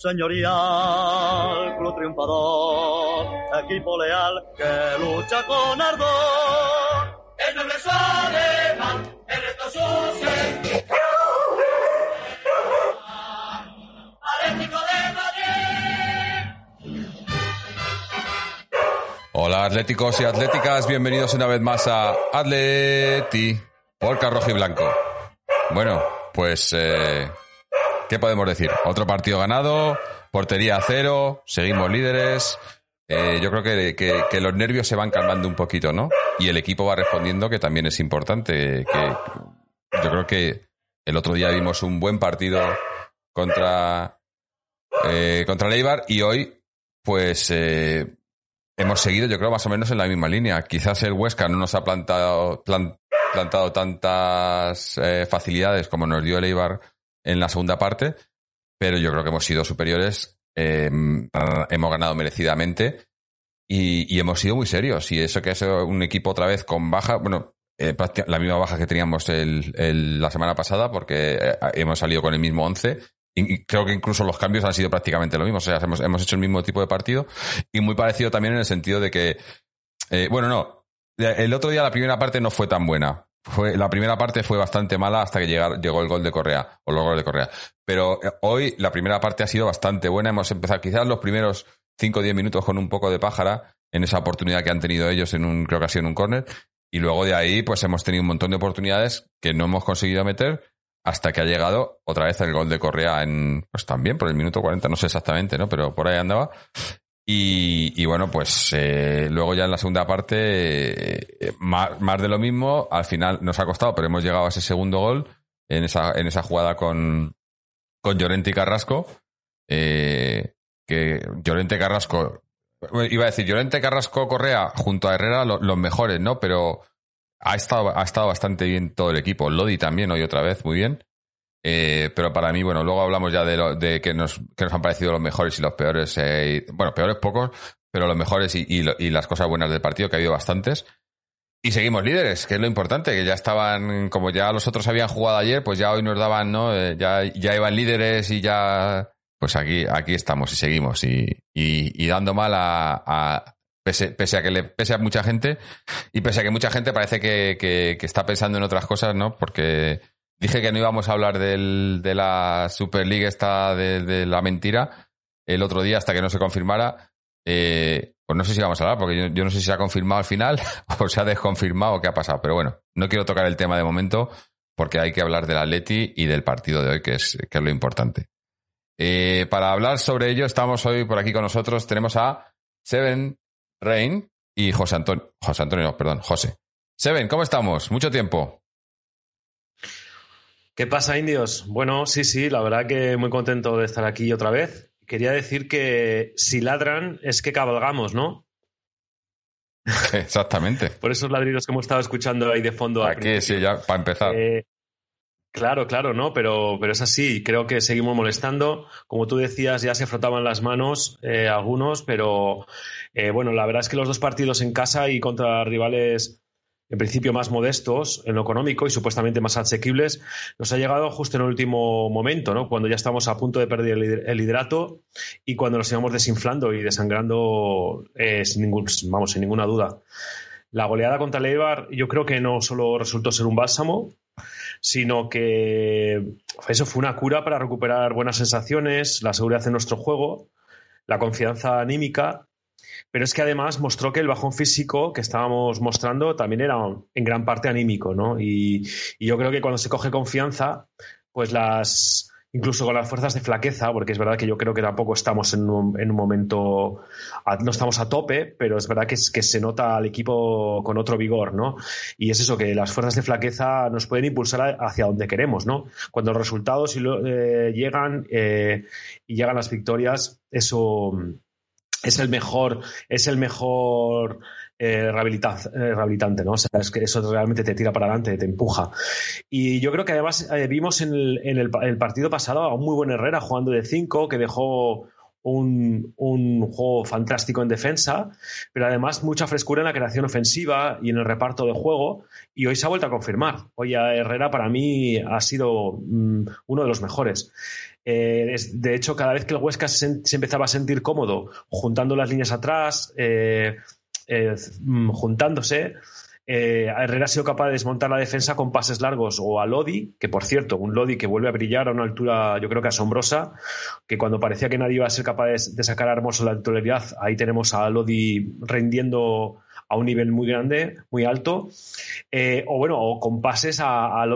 señorial, club triunfador, equipo leal que lucha con ardor. El noble es alemán, el resto sucio. Atlético de Madrid. Hola atléticos y atléticas, bienvenidos una vez más a Atleti por Rojo y Blanco. Bueno, pues eh, ¿qué podemos decir? Otro partido ganado, portería a cero, seguimos líderes. Eh, yo creo que, los nervios se van calmando un poquito, ¿no? Y el equipo va respondiendo, que también es importante. Yo creo que el otro día vimos un buen partido contra eh, contra el Eibar y hoy, pues eh, hemos seguido, yo creo, más o menos en la misma línea. Quizás el Huesca no nos ha plantado, plan- plantado tantas eh, facilidades como nos dio el Eibar en la segunda parte, pero yo creo que hemos sido superiores, eh, hemos ganado merecidamente y, hemos sido muy serios. Y eso que es un equipo otra vez con baja, bueno, eh, la misma baja que teníamos el- el- la semana pasada, porque eh, hemos salido con el mismo 11. Y creo que incluso los cambios han sido prácticamente lo mismo. O sea, hemos, hecho el mismo tipo de partido y muy parecido también en el sentido de que, bueno, no, el otro día la primera parte no fue tan buena. Fue, la primera parte fue bastante mala hasta que llegar- llegó el gol de Correa, o los goles de Correa. Pero eh, hoy la primera parte ha sido bastante buena. Hemos empezado quizás los primeros 5 o 10 minutos con un poco de pájara en esa oportunidad que han tenido ellos en un, creo que ha sido en un córner. Y luego de ahí, pues hemos tenido un montón de oportunidades que no hemos conseguido meter hasta que ha llegado otra vez el gol de Correa en, pues también por el minuto 40, no sé exactamente, ¿no? Pero por ahí andaba. Y, bueno, pues eh, luego ya en la segunda parte, eh, más, más de lo mismo, al final nos ha costado, pero hemos llegado a ese segundo gol en esa, en esa jugada con, con Llorente y Carrasco. eh, que Llorente Carrasco, iba a decir Llorente Carrasco Correa junto a Herrera lo- los mejores, ¿no? Pero ha estado, ha estado bastante bien todo el equipo. Lodi también hoy otra vez, muy bien. Eh, pero para mí, bueno, luego hablamos ya de, lo, de que, nos, que nos han parecido los mejores y los peores. eh, y- bueno, peores pocos, pero los mejores y, y y las cosas buenas del partido, que ha habido bastantes. Y seguimos líderes, que es lo importante, que ya estaban, como ya los otros habían jugado ayer, pues ya hoy nos daban, ¿no? Eh, ya, ya iban líderes y ya, pues aquí, aquí estamos y seguimos y dando mal a, a- pese, pese a que le, pese a mucha gente y pese a que mucha gente parece que, que, que está pensando en otras cosas, ¿no? Porque dije que no íbamos a hablar del, de la Superliga esta de, la mentira el otro día hasta que no se confirmara. Eh, pues no sé si vamos a hablar, porque yo, yo no sé si se ha confirmado al final o se ha desconfirmado qué ha pasado. Pero bueno, no quiero tocar el tema de momento porque hay que hablar del Atleti y del partido de hoy, que es, que es lo importante. Eh, para hablar sobre ello, estamos hoy por aquí con nosotros. Tenemos a Seven Rain y José Antonio. José Antonio, no, perdón, José. Seven, ¿cómo estamos? Mucho tiempo. ¿Qué pasa, indios? Bueno, sí, sí, la verdad que muy contento de estar aquí otra vez. Quería decir que si ladran es que cabalgamos, ¿no? Exactamente. Por esos ladridos que hemos estado escuchando ahí de fondo. Aquí sí, ya para empezar. Eh, claro, claro, ¿no? Pero, pero es así. Creo que seguimos molestando. Como tú decías, ya se frotaban las manos eh, algunos, pero eh, bueno, la verdad es que los dos partidos en casa y contra rivales en principio más modestos en lo económico y supuestamente más asequibles, nos ha llegado justo en el último momento, ¿no? Cuando ya estamos a punto de perder el lider- el liderato y cuando nos íbamos desinflando y desangrando eh, sin ningún, vamos, sin ninguna duda. La goleada contra el Eibar yo creo que no solo resultó ser un bálsamo, sino que eso fue una cura para recuperar buenas sensaciones, la seguridad en nuestro juego, la confianza anímica, pero es que además mostró que el bajón físico que estábamos mostrando también era en gran parte anímico, ¿no? Y, y yo creo que cuando se coge confianza, pues las incluso con las fuerzas de flaqueza, porque es verdad que yo creo que tampoco estamos en un, en un momento, a- no estamos a tope, pero es verdad que, es, que se nota al equipo con otro vigor, ¿no? Y es eso, que las fuerzas de flaqueza nos pueden impulsar a- hacia donde queremos, ¿no? Cuando los resultados lo- eh, llegan eh, y llegan las victorias, eso es el mejor, es el mejor eh, rehabilitante, ¿no? O sea, es que eso realmente te tira para adelante, te empuja. Y yo creo que además vimos en, el, partido pasado a un muy buen Herrera jugando de 5, que dejó un, juego fantástico en defensa, pero además mucha frescura en la creación ofensiva y en el reparto de juego. Y hoy se ha vuelto a confirmar. Hoy a Herrera para mí ha sido mm, uno de los mejores. Eh, de hecho, cada vez que el Huesca se, empezaba a sentir cómodo juntando las líneas atrás, eh, eh, mm, juntándose, eh, Herrera ha sido capaz de desmontar la defensa con pases largos. O a Lodi, que por cierto, un Lodi que vuelve a brillar a una altura yo creo que asombrosa, que cuando parecía que nadie iba a ser capaz de, sacar a Hermoso la actualidad, ahí tenemos a Lodi rendiendo a un nivel muy grande, muy alto, eh, o bueno, o con pases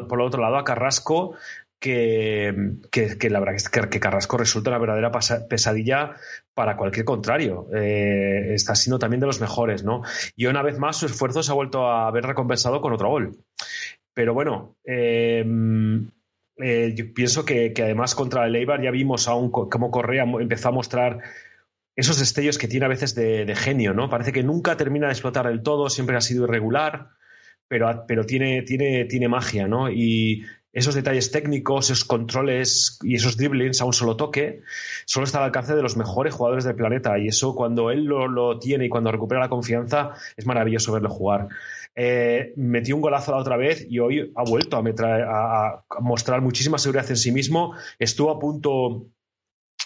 por el otro lado a Carrasco, que, la verdad es que, Carrasco resulta una verdadera pesadilla para cualquier contrario. Eh, está siendo también de los mejores, ¿no? Y una vez más su esfuerzo se ha vuelto a ver recompensado con otro gol. Pero bueno, eh, eh, yo pienso que, además contra el Eibar ya vimos aún cómo Correa empezó a mostrar esos destellos que tiene a veces de, de, genio, ¿no? Parece que nunca termina de explotar del todo, siempre ha sido irregular, pero, pero tiene, tiene, tiene magia, ¿no? Y esos detalles técnicos, esos controles y esos dribblings a un solo toque, solo está al alcance de los mejores jugadores del planeta. Y eso cuando él lo, tiene y cuando recupera la confianza, es maravilloso verlo jugar. Eh, metió un golazo la otra vez y hoy ha vuelto a, mostrar muchísima seguridad en sí mismo. Estuvo a punto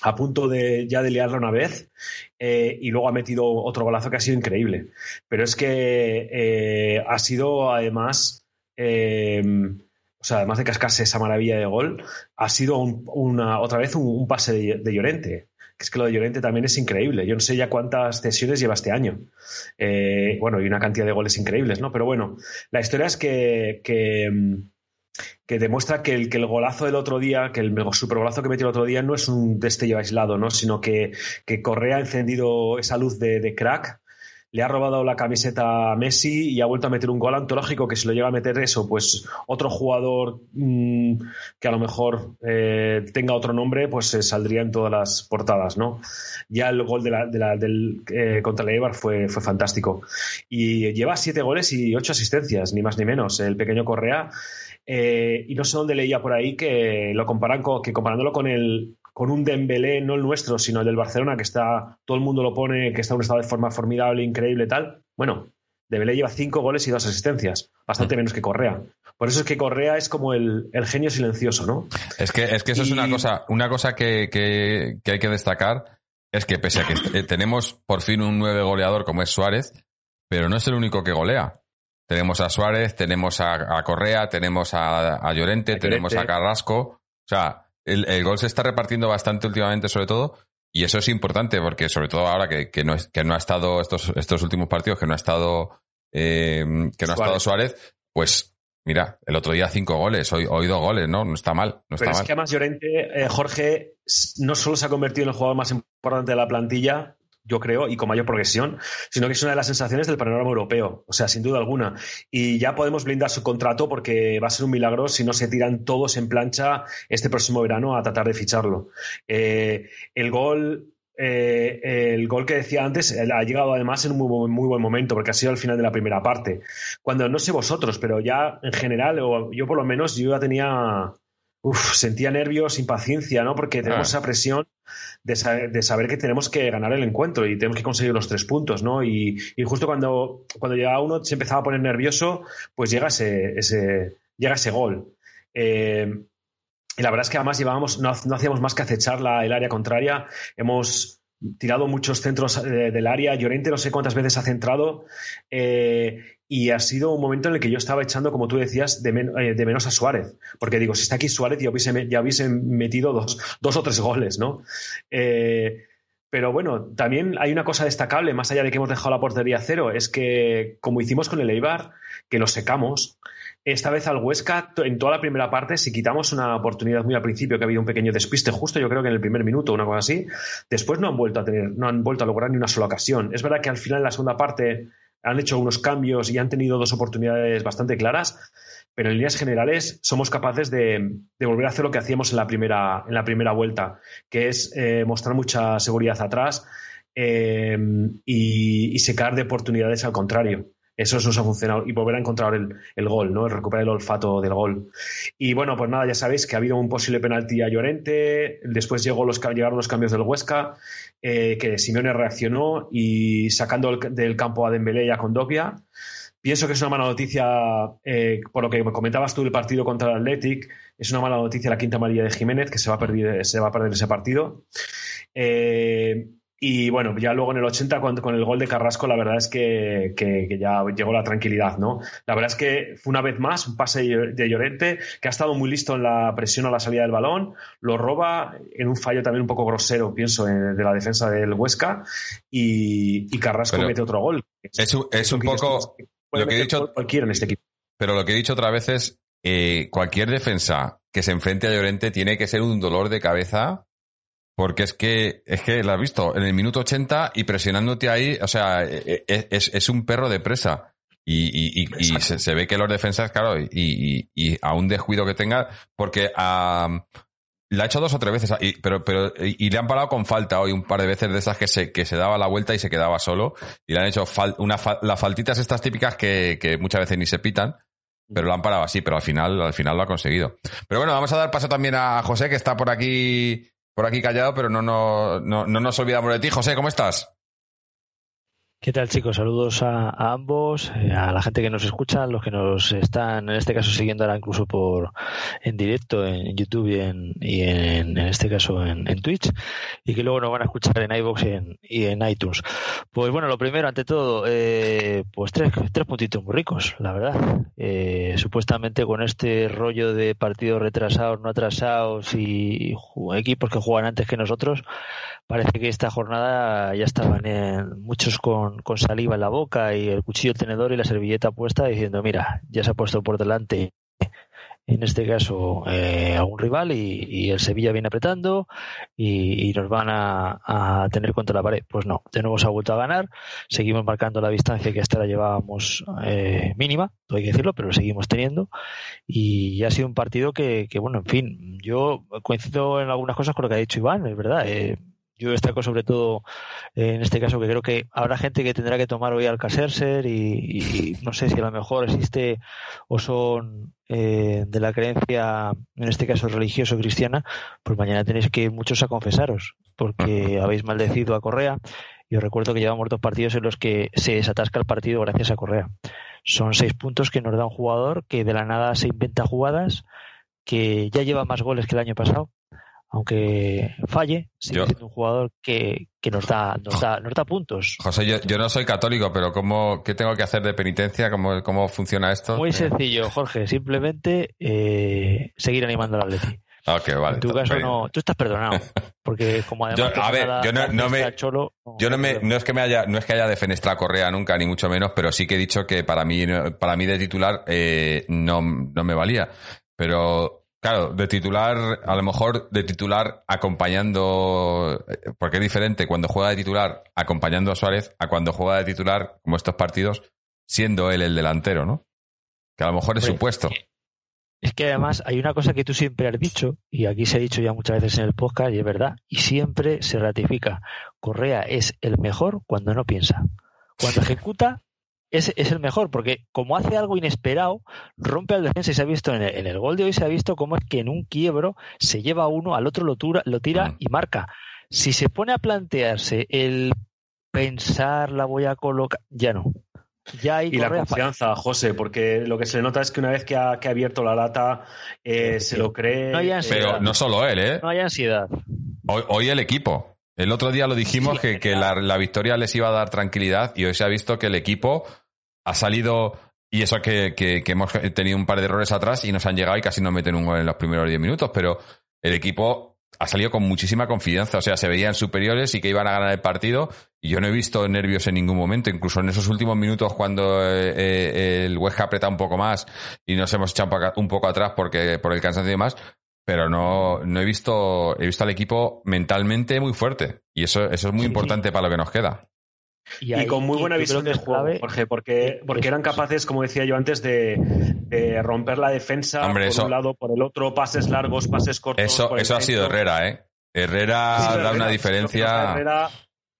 a punto de ya de liarla una vez eh, y luego ha metido otro golazo que ha sido increíble. Pero es que eh, ha sido además o sea, además de cascarse esa maravilla de gol, ha sido una, otra vez un, pase de, Llorente. Que es que lo de Llorente también es increíble. Yo no sé ya cuántas cesiones lleva este año. Eh, bueno, y una cantidad de goles increíbles, ¿no? Pero bueno, la historia es que, que, demuestra que el, que el golazo del otro día, que el supergolazo que metió el otro día no es un destello aislado, ¿no? Sino que, que Correa ha encendido esa luz de, de crack le ha robado la camiseta a Messi y ha vuelto a meter un gol antológico que si lo llega a meter eso, pues otro jugador mm, que a lo mejor eh, tenga otro nombre, pues saldría en todas las portadas, ¿no? Ya el gol de la, del, eh, contra el Eibar fue, fue fantástico. Y lleva siete goles y ocho asistencias, ni más ni menos, el pequeño Correa. Eh, y no sé dónde leía por ahí que lo comparan con, que comparándolo con el, con un Dembélé, no el nuestro, sino el del Barcelona, que está, todo el mundo lo pone, que está en un estado de forma formidable, increíble, tal. Bueno, Dembélé lleva cinco goles y dos asistencias, bastante menos que Correa. Por eso es que Correa es como el, genio silencioso, ¿no? Es que, es que eso es una cosa, una cosa que, hay que destacar, es que pese a que tenemos por fin un nueve goleador como es Suárez, pero no es el único que golea. Tenemos a Suárez, tenemos a, Correa, tenemos a, Llorente, tenemos a Carrasco. O sea, el, gol se está repartiendo bastante últimamente, sobre todo, y eso es importante, porque sobre todo ahora que, no, que no ha estado estos, estos últimos partidos, que no ha estado, eh, que no ha estado Suárez, pues mira, el otro día cinco goles, hoy, hoy dos goles, ¿no? No está mal. No Pero es que además Llorente, eh, Jorge, no solo se ha convertido en el jugador más importante de la plantilla, yo creo, y con mayor progresión, sino que es una de las sensaciones del panorama europeo, o sea, sin duda alguna. Y ya podemos blindar su contrato porque va a ser un milagro si no se tiran todos en plancha este próximo verano a tratar de ficharlo. Eh, el gol eh, el gol que decía antes ha llegado además en un muy, muy, buen momento, porque ha sido al final de la primera parte. Cuando no sé vosotros, pero ya en general, o yo por lo menos, yo ya tenía uf, sentía nervios, impaciencia, ¿no? Porque tenemos ah. esa presión de, saber que tenemos que ganar el encuentro y tenemos que conseguir los tres puntos, ¿no? Y, justo cuando, cuando llegaba uno se empezaba a poner nervioso, pues llega ese, llega ese gol. Eh, y la verdad es que además llevábamos, no, hacíamos más que acechar la, el área contraria. Hemos tirado muchos centros eh, del área. Llorente no sé cuántas veces ha centrado. Eh, y ha sido un momento en el que yo estaba echando, como tú decías, de, eh, menos a Suárez. Porque digo, si está aquí Suárez ya hubiese, ya hubiese metido dos, dos, o tres goles, ¿no? Eh, pero bueno, también hay una cosa destacable, más allá de que hemos dejado la portería cero, es que, como hicimos con el Eibar, que nos secamos, esta vez al Huesca, en toda la primera parte, si quitamos una oportunidad muy al principio, que ha habido un pequeño despiste, justo yo creo que en el primer minuto, una cosa así, después no han vuelto a tener, no han vuelto a lograr ni una sola ocasión. Es verdad que al final, en la segunda parte, han hecho unos cambios y han tenido dos oportunidades bastante claras, pero en líneas generales somos capaces de, volver a hacer lo que hacíamos en la primera, en la primera vuelta, que es eh, mostrar mucha seguridad atrás, eh, y, y secar de oportunidades al contrario. Eso nos ha funcionado y volver a encontrar el, el, gol, ¿no? Recuperar el olfato del gol. Y bueno, pues nada, ya sabéis que ha habido un posible penalti a Llorente, después llegó los, llegaron los cambios del Huesca, eh, que Simeone reaccionó y sacando el, del campo a Dembélé y a Condovia. Pienso que es una mala noticia, eh, por lo que comentabas tú del partido contra el Athletic, es una mala noticia la quinta amarilla de Jiménez, que se va a perder, se va a perder ese partido. Eh, y bueno, ya luego en el 80 con, con el gol de Carrasco, la verdad es que, que, que, ya llegó la tranquilidad, ¿no? La verdad es que fue una vez más un pase de Llorente, que ha estado muy listo en la presión a la salida del balón, lo roba en un fallo también un poco grosero, pienso, en, de la defensa del Huesca, y, y Carrasco Pero mete otro gol. Es, un- es un poco lo que he dicho, cualquiera en este equipo. pero lo que he dicho otra vez es eh, cualquier defensa que se enfrente a Llorente tiene que ser un dolor de cabeza porque es que, es que lo has visto, en el minuto 80 y presionándote ahí, o sea, eh, eh, es, es un perro de presa. Y, y, y, y se, se ve que los defensas, claro, y, a un descuido que tenga, porque a, la ha hecho dos o tres veces, y, pero, pero, y, le han parado con falta hoy un par de veces de esas que se, que se daba la vuelta y se quedaba solo, y le han hecho fal- una las faltitas estas típicas que, que muchas veces ni se pitan, pero lo han parado así, pero al final, al final lo ha conseguido. Pero bueno, vamos a dar paso también a José, que está por aquí, por aquí callado, pero no, no, no, no nos olvidamos de ti. José, ¿cómo estás? ¿Qué tal chicos? Saludos a, a ambos, eh, a la gente que nos escucha, los que nos están en este caso siguiendo ahora incluso por en directo en YouTube y en, y en, en este caso en, en Twitch y que luego nos van a escuchar en iVoox y en, y en iTunes. Pues bueno, lo primero, ante todo, eh, pues tres, tres puntitos muy ricos, la verdad. Eh, supuestamente con este rollo de partidos retrasados, no atrasados y equipos que juegan antes que nosotros, parece que esta jornada ya estaban en- muchos con, con saliva en la boca y el cuchillo, el tenedor y la servilleta puesta diciendo, mira, ya se ha puesto por delante en este caso eh, algún rival y, el Sevilla viene apretando y, nos van a, a tener contra la pared. Pues no, de nuevo se ha vuelto a ganar, seguimos marcando la distancia que hasta ahora llevábamos eh, mínima, hay que decirlo, pero lo seguimos teniendo y ha sido un partido que, que, bueno, en fin, yo coincido en algunas cosas con lo que ha dicho Iván, es verdad. Eh, yo destaco sobre todo eh, en este caso que creo que habrá gente que tendrá que tomar hoy Alcacerser y, y no sé si a lo mejor existe o son eh, de la creencia, en este caso religioso cristiana, pues mañana tenéis que ir muchos a confesaros porque habéis maldecido a Correa y os recuerdo que llevamos dos partidos en los que se desatasca el partido gracias a Correa. Son seis puntos que nos da un jugador que de la nada se inventa jugadas, que ya lleva más goles que el año pasado, aunque falle, sigue Yo- siendo un jugador que, que nos da, nos da, nos da puntos. José, yo, yo no soy católico, pero ¿cómo, ¿qué tengo que hacer de penitencia? ¿Cómo, cómo funciona esto? Muy sencillo, Jorge, simplemente eh, seguir animando al Atleti. Ok, vale. en tu caso no, tú estás perdonado, porque como además Yo- a ver, yo no- no me- Cholo, Yo no me, no es que me haya, no es que haya defenestrado a Correa nunca, ni mucho menos, pero sí que he dicho que para mí, para mí de titular eh, no, no me valía. Pero, claro, de titular, a lo mejor de titular acompañando, eh, porque es diferente cuando juega de titular acompañando a Suárez a cuando juega de titular, como estos partidos, siendo él el delantero, ¿no? Que a lo mejor es su puesto. Es que además hay una cosa que tú siempre has dicho, y aquí se ha dicho ya muchas veces en el podcast, y es verdad, y siempre se ratifica. Correa es el mejor cuando no piensa. Cuando ejecuta, es, es el mejor, porque como hace algo inesperado, rompe al defensa y se ha visto en el, en el gol de hoy, se ha visto cómo es que en un quiebro se lleva a uno, al otro lo, tura- lo tira Mm. y marca. Si se pone a plantearse el pensar, la voy a colocar, ya no. Ya hay Y la confianza, José, porque lo que se le nota es que una vez que ha, que ha abierto la lata, eh, se lo cree. No hay ansiedad. Pero no solo él, ¿eh? no hay ansiedad. Hoy, hoy el equipo. El otro día lo dijimos Sí, que, que la, la victoria les iba a dar tranquilidad y hoy se ha visto que el equipo ha salido y eso que, que- que hemos tenido un par de errores atrás y nos han llegado y casi nos meten un gol en los primeros 10 minutos, pero el equipo ha salido con muchísima confianza, o sea, se veían superiores y que iban a ganar el partido y yo no he visto nervios en ningún momento, incluso en esos últimos minutos cuando eh, eh, el Huesca aprieta un poco más y nos hemos echado un poco- un poco atrás porque por el cansancio y demás, pero no, no he visto, he visto al equipo mentalmente muy fuerte. Y eso, eso es muy Sí, importante para lo que nos queda. Y ahí- con muy buena visión de juego, clave- Jorge, porque, porque eran capaces, como decía yo antes, de, de romper la defensa Hombre, por eso- un lado, por el otro, pases largos, pases cortos. Eso, eso ha sido. Herrera, ¿eh? Herrera Sí, da Herrera, una diferencia. Herrera,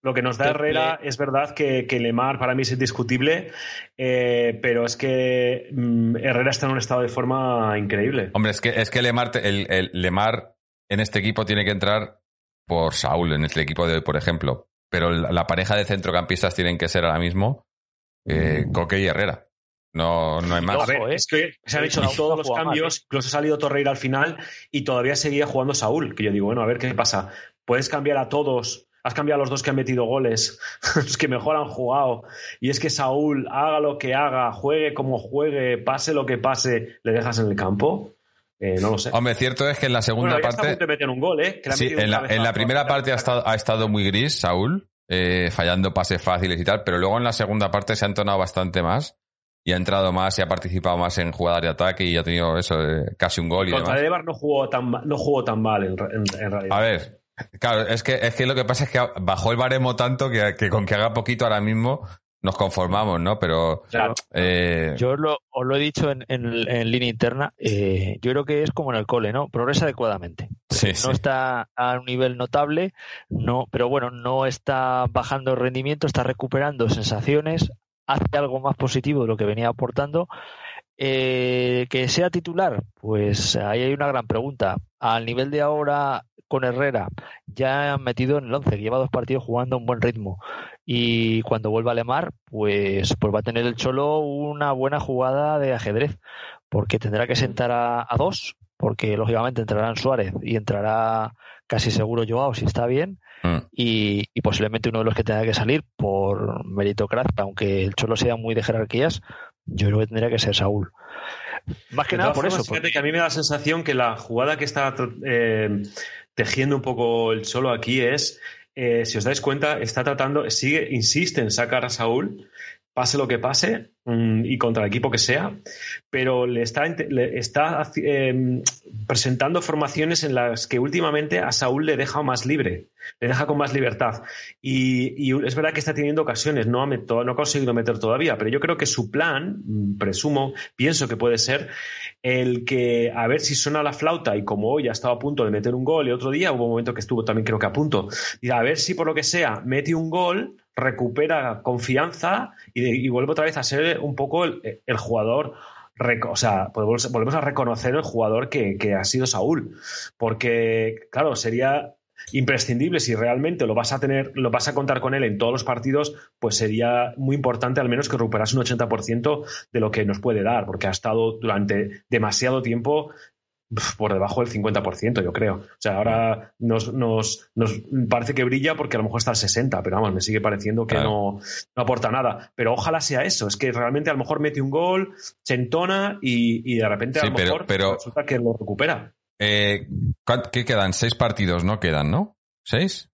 Lo que nos da Herrera es verdad que, que Lemar para mí es indiscutible, eh, pero es que mm, Herrera está en un estado de forma increíble. Hombre, es que, es que Lemar, te- el, el- Lemar en este equipo tiene que entrar por Saúl, en este equipo de hoy, por ejemplo. Pero la, la pareja de centrocampistas tienen que ser ahora mismo eh, Coque y Herrera. No, no hay más. A ver, ¿eh? es que se han hecho todos los cambios, incluso ha salido Torreira al final y todavía seguía jugando Saúl. Que yo digo, bueno, a ver qué pasa. Puedes cambiar a todos. Has cambiado a los dos que han metido goles, los que mejor han jugado. Y es que Saúl, haga lo que haga, juegue como juegue, pase lo que pase, le dejas en el campo. Eh, no lo sé. Hombre, cierto es que en la segunda bueno, parte. meter un gol, ¿eh? Que Sí, en la, en cabezazo la primera parte ha estado, ha estado muy gris, Saúl, eh, fallando pases fáciles y tal, pero luego en la segunda parte se ha entonado bastante más y ha entrado más y ha participado más en jugadas de ataque y ha tenido eso, eh, casi un gol y Contra demás. no jugó tan, no jugó tan mal, en- en realidad. A ver, claro, es que, es que lo que pasa es que bajó el baremo tanto que, que con que haga poquito ahora mismo nos conformamos, ¿no? Pero Claro. eh, Yo os lo, os lo he dicho en, en- en línea interna, eh, yo creo que es como en el cole, ¿no? Progresa adecuadamente. sí, sí. No está a un nivel notable, no, pero bueno, no está bajando el rendimiento, está recuperando sensaciones, hace algo más positivo de lo que venía aportando. Eh, que sea titular, pues ahí hay una gran pregunta. Al nivel de ahora con Herrera, ya han metido en el 11, lleva dos partidos jugando a un buen ritmo. Y cuando vuelva a Lemar, pues, pues va a tener el Cholo una buena jugada de ajedrez, porque tendrá que sentar a, a dos, porque lógicamente entrarán Suárez y entrará casi seguro Joao si está bien, Mm. y, y posiblemente uno de los que tenga que salir por meritocracia, aunque el Cholo sea muy de jerarquías, yo creo que tendría que ser Saúl. Más que De nada por formas, eso. Fíjate que a mí me da la sensación que la jugada que está eh, tejiendo un poco el solo aquí es, eh, si os dais cuenta, está tratando, sigue, insiste en sacar a Saúl, pase lo que pase mm, y contra el equipo que sea, pero le está, está eh, presentando formaciones en las que últimamente a Saúl le deja más libre, le deja con más libertad. Y, es verdad que está teniendo ocasiones, no ha, no ha conseguido meter todavía, pero yo creo que su plan, mm, presumo, pienso que puede ser el que a ver si suena la flauta y como hoy ha estado a punto de meter un gol y otro día hubo un momento que estuvo también creo que a punto, y a ver si por lo que sea mete un gol, recupera confianza y, vuelve otra vez a ser un poco el, jugador o sea, volvemos a reconocer el jugador que, que ha sido Saúl. Porque, claro, sería imprescindible si realmente lo vas a tener, lo vas a contar con él en todos los partidos, pues sería muy importante al menos que recuperase un 80% de lo que nos puede dar, porque ha estado durante demasiado tiempo por debajo del 50%, yo creo. O sea, ahora nos, nos, nos parece que brilla porque a lo mejor está al 60%, pero vamos, me sigue pareciendo que Claro. no, no aporta nada. Pero ojalá sea eso, es que realmente a lo mejor mete un gol, se entona y, y de repente a Sí, lo pero- mejor pero- resulta que lo recupera. Eh, ¿cuán- ¿Qué quedan? Seis partidos, ¿no? Quedan, ¿no? ¿Seis?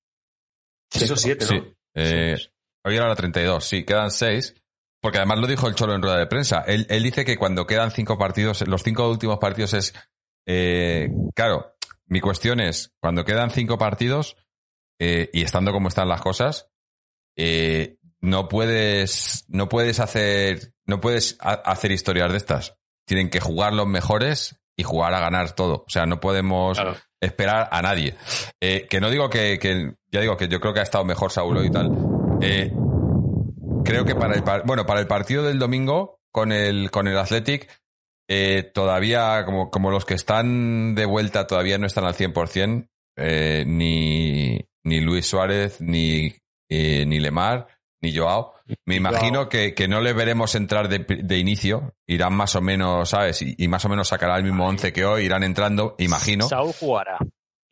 Eso siete, ¿no? Sí. Eh, hoy era la 32, sí, quedan seis. Porque además lo dijo el Cholo en rueda de prensa. Él, él dice que cuando quedan cinco partidos, los cinco últimos partidos es. Eh, claro, mi cuestión es: cuando quedan cinco partidos eh, y estando como están las cosas, eh, no puedes. No puedes hacer. No puedes ha- hacer historias de estas. Tienen que jugar los mejores y jugar a ganar todo. O sea, no podemos Claro. esperar a nadie. Eh, que no digo que, que- ya digo que yo creo que ha estado mejor Saulo y tal. Eh, creo que para el bueno para el partido del domingo con el con el Athletic eh, todavía como, como los que están de vuelta todavía no están al 100% eh, ni ni Luis Suárez ni eh, ni Lemar ni Joao me imagino que, que no le veremos entrar de, de inicio irán más o menos sabes y, y más o menos sacará el mismo 11 que hoy irán entrando imagino Saúl jugará.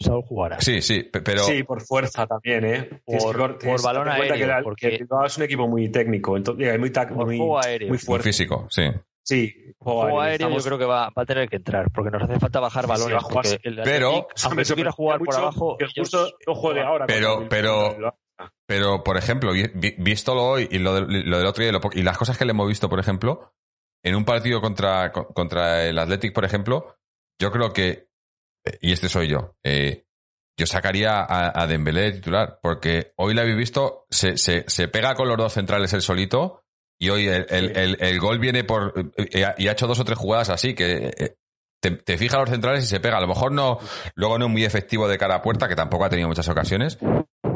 Saúl jugará. sí sí pe- pero sí, por fuerza también, ¿eh? Por- por que balón aéreo, que, la- porque- es un equipo muy técnico, entonces, muy, Por muy, muy muy fuerte. físico sí Sí, juego Juego aéreo. aéreo yo creo que va, va a tener que entrar, porque nos hace falta bajar Sí, balones. el pero- aunque tú quieras jugar por mucho abajo, Que ellos- justo no juegue ahora. Pero- pero-. Pero, por ejemplo, vi- vi- visto hoy y lo, de- lo del otro día y, lo las cosas que le hemos visto, por ejemplo, en un partido contra, co- contra el Athletic, por ejemplo, yo creo que, eh, y este soy yo, eh, yo sacaría a, a Dembélé de titular, porque hoy lo habéis visto, se, se, se pega con los dos centrales el solito, y hoy el, el, el- el gol viene por... eh, Y ha hecho dos o tres jugadas así, que eh, te, te fijas los centrales y se pega. A lo mejor no, luego no es muy efectivo de cara a puerta, que tampoco ha tenido muchas ocasiones,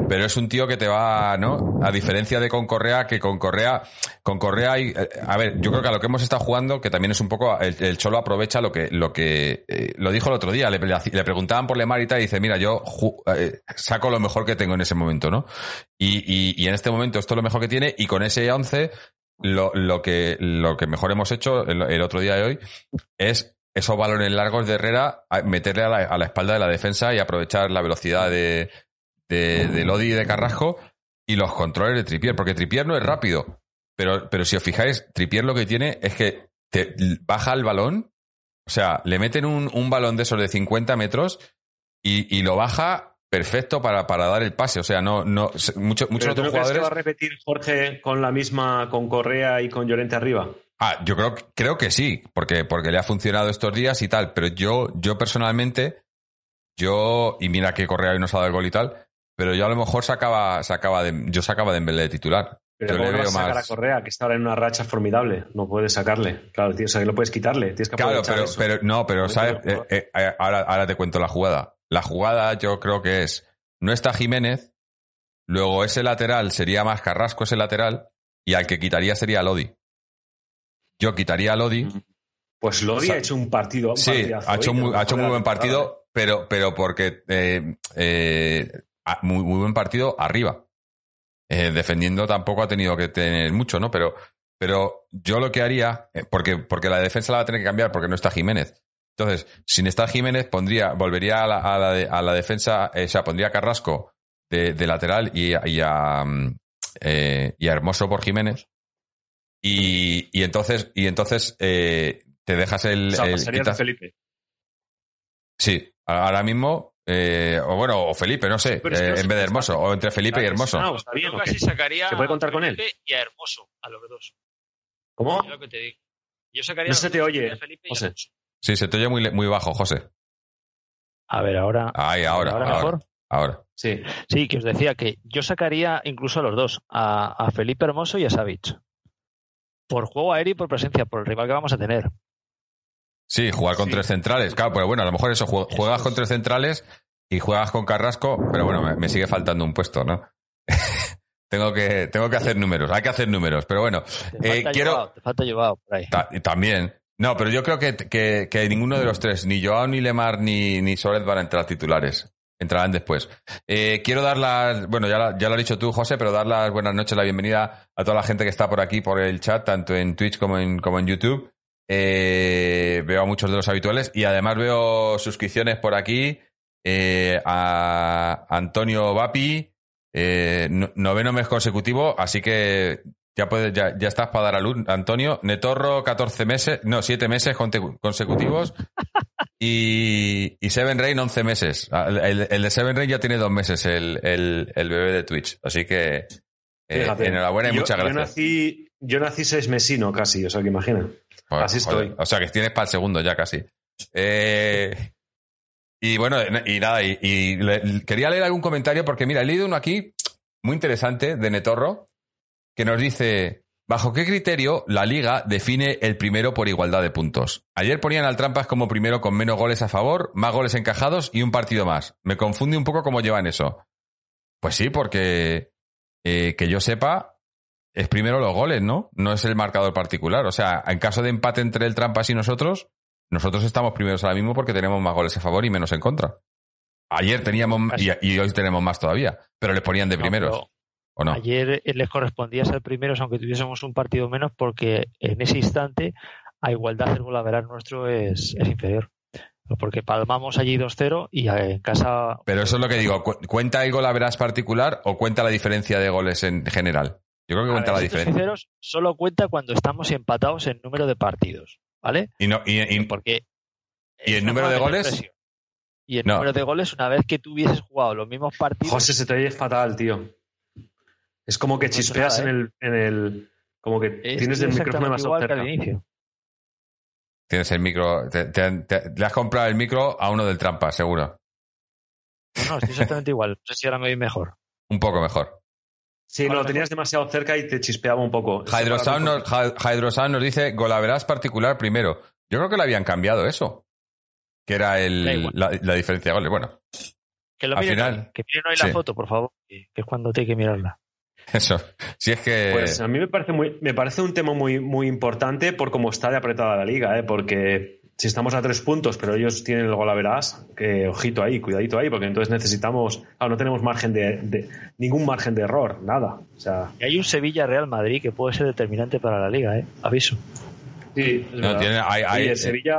pero es un tío que te va, ¿no? A diferencia de con Correa, que con Correa, con Correa hay, eh, a ver, yo creo que a lo que hemos estado jugando, que también es un poco, el, Cholo aprovecha lo que, lo que, eh, lo dijo el otro día, le, le, preguntaban por Lemar y tal, y dice, mira, yo eh, saco lo mejor que tengo en ese momento, ¿no? Y, y, y, en este momento esto es lo mejor que tiene, y con ese 11, lo, lo que, lo que mejor hemos hecho el, otro día de hoy es esos balones largos de Herrera, meterle a la, a la, espalda de la defensa y aprovechar la velocidad de, de, de Lodi y de Carrasco y los controles de Tripier, porque Tripier no es rápido, pero, pero si os fijáis, Tripier lo que tiene es que te baja el balón, o sea, le meten un, un balón de esos de 50 metros y, y lo baja perfecto para, para, dar el pase. O sea, no, no muchos, muchos otros jugadores. Que va a repetir Jorge con la misma, con Correa y con Llorente arriba? Ah, yo creo, creo que sí, porque, porque le ha funcionado estos días y tal, pero yo, yo personalmente, yo, y mira que Correa hoy nos ha dado el gol y tal, pero yo a lo mejor sacaba, sacaba de, yo sacaba de Embele de titular. Pero yo le veo sacar más... a Correa, que está ahora en una racha formidable. No puedes sacarle. Claro, tío, o sea, que lo puedes quitarle. Tienes que claro, pero, eso. pero, no, pero, ¿sabes? Eh, eh, ahora, ahora te cuento la jugada. La jugada yo creo que es, no está Jiménez, luego ese lateral sería más Carrasco ese lateral, y al que quitaría sería Lodi. Yo quitaría a Lodi. Pues Lodi o sea, ha hecho un partido. Un sí, ha hecho, muy, ha hecho muy buen partido, pero, pero porque eh, eh, muy, muy, buen partido arriba. Eh, defendiendo tampoco ha tenido que tener mucho, ¿no? Pero, pero yo lo que haría, eh, porque, porque la defensa la va a tener que cambiar porque no está Jiménez. Entonces, sin estar Jiménez, pondría, volvería a la, a la, a la defensa, o sea, pondría a Carrasco de, de lateral y, y, a, y a Hermoso por Jiménez. Y, y, entonces, y entonces eh, te dejas el. O sea, el sería Felipe. Sí, ahora mismo. Eh, o bueno, o Felipe, no sé, eh, en vez de Hermoso, o entre Felipe y Hermoso. No, está bien, Yo casi sacaría ¿Se puede contar con él? Felipe y a Hermoso, a los dos. ¿Cómo? Es lo que te digo. Yo sacaría No se te oye, a Felipe y a José. Hermoso. Sí, se te oye muy, muy bajo, José. A ver, ahora. Ahí, ahora, ¿Ahora ahora. mejor? ahora. Sí. Sí, que os decía que yo sacaría incluso a los dos, a, a Felipe Hermoso y a Savic. Por juego aéreo y por presencia, por el rival que vamos a tener. Sí, jugar con Sí. tres centrales. Claro, pero bueno, a lo mejor eso, jue- juegas con tres centrales y juegas con Carrasco, pero bueno, me, me sigue faltando un puesto, ¿no? tengo, que, tengo que hacer números, hay que hacer números, pero bueno, Te Eh, falta quiero- Joao, te falta Joao por ahí. Ta- también. No, pero yo creo que, que, que ninguno de los tres, ni Joao, ni Lemar, ni, ni Soler van a entrar titulares. Entrarán después. Eh, quiero dar las, bueno, ya, ya lo has dicho tú, José, pero dar las buenas noches, la bienvenida a toda la gente que está por aquí, por el chat, tanto en Twitch como en, como en YouTube. Eh, veo a muchos de los habituales y además veo suscripciones por aquí eh, a Antonio Vapi, eh, no- noveno mes consecutivo, así que ya puedes, ya, ya estás para dar a luz, Antonio. Netorro, 14 meses, no, 7 meses consecutivos. Y, y Seven Rain, 11 meses. Ah, El, el- de Seven Rain ya tiene dos meses, el, el, el bebé de Twitch. Así que eh, enhorabuena y Yo- muchas Yo gracias. nací, yo nací seis mesino casi, o sea que imagina. Joder, así joder. estoy. O sea, que tienes para el segundo ya casi. Eh, y bueno, y nada, y, y le- quería leer algún comentario porque mira, he leído uno aquí muy interesante de Netorro que nos dice, ¿bajo qué criterio la liga define el primero por igualdad de puntos? Ayer ponían al Trampas como primero con menos goles a favor, más goles encajados y un partido más. Me confunde un poco cómo llevan eso. Pues sí, porque eh, que yo sepa, es primero los goles, ¿no? No es el marcador particular. O sea, en caso de empate entre el Trampas y nosotros, nosotros estamos primeros ahora mismo porque tenemos más goles a favor y menos en contra. Ayer teníamos y, y hoy tenemos más todavía, pero les ponían de primeros, ¿o no? Ayer eh, les correspondía ser primeros, aunque tuviésemos un partido menos, porque en ese instante, a igualdad, el golaveral nuestro es, es inferior. Porque palmamos allí 2-0 y eh, en casa. Pero eso es lo que digo, ¿cu- ¿cuenta el gol a veras particular o cuenta la diferencia de goles en general? Yo creo que A cuenta ver, la diferencia. sinceros, solo cuenta cuando estamos empatados en número de partidos. ¿Vale? Y, no, y, y- Porque. ¿Y el número de goles? presión. Y el No. número de goles, una vez que tú hubieses jugado los mismos partidos. José, se te oye fatal, tío. Es como que No chispeas nada, en el, en el. Como que es tienes el micrófono que cerca. al inicio. tienes el micro, te, te- te- le has comprado el micro a uno del Trampas, seguro. No, no, estoy exactamente igual. No sé si ahora me oís mejor. Un poco mejor. Sí, no, lo tenías demasiado cerca y te chispeaba un poco. Hydrosound nos, Hydrosound nos dice golaveras particular primero. Yo creo que le habían cambiado eso. Que era el, la, la diferencia de goles. Bueno, Que lo Al miren, final, que miren hoy sí. la foto, por favor, que que es cuando te hay que mirarla. Eso. Si es que. Pues a mí me parece muy, me parece un tema muy, muy importante por cómo está de apretada la liga, ¿eh? porque si estamos a tres puntos, pero ellos tienen el gol a verás, que ojito ahí, cuidadito ahí, porque entonces necesitamos, ah, no tenemos margen de, de- ningún margen de error, nada. O sea, Y hay un Sevilla-Real Madrid que puede ser determinante para la liga, ¿eh? Aviso. sí, es No, verdad. tienen- hay- hay- Oye, Sevilla,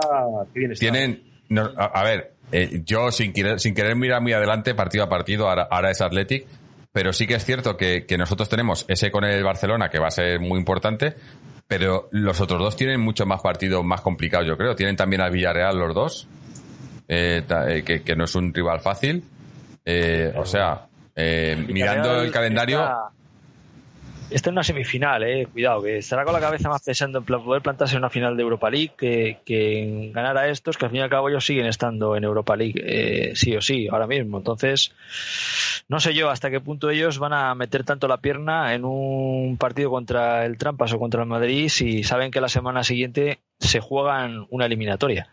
qué bien está. tienen. no, a, a ver, eh, yo sin querer, sin querer mirar muy adelante, partido a partido, ahora, ahora es Athletic, pero sí que es cierto que, que nosotros tenemos ese con el Barcelona que va a ser muy importante, pero los otros dos tienen muchos más partidos más complicados, yo creo. Tienen también al Villarreal los dos, eh, eh, que, que no es un rival fácil. Eh, o sea, eh, mirando el calendario. Está, está en una semifinal, eh. Cuidado, que estará con la cabeza más pensando en poder plantarse en una final de Europa League que, que en ganar a estos, que al fin y al cabo ellos siguen estando en Europa League, eh, sí o sí, ahora mismo. Entonces, no sé yo hasta qué punto ellos van a meter tanto la pierna en un partido contra el Trampas o contra el Madrid si saben que la semana siguiente se juegan una eliminatoria.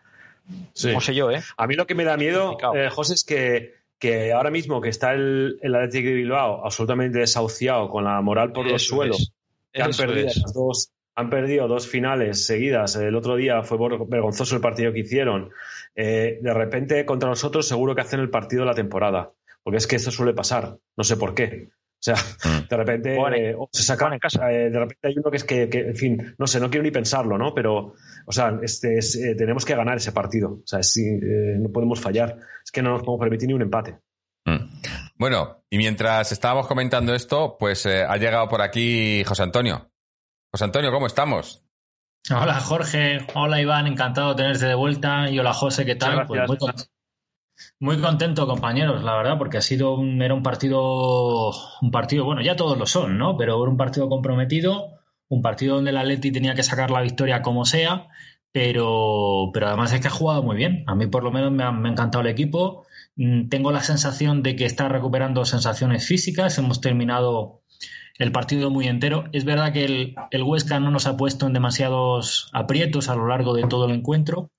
Sí. No sé yo, ¿eh? A mí lo que me da miedo, eh, José, es que, que ahora mismo que está el, el Athletic de Bilbao absolutamente desahuciado, con la moral por los suelos, que han perdido las dos han perdido dos finales seguidas. El otro día fue vergonzoso el partido que hicieron. Eh, de repente contra nosotros seguro que hacen el partido de la temporada, porque es que esto suele pasar. No sé por qué. O sea, Mm. de repente eh, o se saca, juegan en casa. eh, de repente hay uno que es que, que, en fin, no sé, no quiero ni pensarlo, ¿no? Pero, o sea, este es, eh, tenemos que ganar ese partido. O sea, sí, eh, no podemos fallar. Es que no nos podemos permitir ni un empate. Mm. Bueno, y mientras estábamos comentando esto, pues eh, ha llegado por aquí José Antonio. José Antonio, ¿cómo estamos? Hola Jorge, hola Iván, encantado de tenerte de vuelta y hola José, ¿qué tal? Pues gracias. muy, muy contento compañeros, la verdad, porque ha sido un, era un partido, un partido, bueno, ya todos lo son, ¿no? Pero era un partido comprometido, un partido donde el Atleti tenía que sacar la victoria como sea, pero, pero además es que ha jugado muy bien. A mí por lo menos me ha, me ha encantado el equipo. Mm, Tengo la sensación de que está recuperando sensaciones físicas. Hemos terminado el partido muy entero. Es verdad que el, el Huesca no nos ha puesto en demasiados aprietos a lo largo de todo el encuentro.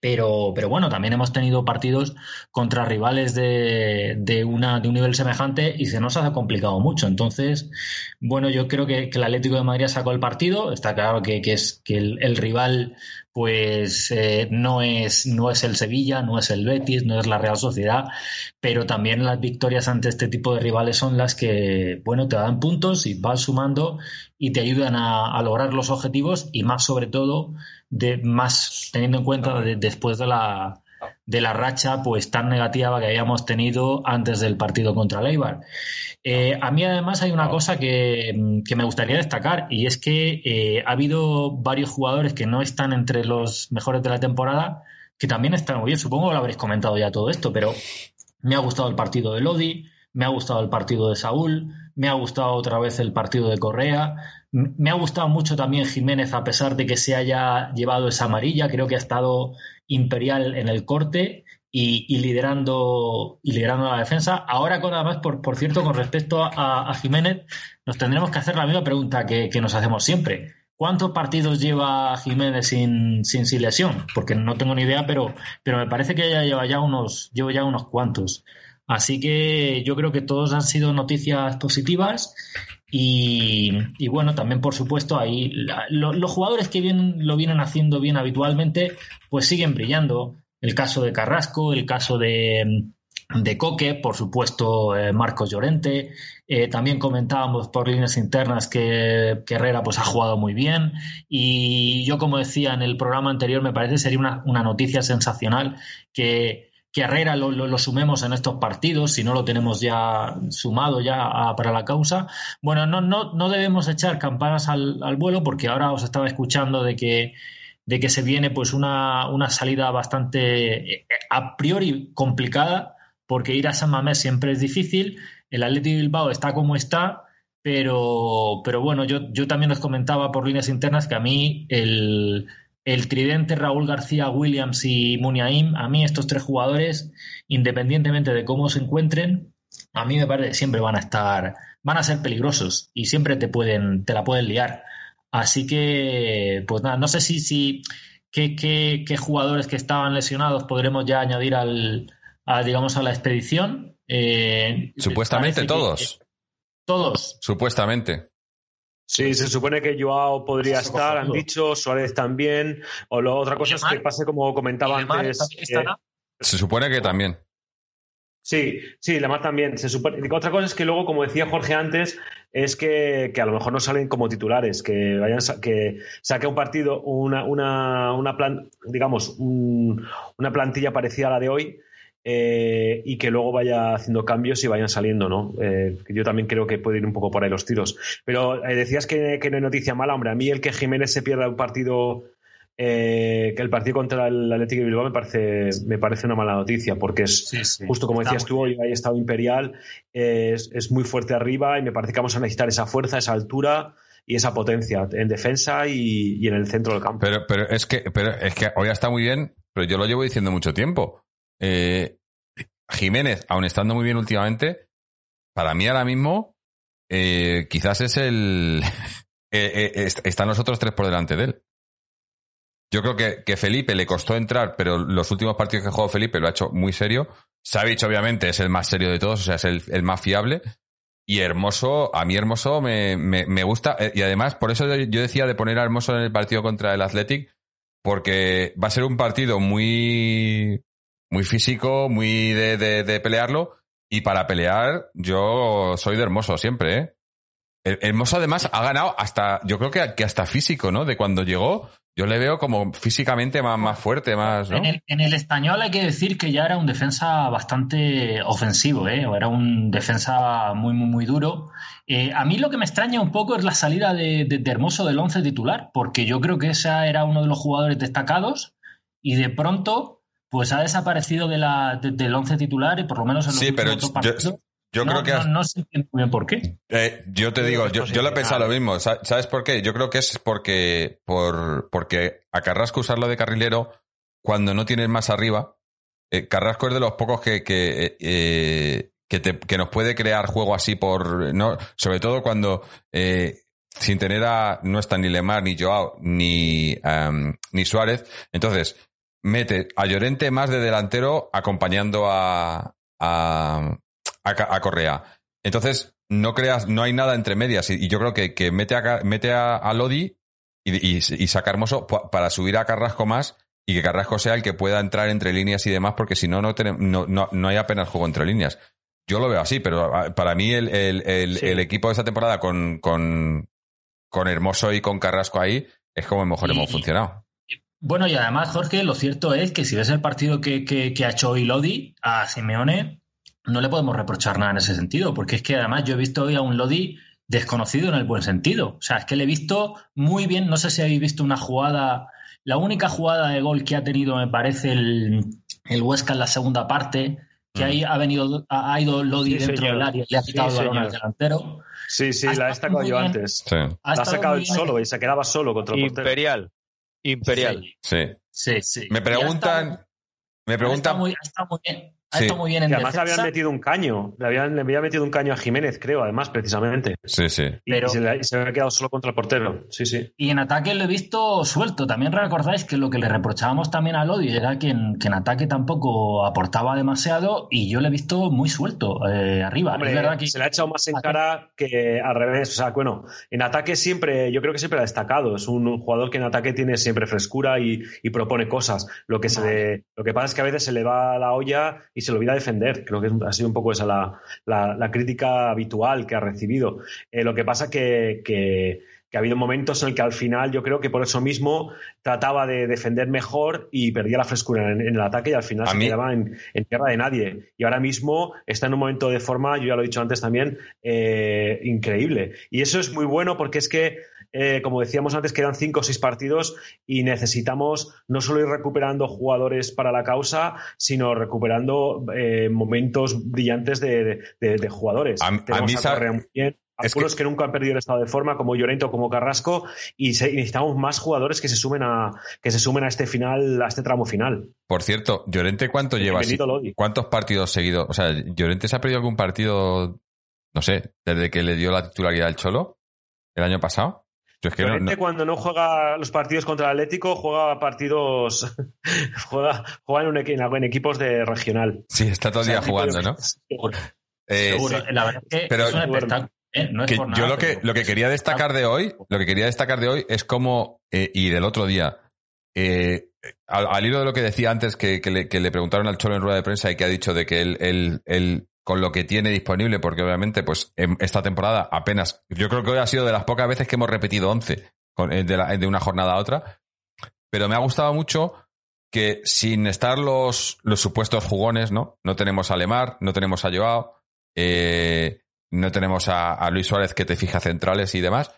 Pero, pero bueno, también hemos tenido partidos contra rivales de, de, una, de un nivel semejante y se nos ha complicado mucho. Entonces, bueno, yo creo que, el Atlético de Madrid sacó el partido. Está claro que, que es que el rival pues eh, no, es, no es el Sevilla, no es el Betis, no es la Real Sociedad, pero también las victorias ante este tipo de rivales son las que, bueno, te dan puntos y vas sumando y te ayudan a, lograr los objetivos y más sobre todo, de, más teniendo en cuenta de, después de la, de la racha pues tan negativa que habíamos tenido antes del partido contra Leibar. Eh, a mí además hay una cosa que, que, me gustaría destacar y es que eh, ha habido varios jugadores que no están entre los mejores de la temporada que también están muy bien. Supongo que lo habréis comentado ya todo esto, pero me ha gustado el partido de Lodi, me ha gustado el partido de Saúl, me ha gustado otra vez el partido de Correa, me ha gustado mucho también Jiménez a pesar de que se haya llevado esa amarilla, creo que ha estado imperial en el corte y, liderando y liderando la defensa. Ahora, con, además, por, por cierto, con respecto a, Jiménez, nos tendremos que hacer la misma pregunta que, que nos hacemos siempre. ¿Cuántos partidos lleva Jiménez sin, sin, sin, lesión? Porque no tengo ni idea, pero, pero me parece que ya lleva ya unos, llevo ya unos cuantos. Así que yo creo que todos han sido noticias positivas y, bueno, también por supuesto ahí los jugadores que vienen, lo vienen haciendo bien habitualmente, pues siguen brillando. El caso de Carrasco, el caso de, de Coque, por supuesto eh, Marcos Llorente. Eh, también comentábamos por líneas internas que, que, Herrera pues ha jugado muy bien y yo como decía en el programa anterior me parece sería una, una noticia sensacional que, que Herrera lo, lo, sumemos en estos partidos si no lo tenemos ya sumado ya a, para la causa. Bueno, no, no, no debemos echar campanas al, al vuelo porque ahora os estaba escuchando de que de que se viene pues una, una salida bastante eh, a priori complicada porque ir a San Mamés siempre es difícil. El Athletic Bilbao está como está, pero, pero bueno, yo, yo también os comentaba por líneas internas que a mí el, el tridente Raúl García, Williams y Muniaim, a mí estos tres jugadores, independientemente de cómo se encuentren, a mí me parece que siempre van a estar, van a ser peligrosos y siempre te pueden, te la pueden liar. Así que, pues nada, no sé si, si qué, qué, qué jugadores que estaban lesionados podremos ya añadir al, a, digamos, a la expedición. Eh, Supuestamente que- todos. todos. Supuestamente. Sí, se supone que Joao podría Eso estar, han dicho, Suárez también. O lo, otra cosa es que pase como comentaba antes. eh. Se supone que también. Sí, sí, Lemar también. Se supone... Otra cosa es que luego, como decía Jorge antes, es que, que a lo mejor no salen como titulares, que vayan que saque un partido, una, una, una plan, digamos, un- una plantilla parecida a la de hoy. Eh, y que luego vaya haciendo cambios y vayan saliendo, ¿no? Eh, yo también creo que puede ir un poco por ahí los tiros. Pero eh, decías que, que no hay noticia mala, hombre. A mí el que Jiménez se pierda un partido eh, que el partido contra el Atlético de Bilbao me parece, me parece una mala noticia, porque es Sí, sí. justo como decías tú, hoy hay estado imperial, es, es muy fuerte arriba y me parece que vamos a necesitar esa fuerza, esa altura y esa potencia en defensa y, y en el centro del campo. Pero, pero es que, pero es que hoy está muy bien, pero yo lo llevo diciendo mucho tiempo. Eh, Jiménez, aun estando muy bien últimamente, para mí ahora mismo, eh, quizás es el. eh, eh, est- están los otros tres por delante de él. Yo creo que, que Felipe le costó entrar, pero los últimos partidos que jugó Felipe lo ha hecho muy serio. Savic, obviamente, es el más serio de todos, o sea, es el, el más fiable. Y Hermoso, a mí Hermoso me, me, me gusta. eh, Y además, por eso yo decía de poner a Hermoso en el partido contra el Athletic, porque va a ser un partido muy, muy físico, muy de, de, pelearlo. Y para pelear, yo soy de Hermoso siempre, ¿eh? El- Hermoso además ha ganado hasta, yo creo que, que hasta físico, ¿no? De cuando llegó, yo le veo como físicamente más, más fuerte, más. En el, en el español hay que decir que ya era un defensa bastante ofensivo, ¿eh? Era un defensa muy, muy, muy duro. Eh, a mí lo que me extraña un poco es la salida de, de- de Hermoso del once titular, porque yo creo que ese era uno de los jugadores destacados y de pronto pues ha desaparecido de la, de- del once titular y por lo menos en los Sí, pero yo- partidos. Yo no, creo que no, has- no se entiende muy bien por qué. Eh, yo te digo, yo, yo lo he pensado lo mismo. Sa- ¿Sabes por qué? Yo creo que es porque, por, porque a Carrasco usarlo de carrilero cuando no tienes más arriba. eh, Carrasco es de los pocos que, que, eh, que, te- que nos puede crear juego así por. No, sobre todo cuando eh, sin tener a. No está ni Lemar, ni Joao, ni, am, ni Suárez. Entonces, mete a Llorente más de delantero acompañando a, a, a, Correa. Entonces, no creas, no hay nada entre medias. Y, y yo creo que, que mete a, mete a, Lodi y, y, y saca Hermoso pa- para subir a Carrasco más y que Carrasco sea el que pueda entrar entre líneas y demás, porque si no, no, no, no, no hay apenas juego entre líneas. Yo lo veo así, pero ah, para mí el, el, el, Sí. el equipo de esta temporada con, con, con Hermoso y con Carrasco ahí es como mejor Y- hemos funcionado. Bueno, y además, Jorge, lo cierto es que si ves el partido que, que- que ha hecho hoy Lodi a Simeone, no le podemos reprochar nada en ese sentido, porque es que además yo he visto hoy a un Lodi desconocido en el buen sentido. O sea, es que le he visto muy bien, no sé si habéis visto una jugada, la única jugada de gol que ha tenido, me parece, el, el Huesca en la segunda parte, que Mm. ahí ha venido, ha, ha ido Lodi Sí, dentro señor. del área y le ha Sí, quitado el balón al delantero. Sí, sí, Ha la he muy yo bien. antes. Sí, Ha La ha sacado él solo y se quedaba solo contra el portero. Imperial. Imperial. sí. Sí, sí. Me preguntan, me ha estado preguntan, muy, ha estado muy bien. Ha Sí. estado muy bien en Y además le habían defensa. metido un caño. Le habían, le había metido un caño a Jiménez, creo, además, precisamente. sí, sí. Y, Pero- se, le, y se había quedado solo contra el portero. Sí, sí. Y en ataque lo he visto suelto. También recordáis que lo que le reprochábamos también a Lodi era que en, que en ataque tampoco aportaba demasiado y yo le he visto muy suelto eh, arriba. Hombre, es verdad que se le ha echado más en cara que al revés. O sea, bueno, en ataque siempre, yo creo que siempre ha destacado. Es un jugador que en ataque tiene siempre frescura y, y propone cosas. Lo que, se le- lo que pasa es que a veces se le va la olla y se le olvida defender. Creo que ha sido un poco esa la, la- la crítica habitual que ha recibido. Eh, lo que pasa que, que, que ha habido momentos en el que al final yo creo que por eso mismo trataba de defender mejor y perdía la frescura en, en el ataque y al final A se mí- quedaba en, en tierra de nadie. Y ahora mismo está en un momento de forma, yo ya lo he dicho antes también, eh, increíble. Y eso es muy bueno porque es que, eh, como decíamos antes, quedan cinco o seis partidos y necesitamos no solo ir recuperando jugadores para la causa, sino recuperando eh, momentos brillantes de, de- de- jugadores. A- a mí algunos que... nunca han perdido el estado de forma, como Llorente o como Carrasco, y, se- y necesitamos más jugadores que se sumen a que se sumen a este final, a este tramo final. Por cierto, Llorente, ¿cuánto lleva? ¿Cuántos partidos seguidos? O sea, ¿Llorente se ha perdido algún partido, no sé, desde que le dio la titularidad al Cholo el año pasado? Yo es que no- Llorente no- cuando no juega los partidos contra el Atlético, juega partidos, juega, juega en, un en equipos de regional. sí, está todo el día O sea, jugando, ¿no? Seguro. Eh, Seguro. La verdad es que Pero- es un espectáculo. ¿eh? No es que por nada, yo lo que, lo que quería destacar de hoy, lo que quería destacar de hoy es cómo, eh, y del otro día, eh, al, al hilo de lo que decía antes, que, que le, que le preguntaron al Cholo en rueda de prensa y que ha dicho de que él, él- él, con lo que tiene disponible, porque obviamente, pues, en esta temporada apenas, yo creo que hoy ha sido de las pocas veces que hemos repetido 11 con- eh, de, una jornada a otra, pero me ha gustado mucho que sin estar los, los supuestos jugones, ¿no? No tenemos a Lemar, no tenemos a Joao, eh, no tenemos a Luis Suárez que te fija centrales y demás.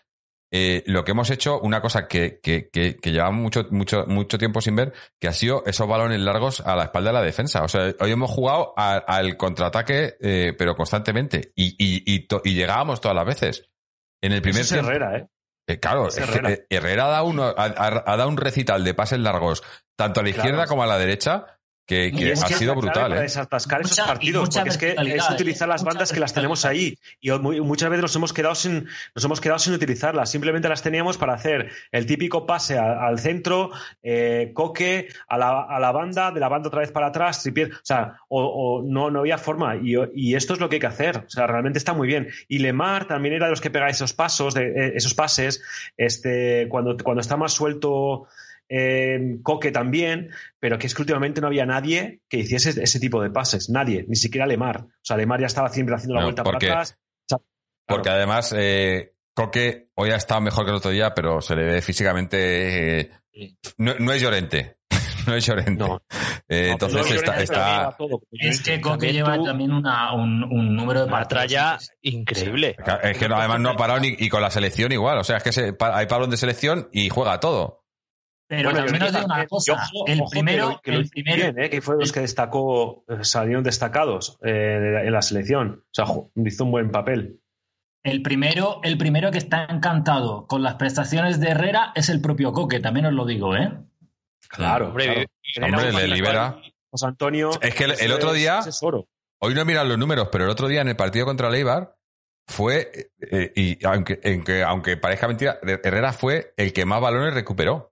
Eh, lo que hemos hecho, una cosa que, que, que, que llevamos mucho, mucho, mucho tiempo sin ver, que ha sido esos balones largos a la espalda de la defensa. O sea, hoy hemos jugado al contraataque, eh, pero constantemente. Y, y, y, to- y llegábamos todas las veces. En el primer Eso es tiempo- Herrera, ¿eh? eh, claro, Herrera. eh, Herrera ha dado, uno, ha, dado un recital de pases largos, tanto a la Claro. izquierda como a la derecha, que, Y que es ha que sido brutal. Para ¿eh? desatascar esos Mucha- partidos, porque es que es utilizar ¿eh? las Mucha bandas que las tenemos ahí y muy- muchas veces nos hemos quedado sin nos hemos quedado sin utilizarlas. Simplemente las teníamos para hacer el típico pase a- al centro, eh, coque a la, a la banda, de la banda otra vez para atrás, tripié, o sea, o, o no no había forma y, y esto es lo que hay que hacer. O sea, realmente está muy bien. Y Lemar también era de los que pega esos pasos, de, eh, esos pases, este cuando cuando está más suelto eh, Coque también, pero que es que últimamente no había nadie que hiciese ese tipo de pases. Nadie, ni siquiera Lemar. O sea, Lemar ya estaba siempre haciendo la No, vuelta porque- para atrás. Porque además, eh, Coque hoy ha estado mejor que el otro día, pero se le ve físicamente. eh, no, no es llorente. no es llorente. No. Eh, No, entonces está. Es que Coque lleva tú- también una, un, un número de Una partidos. tralla increíble. es que no- además no ha parado ni y con la selección igual. O sea, es que se, hay parón de selección y juega todo. Pero Bueno, también os Llorente digo una cosa. El ojo que primero, lo- que lo el hizo primero, bien, eh, que fue de los que destacó, eh, salieron destacados eh, en la selección. O sea, jo- hizo un buen papel. el primero, el primero que está encantado con las prestaciones de Herrera es el propio Coque, también os lo digo, ¿eh? Claro. Hombre, claro. Hombre, le libera. José Antonio. Es que el- otro día-. Hoy no he mirado los números, pero el otro día en el partido contra Leibar fue, eh, y aunque, en que- aunque parezca mentira, Herrera fue el que más balones recuperó.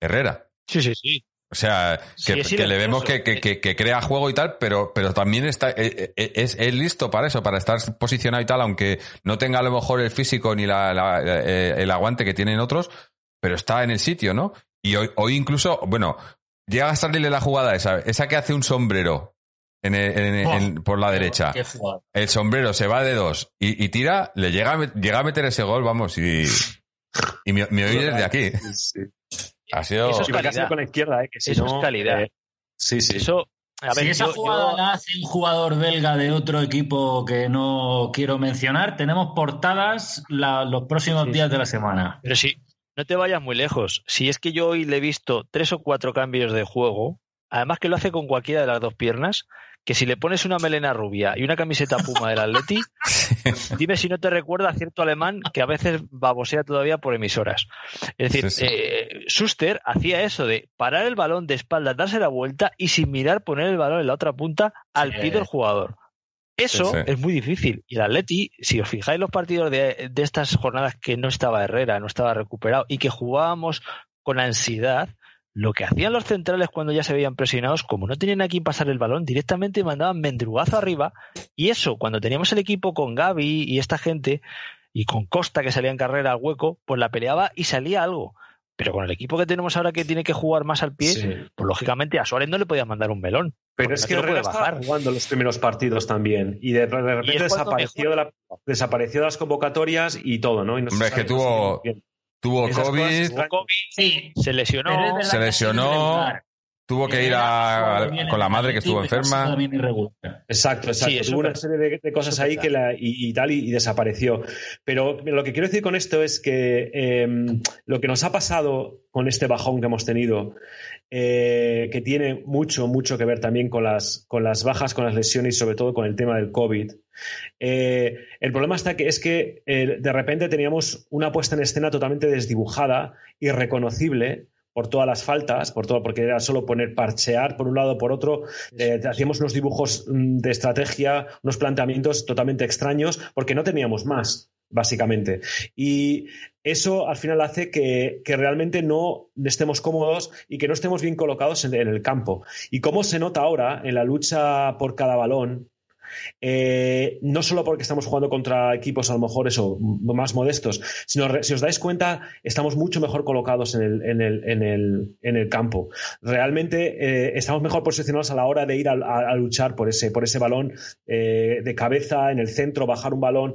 Herrera. Sí, sí, sí. O sea, Sí, que, es que le vemos que, que- que- que crea juego y tal, pero, pero también está, eh, eh, es, es listo para eso, para estar posicionado y tal, aunque no tenga a lo mejor el físico ni la, la- eh, el aguante que tienen otros, pero está en el sitio, ¿no? Y hoy, hoy incluso, bueno, llega a salirle la jugada esa, esa que hace un sombrero en el- en- en- por la derecha. El sombrero se va de dos y, y tira, le llega, llega a meter ese gol, vamos, y, y me, me oí desde aquí. Sí. Ha sido... Eso es ha sido calidad. con la izquierda, eh, que si Eso no, es calidad. eh, sí, sí. Eso, a ver, si esa yo- jugada yo- la hace un jugador belga de otro equipo que no quiero mencionar, tenemos portadas la- los próximos Sí, días sí. de la semana. Pero sí, no te vayas muy lejos. Si es que yo hoy le he visto tres o cuatro cambios de juego, además que lo hace con cualquiera de las dos piernas, que si le pones una melena rubia y una camiseta puma del Atleti, dime si no te recuerda a cierto alemán que a veces babosea todavía por emisoras. Es decir, Sí, sí. eh, Schuster hacía eso de parar el balón de espaldas, darse la vuelta y sin mirar poner el balón en la otra punta al Sí. pie del jugador. Eso Sí, sí. es muy difícil. Y el Atleti, si os fijáis los partidos de, de estas jornadas que no estaba Herrera, no estaba recuperado y que jugábamos con ansiedad, lo que hacían los centrales cuando ya se veían presionados, como no tenían a quién pasar el balón, directamente mandaban mendrugazo arriba. Y eso, cuando teníamos el equipo con Gaby y esta gente, y con Costa que salía en carrera al hueco, pues la peleaba y salía algo. Pero con el equipo que tenemos ahora que tiene que jugar más al pie, Sí. pues lógicamente a Suárez no le podías mandar un melón. Pero es no que Herrera puede estaba bajar. jugando los primeros partidos también. Y de, de repente Y desapareció de, la- desapareció de las convocatorias y todo, ¿no? Y no se Hombre, es que tuvo- bien. Tuvo COVID, cosas- Tuvo COVID, Sí, se lesionó. se lesionó. Tuvo que ir a, con la madre que estuvo enferma. también irregular. Exacto, exacto. Sí, eso Tuvo una serie de, de cosas ahí que la, y, y tal y, y desapareció. Pero lo que quiero decir con esto es que eh, lo que nos ha pasado con este bajón que hemos tenido, eh, que tiene mucho, mucho que ver también con las, con las bajas, con las lesiones y sobre todo con el tema del COVID. Eh, el problema está que es que eh, de repente teníamos una puesta en escena totalmente desdibujada, irreconocible por todas las faltas, por todo, porque era solo poner parchear por un lado o por otro. Eh, hacíamos unos dibujos mm, de estrategia, unos planteamientos totalmente extraños, porque no teníamos más. básicamente. Y eso al final hace que, que, realmente no estemos cómodos y que no estemos bien colocados en, en, el campo. Y cómo se nota ahora en la lucha por cada balón, eh, no solo porque estamos jugando contra equipos a lo mejor eso, más modestos, sino si os dais cuenta, estamos mucho mejor colocados en el, en el, en el, en el campo. Realmente eh, estamos mejor posicionados a la hora de ir a, luchar por ese, por ese balón eh, de cabeza en el centro, bajar un balón.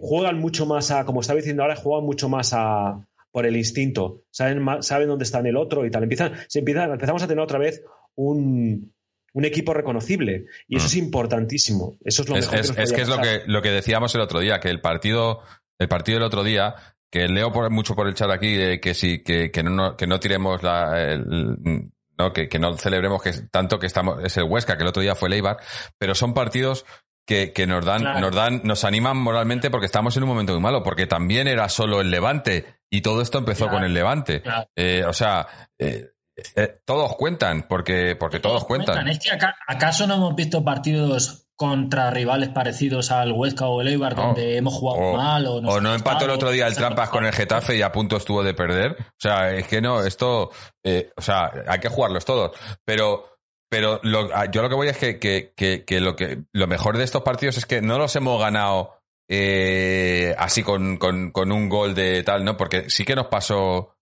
Juegan mucho más a, como estaba diciendo ahora, juegan mucho más a, por el instinto. Saben, saben dónde está en el otro y tal. Empiezan, se empiezan, empezamos a tener otra vez un, un equipo reconocible. Y eso mm. es importantísimo. Eso es lo es, mejor es, que nos es que es lo que, lo que decíamos el otro día, que el partido, el partido del otro día, que leo por, mucho por el chat aquí, eh, que sí, que, que, no, que no tiremos la, el, no, que, que no celebremos que tanto que estamos, es el Huesca, que el otro día fue el Eibar, pero son partidos que, que, nos dan, claro. nos dan, nos animan moralmente porque estamos en un momento muy malo, porque también era solo el Levante y todo esto empezó claro. con el Levante. Claro. Eh, o sea, eh, eh, todos cuentan, porque, porque todos, todos cuentan. cuentan. Es que acá, acaso no hemos visto partidos contra rivales parecidos al Huesca o el Eibar donde hemos jugado o, mal o, o no empató el otro día el Trampas con el Getafe y a punto estuvo de perder. O sea, es que no, esto, eh, o sea, hay que jugarlos todos. Pero pero lo, yo lo que voy es que, que, que, que, lo que lo mejor de estos partidos es que no los hemos ganado eh, así con, con, con, un gol de tal, ¿no? Porque sí que nos pasó.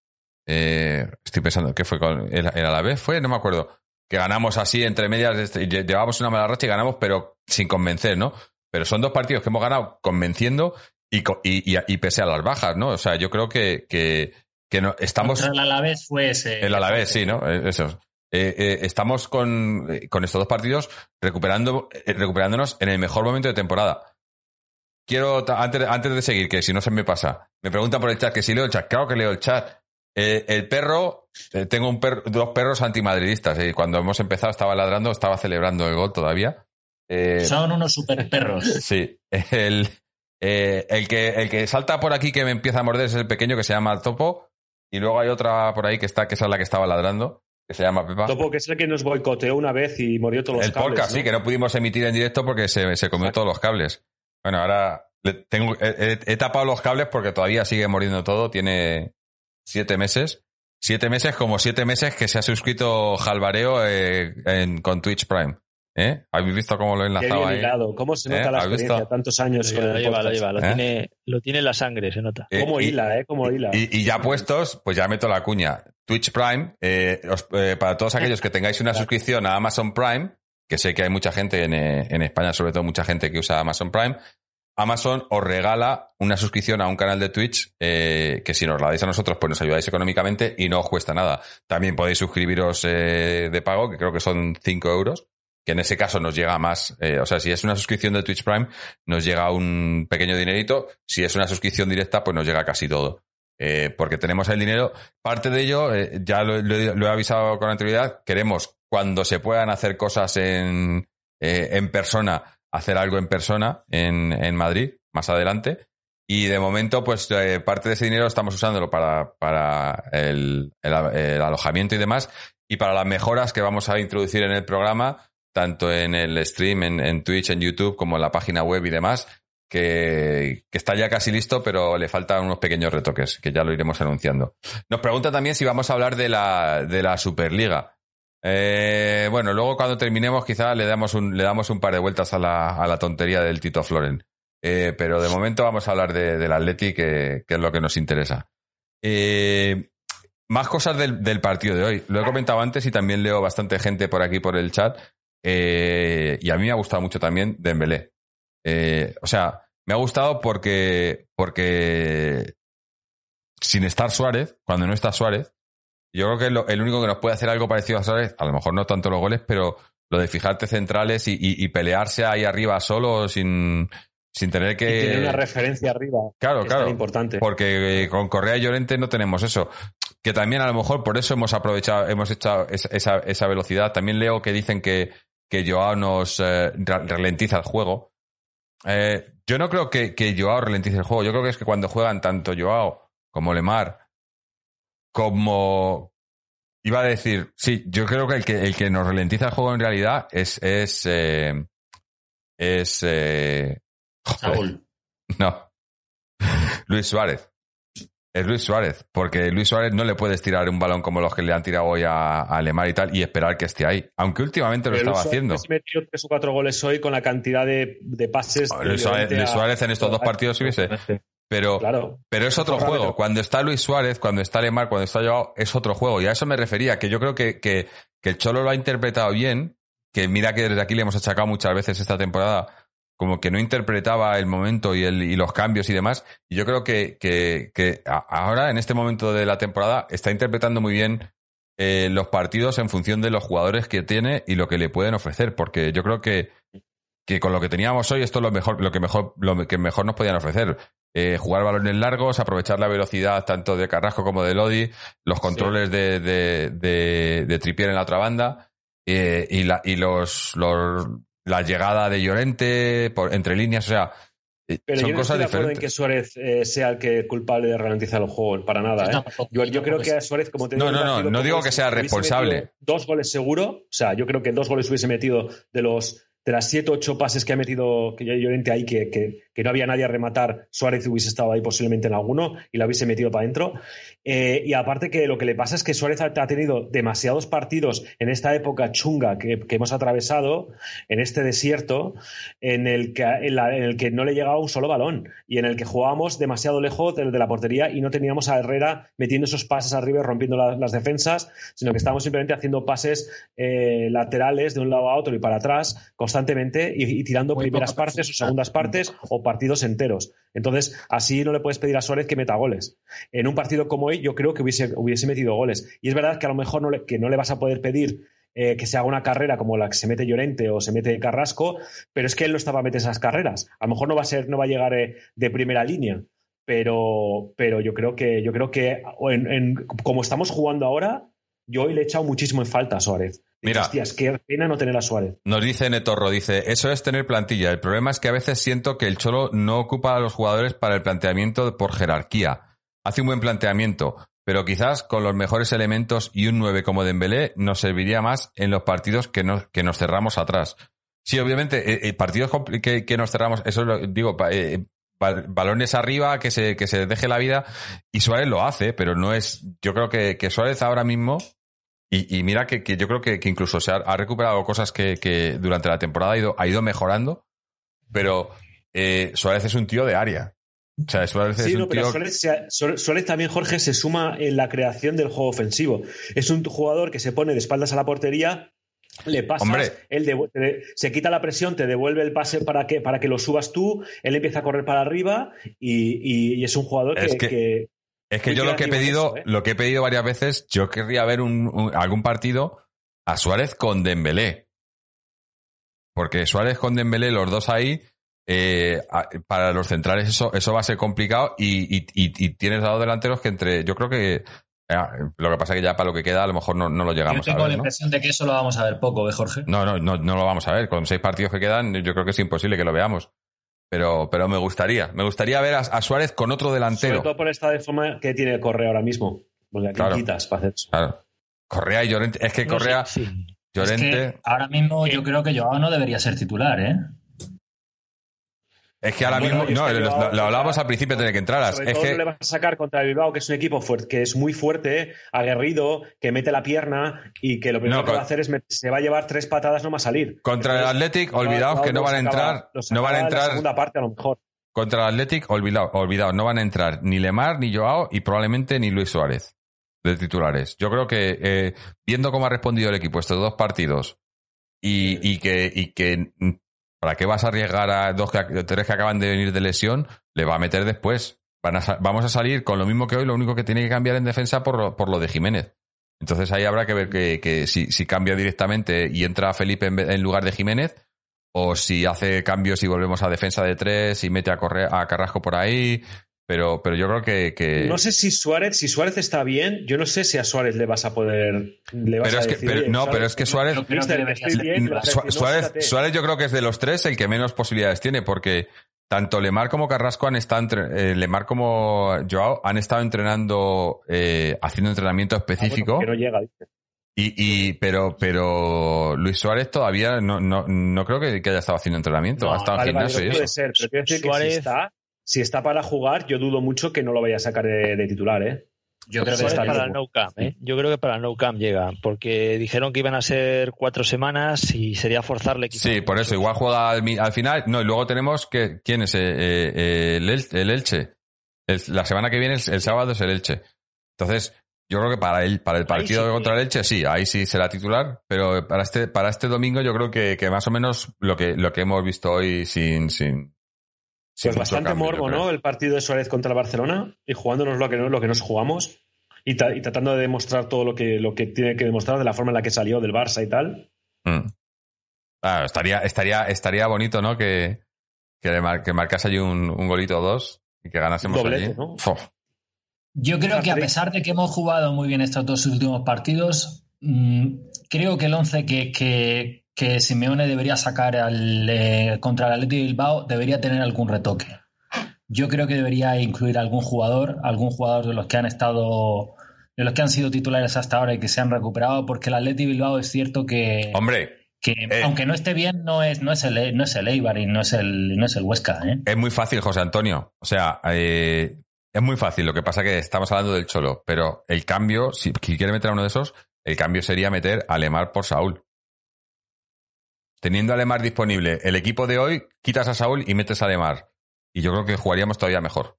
Eh, estoy pensando, ¿qué fue con el, el Alavés? ¿Fue? No me acuerdo. Que ganamos así entre medias, este, llevamos una mala racha y ganamos, pero sin convencer, ¿no? Pero son dos partidos que hemos ganado convenciendo y, y, y, y pese a las bajas, ¿no? O sea, yo creo que, que, que no, estamos. Contra el Alavés fue ese. El Alavés, sí, ¿no? Eso. Eh, eh, estamos con, con, estos dos partidos recuperando, recuperándonos en el mejor momento de temporada. Quiero, antes, antes de seguir, que si no se me pasa, me preguntan por el chat que si leo el chat. Claro que leo el chat. Eh, el perro, tengo un perro, dos perros antimadridistas y cuando hemos empezado estaba ladrando, estaba celebrando el gol todavía. Son unos super perros. Sí. El, el, que, el que salta por aquí que me empieza a morder es el pequeño que se llama Topo y luego hay otra por ahí que está, que esa es la que estaba ladrando que se llama Pepa. Topo, que es el que nos boicoteó una vez y murió todos los el cables. El podcast, ¿no? sí, que no pudimos emitir en directo porque se, se comió Exacto. todos los cables. Bueno, ahora tengo, he, he, tapado los cables porque todavía sigue muriendo todo. Tiene siete meses. Siete meses como siete meses que se ha suscrito Jalvareo eh, en, con Twitch Prime. ¿Eh? ¿Habéis visto cómo lo he enlazado ahí? Hilado. ¿Cómo se nota ¿Eh? la experiencia? Visto? Tantos años lo con lleva, el lleva, lo, lleva. Lo, ¿Eh? tiene, lo tiene en la sangre, se nota. Como hila, ¿eh? Como hila. Y, y, ya puestos, pues ya meto la cuña. Twitch Prime, eh, os, eh, para todos aquellos que tengáis una suscripción a Amazon Prime, que sé que hay mucha gente en, en España, sobre todo mucha gente que usa Amazon Prime, Amazon os regala una suscripción a un canal de Twitch eh, que si nos la dais a nosotros pues nos ayudáis económicamente y no os cuesta nada. También podéis suscribiros eh, de pago, que creo que son 5 euros, que en ese caso nos llega más. Eh, o sea, si es una suscripción de Twitch Prime, nos llega un pequeño dinerito. Si es una suscripción directa, pues nos llega casi todo. Porque tenemos el dinero. Parte de ello, ya lo, he avisado con anterioridad, queremos cuando se puedan hacer cosas en, en persona, hacer algo en persona en, en Madrid más adelante. Y de momento, pues eh, parte de ese dinero estamos usándolo para, para el, alojamiento y demás, y para las mejoras que vamos a introducir en el programa, tanto en el stream, en, en Twitch, en YouTube, como en la página web y demás, que, que, está ya casi listo, pero le faltan unos pequeños retoques, que ya lo iremos anunciando. Nos pregunta también si vamos a hablar de la, de la Superliga. Eh, bueno, luego cuando terminemos quizá le damos un, le damos un par de vueltas a la, a la tontería del Tito Floren. Eh, pero de momento vamos a hablar de, del Atleti, que, que, es lo que nos interesa. Eh, más cosas del, del, partido de hoy. Lo he comentado antes y también leo bastante gente por aquí por el chat. Y a mí me ha gustado mucho también Dembélé. O sea, me ha gustado porque, porque sin estar Suárez, cuando no está Suárez, yo creo que lo, el único que nos puede hacer algo parecido a Suárez, a lo mejor no tanto los goles, pero lo de fijarte centrales y, y, y pelearse ahí arriba solo sin, sin tener que. Y tener una referencia arriba. Claro, claro. importante. Porque eh, con Correa y Llorente no tenemos eso. Que también a lo mejor por eso hemos aprovechado, hemos hecho esa, esa velocidad. También leo que dicen que, que Joao nos eh, ralentiza el juego. Eh, yo no creo que, que Joao ralentice el juego. Yo creo que es que cuando juegan tanto Joao como Lemar, como. Iba a decir, sí, yo creo que el que, el que nos ralentiza el juego en realidad es. es, eh, es eh, Saúl. No. Luis Suárez. Es Luis Suárez, porque Luis Suárez no le puedes tirar un balón como los que le han tirado hoy a, a Lemar y tal y esperar que esté ahí. Aunque últimamente lo Pero estaba Luis haciendo. Suárez metió tres o cuatro goles hoy con la cantidad de, de pases. Luis Suárez en estos dos partidos hubiese. Pero, Claro. pero es otro juego. rápido. Cuando está Luis Suárez, cuando está Lemar, cuando está Joao, es otro juego. Y a eso me refería, que yo creo que, que, que el Cholo lo ha interpretado bien, que mira que desde aquí le hemos achacado muchas veces esta temporada, como que no interpretaba el momento y, el, y los cambios y demás. Y yo creo que, que, que ahora, en este momento de la temporada, está interpretando muy bien eh, los partidos en función de los jugadores que tiene y lo que le pueden ofrecer. Porque yo creo que, que con lo que teníamos hoy, esto es lo mejor, lo que mejor, lo que mejor nos podían ofrecer. Eh, jugar balones largos, aprovechar la velocidad tanto de Carrasco como de Lodi, los controles de, de, de, de Trippier en la otra banda, eh, y, la, y los, los la llegada de Llorente por, entre líneas, o sea, eh, Pero son yo no cosas estoy de acuerdo en diferentes. que Suárez eh, sea el que culpable de ralentizar el juego, para nada. Yo ¿eh? Yo, yo Yo creo que a Suárez, como te No, digo, no, no, no digo que sea responsable. Dos goles seguro. O sea, yo creo que dos goles hubiese metido de los de las siete ocho pases que ha metido que Llorente ahí, que, que, que no había nadie a rematar, Suárez hubiese estado ahí posiblemente en alguno y la hubiese metido para adentro. Eh, y aparte que lo que le pasa es que Suárez ha, tenido demasiados partidos en esta época chunga que, que hemos atravesado, en este desierto, en el, que, en, la- en el que no le llegaba un solo balón y en el que jugábamos demasiado lejos de, de la portería y no teníamos a Herrera metiendo esos pases arriba y rompiendo la- las defensas, sino que estábamos simplemente haciendo pases eh, laterales de un lado a otro y para atrás constantemente y, y tirando Muy primeras partes o segundas partes o partidos enteros. Entonces, así no le puedes pedir a Suárez que meta goles. En un partido como hoy, yo creo que hubiese, hubiese metido goles. Y es verdad que a lo mejor no le, que no le vas a poder pedir eh, que se haga una carrera como la que se mete Llorente o se mete Carrasco, pero es que él no estaba a meter esas carreras. A lo mejor no va a ser, no va a llegar eh, de primera línea. Pero, pero yo creo que, yo creo que o en- en- como estamos jugando ahora, yo hoy le he echado muchísimo en falta a Suárez. Mira. Hostias, qué pena no tener a Suárez. Nos dice Netorro, dice, eso es tener plantilla. El problema es que a veces siento que el Cholo no ocupa a los jugadores para el planteamiento por jerarquía. Hace un buen planteamiento, pero quizás con los mejores elementos y un 9 como Dembélé nos serviría más en los partidos que nos, que nos cerramos atrás. Sí, obviamente, eh, eh, partidos que, que nos cerramos, eso lo digo, eh, ba- balones arriba, que se, que se deje la vida, y Suárez lo hace, pero no es, yo creo que, Suárez ahora mismo, y, y mira que, que yo creo que, que incluso se ha, ha recuperado cosas que, que durante la temporada ha ido, ha ido mejorando, pero eh, Suárez es un tío de área. O sea, Suárez es Sí, un no, pero tío... Suárez, también, Jorge, se suma en la creación del juego ofensivo. Es un jugador que se pone de espaldas a la portería, le pasas, Hombre. él se quita la presión, te devuelve el pase para que, para que lo subas tú, él empieza a correr para arriba y, y- y es un jugador que, Es que- que- Es que Muy yo lo que he pedido, eso, ¿eh? lo que he pedido varias veces, yo querría ver un, un- algún partido a Suárez con Dembélé. Porque Suárez con Dembélé, los dos ahí, eh, para los centrales eso, eso va a ser complicado y, y- y- y tienes a dos delanteros que entre, yo creo que eh, lo que pasa es que ya para lo que queda a lo mejor no, no lo Yo llegamos a tengo la ver, ¿no? impresión de que eso lo vamos a ver poco, ¿eh, Jorge? No, no, no, no lo vamos a ver. Con seis partidos que quedan, yo creo que es imposible que lo veamos. Pero, pero me gustaría, me gustaría ver a, a Suárez con otro sobre delantero. todo por esta de forma que tiene Correa ahora mismo. Porque aquí Claro. quitas para hacer eso. Claro. Correa y Llorente. Es que No sé, Correa, sí. Llorente. Es que ahora mismo yo creo que Joao no debería ser titular, ¿eh? Es que ahora Bueno, mismo, no, lo, Bilbao- lo- lo hablábamos al principio de que entraras. Sobre Es todo que no le vas a sacar contra el Bilbao, que es un equipo fuerte, que es muy fuerte, aguerrido, que mete la pierna y que lo primero No, que va a hacer es met- se va a llevar tres patadas, no va a salir. contra el Athletic, olvidaos que no van a entrar, no van a sacaba en la entrar, segunda parte a lo mejor. contra el Athletic, olvidado, olvidaos, no van a entrar ni Lemar, ni Joao y probablemente ni Luis Suárez de titulares. Yo creo que eh, viendo cómo ha respondido el equipo estos dos partidos y, y que, y que ¿para qué vas a arriesgar a dos que, tres que acaban de venir de lesión? Le va a meter después. Vamos a salir con lo mismo que hoy, lo único que tiene que cambiar en defensa por, lo- de Jiménez. Entonces ahí habrá que ver que, si, cambia directamente y entra Felipe en, lugar de Jiménez, o si hace cambios y volvemos a defensa de tres y mete a Carrasco por ahí. Pero, pero yo creo que. que- No sé si Suárez, si Suárez está bien, yo no sé si a Suárez le vas a poder. Le vas Pero a es que- decir, pero- "Oye, no, pero es que Suárez- que Suárez, fíjate". Suárez yo creo que es de los tres el que menos posibilidades tiene, porque tanto Lemar como Carrasco han estado, entre- eh, Lemar como Joao han estado entrenando, eh, haciendo entrenamiento Ah, bueno, específico. que no llega, dice. Y, y, pero, pero Luis Suárez todavía no, no, no creo que, que haya estado haciendo entrenamiento. No, ha estado en Vale, vale, gimnasio no y puede ser, pero quiero decir que Suárez- si está, si está para jugar, yo dudo mucho que no lo vaya a sacar de, de titular, ¿eh? Yo creo que está para el no camp, ¿eh? Yo creo que para el no camp llega, porque dijeron que iban a ser cuatro semanas y sería forzarle. quizá Sí, por eso, igual juega al, al final. No, y luego tenemos que. ¿Quién es? Eh, eh, eh, el, El- el Elche. El- la semana que viene, el, el sábado, es el Elche. Entonces, yo creo que para el, para el partido sí contra el Elche, sí, ahí sí será titular. Pero para este, para este domingo, yo creo que, que más o menos lo que, lo que hemos visto hoy sin. sin sin Pues bastante cambio, morbo. ¿no? El partido de Suárez contra el Barcelona y jugándonos lo que, no- lo que nos jugamos y, ta- y tratando de demostrar todo lo que, lo que tiene que demostrar de la forma en la que salió del Barça y tal. Mm. Ah, estaría, estaría, estaría bonito, ¿no? Que, que, le mar- que marcase allí un, un golito o dos y que ganásemos Doblete, allí. ¿no? Yo creo que a pesar de que hemos jugado muy bien estos dos últimos partidos, mm, creo que el 11 que, que, que Simeone debería sacar al, eh, contra el Athletic de Bilbao debería tener algún retoque. Yo creo que debería incluir algún jugador, algún jugador de los que han estado, de los que han sido titulares hasta ahora y que se han recuperado, porque el Athletic de Bilbao es cierto que, Hombre, que eh. aunque no esté bien, no es, no es el no es el Eibar y no es el, no es el Huesca, ¿eh? Es muy fácil, José Antonio. O sea, es muy fácil. Lo que pasa que estamos hablando del Cholo, pero el cambio, si si quiere meter a uno de esos, el cambio sería meter a Lemar por Saúl. Teniendo a Lemar disponible el equipo de hoy, quitas a Saúl y metes a Lemar. Y yo creo que jugaríamos todavía mejor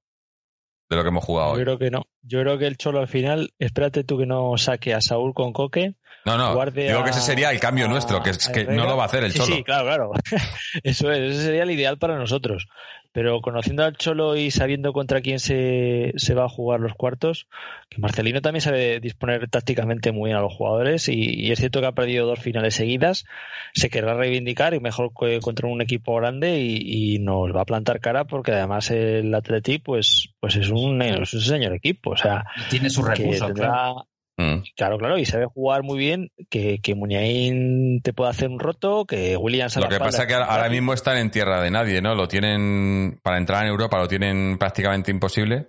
de lo que hemos jugado Yo hoy. creo que no. Yo creo que el Cholo al final, espérate tú que no saque a Saúl con Coque. No, no. guarde Digo a- que ese sería el cambio a- nuestro, que, es que no lo va a hacer el Sí, Cholo. Sí, claro, claro. Eso es, ese sería el ideal para nosotros. Pero conociendo al Cholo y sabiendo contra quién se, se va a jugar los cuartos, que Marcelino también sabe disponer tácticamente muy bien a los jugadores y, y es cierto que ha perdido dos finales seguidas, se querrá reivindicar y mejor que contra un equipo grande y, y nos va a plantar cara porque además el Atleti pues, pues es, un, es un señor equipo. O sea, Tiene que recursos, claro. Mm. Claro, claro, y sabe jugar muy bien, que, que Muñain te puede hacer un roto, que Williams a Lo la que pasa es que ahora, ahora mismo están en tierra de nadie, ¿no? Lo tienen, para entrar en Europa lo tienen prácticamente imposible.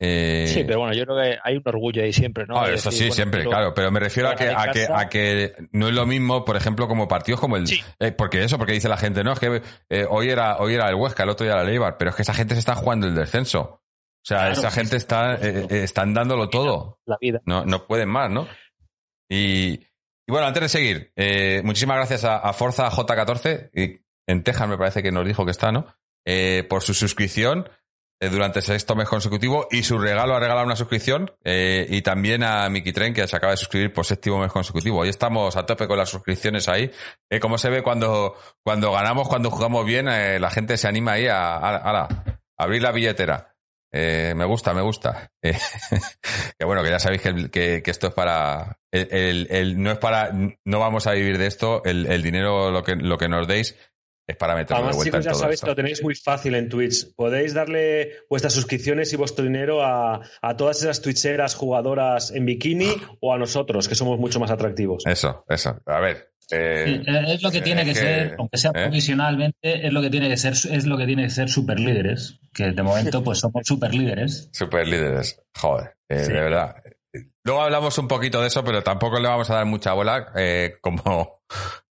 Eh, Sí, pero bueno, yo creo que hay un orgullo ahí siempre, ¿no? Ah, eso decir, sí, bueno, siempre, claro. Pero me refiero a que, a que, a que no es lo mismo, por ejemplo, como partidos como el. Sí. eh, porque eso, porque dice la gente, no, es que eh, hoy era hoy era el Huesca, el otro día era el Eibar, pero es que esa gente se está jugando el descenso. O sea, Claro, esa gente sí, está, eh, eh, están dándolo todo. La vida. No, no pueden más, ¿no? Y, y bueno, antes de seguir, eh, muchísimas gracias a, a Forza J14, y en Texas me parece que nos dijo que está, ¿no? Eh, por su suscripción eh, durante sexto mes consecutivo y su regalo ha regalado una suscripción eh, y también a Miki Tren que se acaba de suscribir por séptimo mes consecutivo. Hoy estamos a tope con las suscripciones ahí. Eh, como se ve cuando, cuando ganamos, cuando jugamos bien, eh, la gente se anima ahí a, a, a- a abrir la billetera. Eh, me gusta, me gusta. Eh, que bueno, que ya sabéis que, que, que esto es para. El, el- el- no es para. No vamos a vivir de esto. El, el dinero, lo que, lo que nos deis, es para meterlo de Además, vuelta chicos, en ya sabéis esto. que lo tenéis muy fácil en Twitch. Podéis darle vuestras suscripciones y vuestro dinero a, a todas esas twitcheras jugadoras en bikini o a nosotros, que somos mucho más atractivos. Eso, eso. A ver. Eh, Sí, Es lo que tiene que ser, aunque sea ¿eh? provisionalmente, es lo que tiene que ser, es lo que tiene que ser super líderes, que de momento pues somos super líderes. Super líderes. Joder, eh, Sí. de verdad. Luego hablamos un poquito de eso, pero tampoco le vamos a dar mucha bola, eh, como.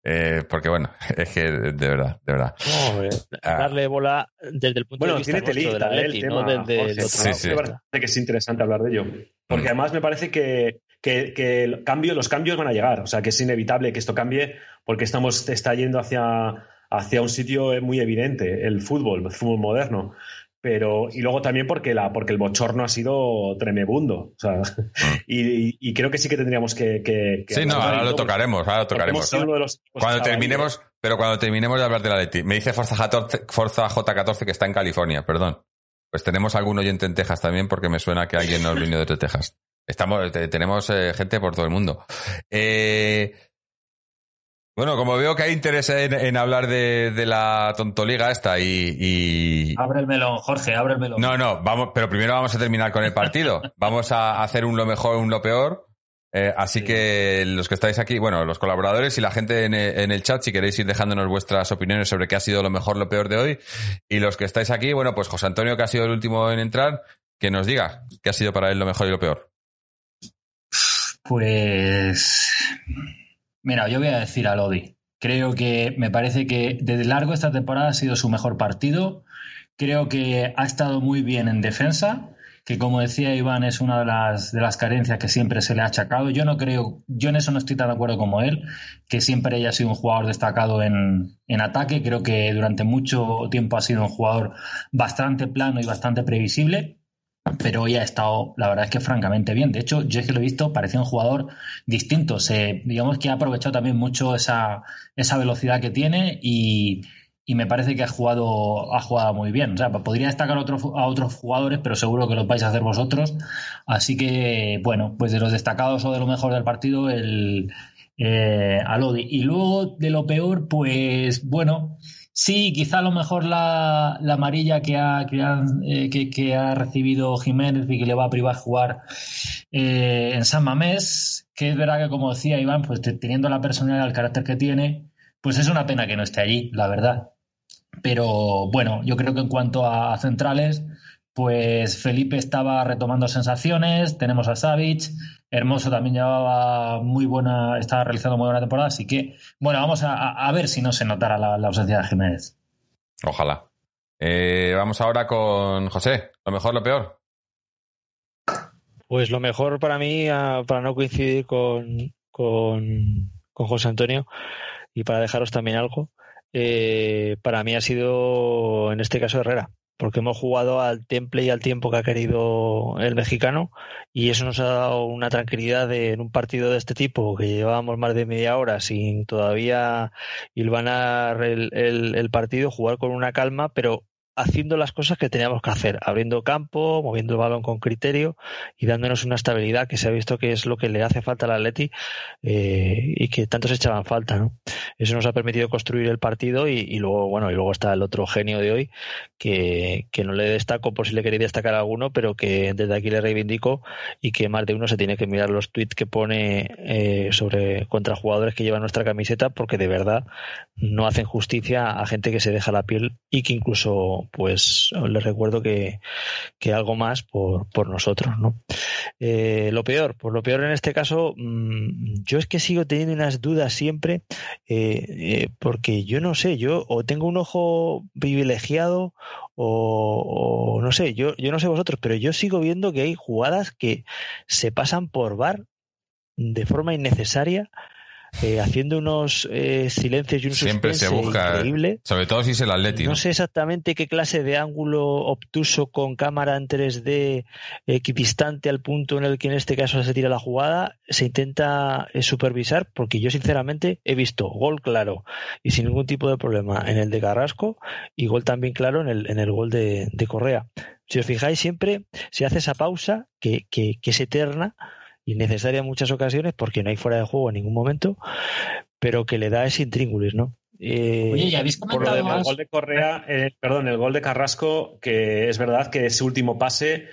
eh, porque bueno, es que de verdad, de verdad. No, eh, Ah. darle bola desde el punto Bueno, de vista tiene telita del eh, el tema. no desde el Jorge. otro Sí, lado. sí. Me parece que es interesante hablar de ello. Porque Mm. además me parece que, que, que el cambio, los cambios van a llegar. O sea, que es inevitable que esto cambie porque estamos, está yendo hacia, hacia un sitio muy evidente, el fútbol, el fútbol moderno. Pero, y luego también porque, la, porque el bochorno ha sido tremebundo. O sea, y, y- creo que sí que tendríamos que. que- que Sí, no, ahora lo tocaremos, ahora lo tocaremos. Cuando ahí, terminemos, pero cuando terminemos de hablar de la Leti, me dice Forza, 14 Forza J14 que está en California, perdón. Pues tenemos algún oyente en Texas también porque me suena que alguien nos vino desde Texas. Estamos, te- tenemos eh, gente por todo el mundo. Eh, bueno, como veo que hay interés en, en hablar de, de la tontoliga esta y, y- Abre el melón, Jorge, abre el melón. no, no, vamos, pero primero vamos a terminar con el partido. Vamos a hacer un lo mejor, un lo peor. Eh, así Sí. que los que estáis aquí, bueno, los colaboradores y la gente en, en el chat, si queréis ir dejándonos vuestras opiniones sobre qué ha sido lo mejor, lo peor de hoy. Y los que estáis aquí, bueno, pues José Antonio, que ha sido el último en entrar, que nos diga qué ha sido para él lo mejor y lo peor. Pues. Mira, yo voy a decir a Lodi. Creo que me parece que desde largo esta temporada ha sido su mejor partido. Creo que ha estado muy bien en defensa, que como decía Iván es una de las, de las carencias que siempre se le ha achacado. Yo no creo, yo en eso no estoy tan de acuerdo como él, que siempre haya sido un jugador destacado en, en ataque. Creo que durante mucho tiempo ha sido un jugador bastante plano y bastante previsible pero hoy ha estado, la verdad es que francamente bien. De hecho, yo es que lo he visto, parecía un jugador distinto. Digamos que ha aprovechado también mucho esa, esa velocidad que tiene y, y me parece que ha jugado, ha jugado muy bien. O sea, podría destacar a otros, a otros jugadores, pero seguro que lo vais a hacer vosotros. Así que, bueno, pues de los destacados o de lo mejor del partido, el eh, Alodi. Y luego de lo peor, pues bueno. Sí, quizá a lo mejor la, la amarilla que ha, que, eh, que, que, ha recibido Jiménez y que le va a privar jugar eh, en San Mamés, que es verdad que como decía Iván, pues teniendo la personalidad el carácter que tiene, pues es una pena que no esté allí, la verdad. Pero bueno, yo creo que en cuanto a centrales, pues Felipe estaba retomando sensaciones, tenemos a Savic, Hermoso también llevaba muy buena, estaba realizando muy buena temporada, así que bueno, vamos a, a ver si no se notara la, la ausencia de Jiménez. Ojalá. Eh, vamos ahora con José, lo mejor, lo peor. Pues lo mejor para mí, para no coincidir con, con, con José Antonio y para dejaros también algo, eh, para mí ha sido en este caso Herrera porque hemos jugado al temple y al tiempo que ha querido el mexicano y eso nos ha dado una tranquilidad de, en un partido de este tipo que llevábamos más de media hora sin todavía hilvanar el, el, el partido, jugar con una calma, pero haciendo las cosas que teníamos que hacer, abriendo campo, moviendo el balón con criterio y dándonos una estabilidad que se ha visto que es lo que le hace falta al Atleti eh, y que tanto se echaban falta. ¿no? Eso nos ha permitido construir el partido y, luego bueno y luego está el otro genio de hoy que, que, no le destaco por si le queréis destacar a alguno, pero que desde aquí le reivindico y que más de uno se tiene que mirar los tweets que pone eh, sobre contra jugadores que llevan nuestra camiseta porque de verdad no hacen justicia a gente que se deja la piel y que incluso pues les recuerdo que, que algo más por, por nosotros, ¿no? Eh, lo peor, pues lo peor en este caso, mmm, yo es que sigo teniendo unas dudas siempre, eh, eh, porque yo no sé, yo o tengo un ojo privilegiado o, o, no sé, yo, yo no sé vosotros, pero yo sigo viendo que hay jugadas que se pasan por bar de forma innecesaria eh, haciendo unos eh, silencios y un Siempre se busca, increíble. sobre todo si es el Atleti. No, ¿no? sé exactamente qué clase de ángulo obtuso con cámara en 3D equidistante al punto en el que en este caso se tira la jugada se intenta eh, supervisar porque yo sinceramente he visto gol claro y sin ningún tipo de problema en el de Carrasco y gol también claro en el, en el gol de, de Correa. Si os fijáis siempre se hace esa pausa que, que, que es eterna innecesaria en muchas ocasiones porque no hay fuera de juego en ningún momento, pero que le da ese intríngulis, ¿no? Eh, Oye, ¿ya habéis por lo demás, el gol de Correa, eh, perdón, el gol de Carrasco, que es verdad que ese último pase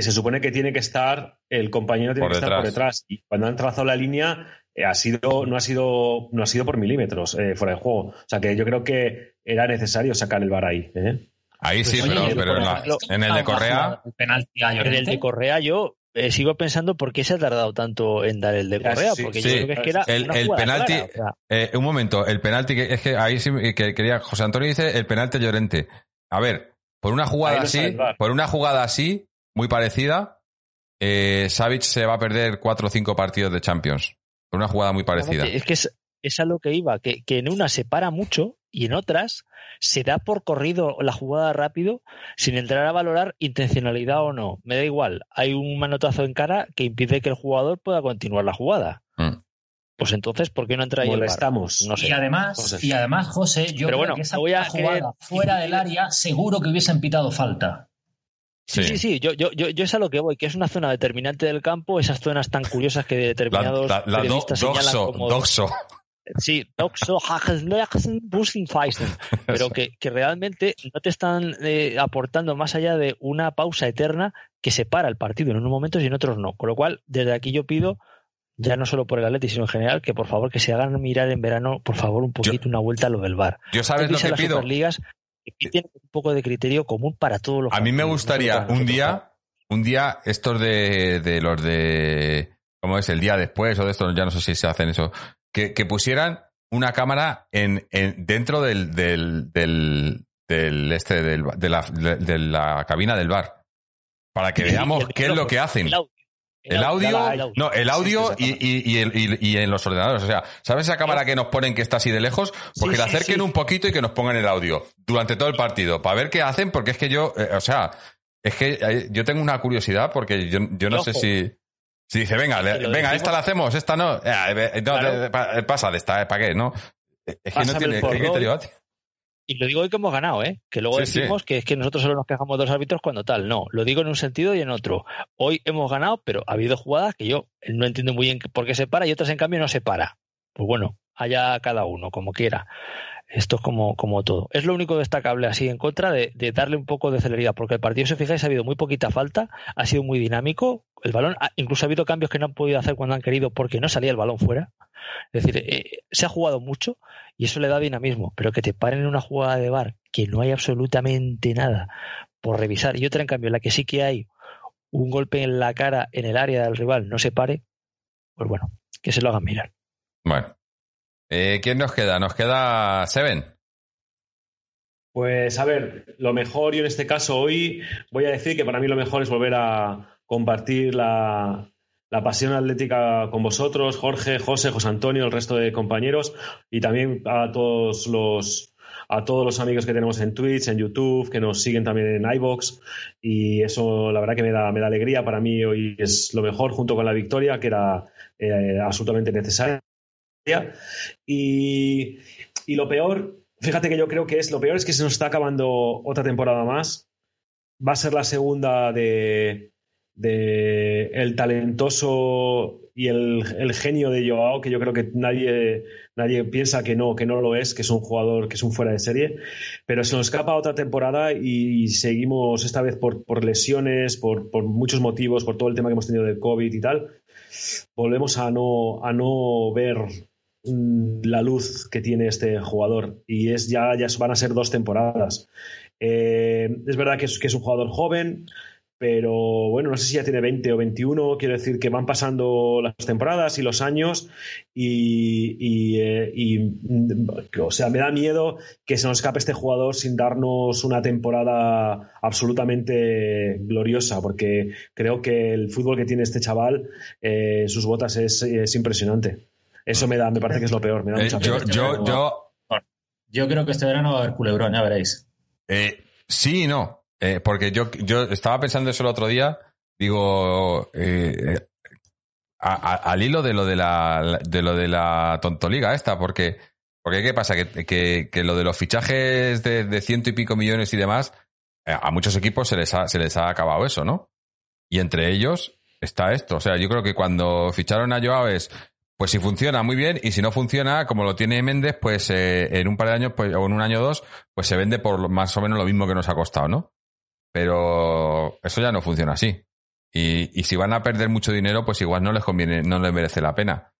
se supone que tiene que estar, el compañero tiene que detrás. estar por detrás. Y cuando han trazado la línea, eh, ha sido, no, ha sido, no ha sido por milímetros eh, fuera de juego. O sea que yo creo que era necesario sacar el bar ahí. ¿eh? Ahí sí, pues, pero, oye, pero en, la, en, el de Correa. El penalti en el de Correa yo eh, sigo pensando por qué se ha tardado tanto en dar el de Correa, sí, porque sí. yo creo que es que era el, el penalti. Clara, o sea. eh, un momento, el penalti que es que ahí sí que quería José Antonio dice el penalti Llorente. A ver, por una jugada así, por una jugada así, muy parecida, eh, Savic se va a perder cuatro o cinco partidos de Champions. Por una jugada muy parecida. Es que es, es a lo que iba, que, que en una se para mucho y en otras se da por corrido la jugada rápido sin entrar a valorar intencionalidad o no. Me da igual, hay un manotazo en cara que impide que el jugador pueda continuar la jugada. Mm. Pues entonces, ¿por qué no entra ahí Molestamos. No sé. Y además, José. y además, José, yo Pero creo bueno, que esa voy a jugada querer... fuera del área seguro que hubiesen pitado falta. Sí, sí, sí, Yo, yo, yo, yo es a lo que voy, que es una zona determinante del campo, esas zonas tan curiosas que determinados la, la, la periodistas do, señalan como... doxo. Sí, doxo, pero que, que realmente no te están eh, aportando más allá de una pausa eterna que separa el partido en unos momentos y en otros no. Con lo cual, desde aquí yo pido ya no solo por el Atleti, sino en general, que por favor que se hagan mirar en verano, por favor, un poquito yo, una vuelta a lo del bar. Yo sabes lo que las pido. Superligas, que tienen un poco de criterio común para todos los A mí me gustaría un día, un día estos de, de los de, ¿cómo es? El día después o de estos, ya no sé si se hacen eso, que, que pusieran una cámara en, en dentro del, del, del, del este del, de, la, de la cabina del bar para que veamos qué es lo que hacen. El audio. No, el audio y, y, y, y- en los ordenadores. O sea, ¿sabes esa cámara que nos ponen que está así de lejos? Porque le sí, acerquen un poquito y que nos pongan el audio durante todo el partido para ver qué hacen, porque es que yo, eh, o sea, es que eh, yo tengo una curiosidad porque yo, yo no sé si. Si dice, venga, le- venga, decimos- esta la hacemos, esta no. Eh, eh, no, Claro. eh, pa- pasa de esta, ¿para qué? ¿No? Es que no tiene. el ¿Qué porrón. criterio? Y lo digo hoy que hemos ganado, ¿eh? Que luego Sí, sí. decimos que es que nosotros solo nos quejamos de los árbitros cuando tal. No, lo digo en un sentido y en otro. Hoy hemos ganado, pero ha habido jugadas que yo no entiendo muy bien por qué se para y otras en cambio no se para. Pues bueno, allá cada uno, como quiera. Esto es como, como todo. Es lo único destacable así en contra de, darle un poco de celeridad, porque el partido, si os fijáis, ha habido muy poquita falta, ha sido muy dinámico. El balón, incluso ha habido cambios que no han podido hacer cuando han querido porque no salía el balón fuera. Es decir, eh, se ha jugado mucho y eso le da dinamismo, pero que te paren en una jugada de bar que no hay absolutamente nada por revisar y otra en cambio en la que sí que hay un golpe en la cara en el área del rival no se pare, pues bueno, que se lo hagan mirar. Bueno. Eh, ¿Quién nos queda? Nos queda Seven. Pues a ver, lo mejor, yo en este caso hoy voy a decir que para mí lo mejor es volver a compartir la, la pasión atlética con vosotros, Jorge, José, José Antonio, el resto de compañeros y también a todos los a todos los amigos que tenemos en Twitch, en YouTube, que nos siguen también en iBox y eso la verdad que me da, me da alegría. Para mí hoy es lo mejor junto con la victoria que era eh, absolutamente necesaria. Y, y lo peor, fíjate que yo creo que es lo peor es que se nos está acabando otra temporada más. Va a ser la segunda de, de el talentoso y el, el genio de Joao, que yo creo que nadie, nadie piensa que no, que no lo es, que es un jugador, que es un fuera de serie. Pero se nos escapa otra temporada y seguimos esta vez por, por lesiones, por, por muchos motivos, por todo el tema que hemos tenido del COVID y tal. Volvemos a no, a no ver la luz que tiene este jugador y es ya, ya van a ser dos temporadas. Eh, es verdad que es, que es un jugador joven, pero bueno, no sé si ya tiene 20 o 21, quiero decir que van pasando las temporadas y los años y, eh, mm, o sea, me da miedo que se nos escape este jugador sin darnos una temporada absolutamente gloriosa, porque creo que el fútbol que tiene este chaval eh, en sus botas es impresionante. Eso me da, me parece que es lo peor. Me da Eh, mucha yo, pena. yo, yo, Yo creo que este verano va a haber culebrón, ya veréis. Eh, sí y no. Eh, porque yo, yo estaba pensando eso el otro día. Digo, eh, a- a- al hilo de lo de la, de lo de la tontoliga esta, porque, porque ¿qué pasa? Que, que, que lo de los fichajes de, de ciento y pico millones y demás, eh, a muchos equipos se les, ha, se les ha acabado eso, ¿no? Y entre ellos está esto. O sea, yo creo que cuando ficharon a Joao es, pues si funciona muy bien y si no funciona, como lo tiene Méndez, pues eh, en un par de años, pues, o en un año o dos, pues se vende por más o menos lo mismo que nos ha costado, ¿no? Pero eso ya no funciona así. Y, y si van a perder mucho dinero, pues igual no les conviene, no les merece la pena.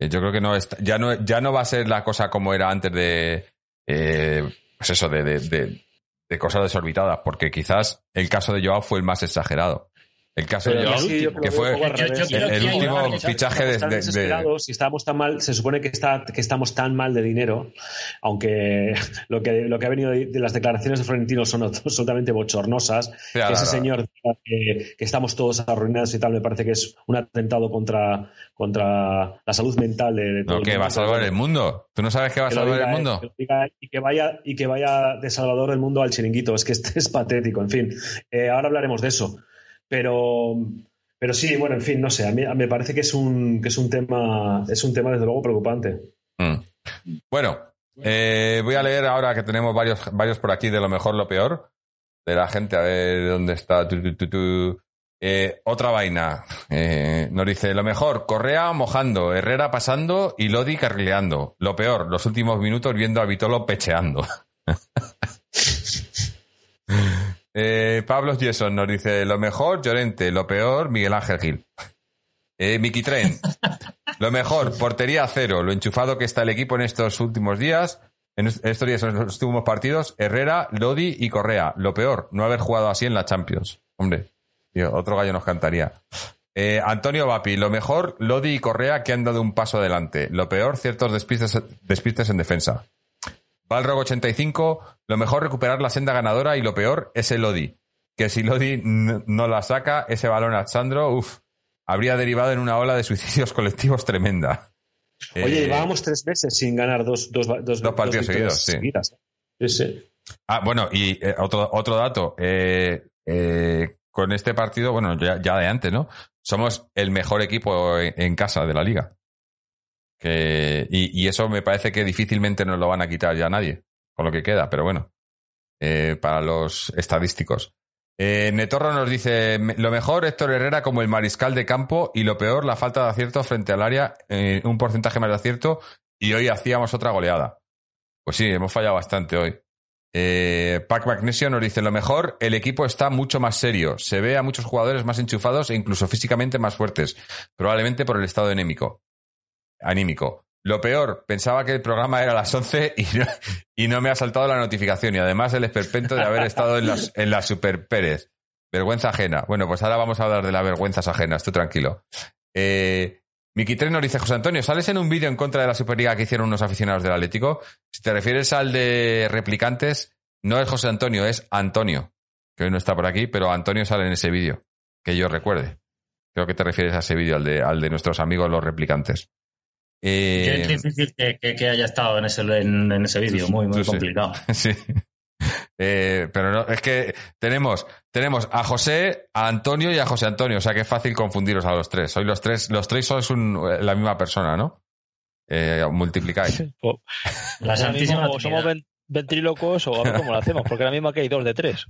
Eh, Yo creo que no está- ya no, ya no va a ser la cosa como era antes de, eh, pues eso, de, de, de- de cosas desorbitadas, porque quizás el caso de Joao fue el más exagerado. El caso de Joao, sí, que fue Yo- yo el, último fichaje de, tan de- de- y estábamos tan mal, se supone que, está, que estamos tan mal de dinero, aunque lo que, lo que ha venido de, de las declaraciones de Florentino son absolutamente bochornosas, Sí, que ese ahora. señor diga que, que estamos todos arruinados y tal, me parece que es un atentado contra, contra la salud mental de, de todo No, el que mundo. va a salvar el mundo. ¿Tú no sabes que va a Que salvar el él, mundo? que y que vaya y que vaya de salvador del mundo al chiringuito es que este es patético en fin Eh, ahora hablaremos de eso pero pero sí bueno en fin no sé a mí me parece que es un que es un tema es un tema desde luego preocupante Mm. Bueno, eh, voy a leer ahora que tenemos varios, varios por aquí de lo mejor, lo peor. De la gente, a ver dónde está. Tu, tu, tu. Eh, otra vaina. Eh, nos dice, lo mejor, Correa mojando, Herrera pasando y Lodi carrileando. Lo peor, los últimos minutos viendo a Vitolo pecheando. eh, Pablo Gesson nos dice, lo mejor, Llorente, lo peor, Miguel Ángel Gil. Eh, Miki Tren, lo mejor, portería cero, lo enchufado que está el equipo en estos últimos días, en est- estos días, en los últimos partidos, Herrera, Lodi y Correa. Lo peor, no haber jugado así en la Champions. Hombre, tío, otro gallo nos cantaría. Eh, Antonio Vapi, lo mejor, Lodi y Correa que han dado un paso adelante. Lo peor, ciertos despistes, despistes en defensa. Balrog85, lo mejor recuperar la senda ganadora y lo peor es el Lodi. Que si Lodi no la saca, ese balón a Sandro, uff, habría derivado en una ola de suicidios colectivos tremenda. Oye, Eh, llevábamos tres meses sin ganar dos, dos, dos, Dos partidos seguidos, sí. seguidas. Sí, sí. Ah, bueno, y eh, otro, otro dato. eh, eh, con este partido, bueno, ya, ya de antes, ¿no? Somos el mejor equipo en, en casa de la liga. Y, eso me parece que difícilmente nos lo van a quitar ya nadie, con lo que queda, pero bueno, eh, para los estadísticos. Eh, Netorro nos dice, "Me- lo mejor Héctor Herrera como el mariscal de campo y lo peor la falta de acierto frente al área, eh, un porcentaje más de acierto y hoy hacíamos otra goleada. Pues sí, hemos fallado bastante hoy. Eh, Pac Magnesio nos dice, lo mejor, el equipo está mucho más serio. Se ve a muchos jugadores más enchufados e incluso físicamente más fuertes. Probablemente por el estado anémico. Anímico. Lo peor, pensaba que el programa era a las 11 y no, me ha saltado la notificación. Y además el esperpento de haber estado en la Super Pérez. Vergüenza ajena. Bueno, pues ahora vamos a hablar de las vergüenzas ajenas. Tú tranquilo. Eh, Miki Tren nos dice, José Antonio, ¿sales en un vídeo en contra de la Superliga que hicieron unos aficionados del Atlético? Si te refieres al de replicantes, no es José Antonio, es Antonio, que hoy no está por aquí, pero Antonio sale en ese vídeo, que yo recuerde. Creo que te refieres a ese vídeo, al de, al de nuestros amigos los replicantes. Eh, Es difícil que, que- que haya estado en ese, en, en ese vídeo, muy, muy sí. complicado. sí. Eh, pero no, es que tenemos, tenemos a José, a Antonio y a José Antonio, o sea que es fácil confundiros a los tres. Sois los tres, los tres sois un- la misma persona, ¿no? Eh, multiplicáis. O- La Santísima Trinidad. somos ven- ventrílocos o a ver cómo lo hacemos, porque ahora mismo aquí hay dos de tres.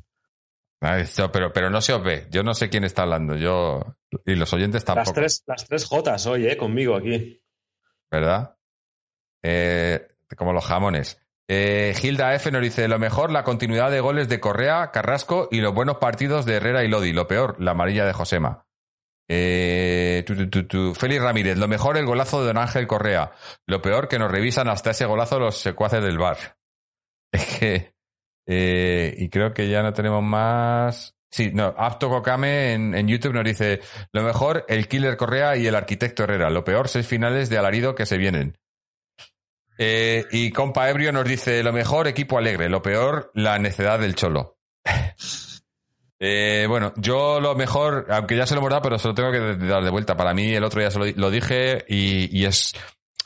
Pero, pero no se os ve. Yo no sé quién está hablando. Yo y los oyentes Las tampoco. tres, las tres Jotas hoy, ¿eh? Conmigo aquí. ¿Verdad? Eh, como los jamones. Eh, Gilda F nos dice, lo mejor, la continuidad de goles de Correa, Carrasco y los buenos partidos de Herrera y Lodi. Lo peor, la amarilla de Josema. Eh, tu, tu, tu. Félix Ramírez, lo mejor, el golazo de Don Ángel Correa. Lo peor, que nos revisan hasta ese golazo los secuaces del bar. Es que... eh, y creo que ya no tenemos más... Sí, no, Apto Kokame en, en YouTube nos dice, lo mejor, el Killer Correa y el Arquitecto Herrera. Lo peor, seis finales de alarido que se vienen. Eh, y Compa Ebrio nos dice, lo mejor, equipo alegre. Lo peor, la necedad del cholo. Eh, bueno, yo lo mejor, aunque ya se lo hemos dado, pero se lo tengo que dar de vuelta. Para mí, el otro día se lo, dije y, y es...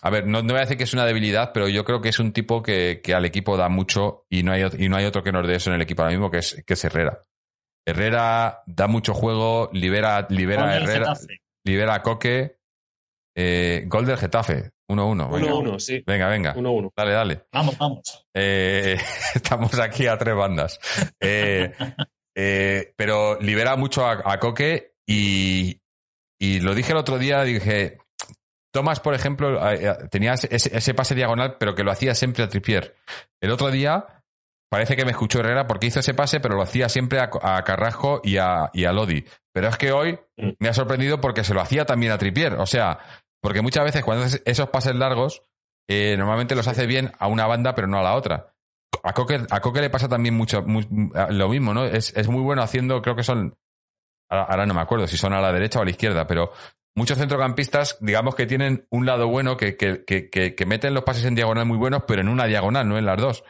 A ver, no, no voy a decir que es una debilidad, pero yo creo que es un tipo que, que al equipo da mucho y no, hay, y no hay otro que nos dé eso en el equipo ahora mismo, que es, que es Herrera. Herrera da mucho juego, libera, libera el Herrera, Getafe. libera a Coque. Eh, gol del Getafe, 1-1. Venga, 1-1, sí. venga, venga. 1-1. Dale, dale. Vamos, vamos. Eh, estamos aquí a tres bandas. Eh, eh, pero libera mucho a, a Coque y, y lo dije el otro día, dije, Tomás, por ejemplo, tenía ese, ese- ese pase diagonal, pero que lo hacía siempre a Tripier. El otro día parece que me escuchó Herrera porque hizo ese pase, pero lo hacía siempre a, a Carrasco y a, y a Lodi. Pero es que hoy Mm. me ha sorprendido porque se lo hacía también a Tripier. O sea, porque muchas veces cuando haces esos pases largos, eh, normalmente los hace bien a una banda, pero no a la otra. A Coque, a Coque le pasa también mucho mu- lo mismo, ¿no? Es, es muy bueno haciendo, creo que son, ahora no me acuerdo si son a la derecha o a la izquierda, pero muchos centrocampistas, digamos que tienen un lado bueno que, que, que, que- que meten los pases en diagonal muy buenos, pero en una diagonal, no en las dos.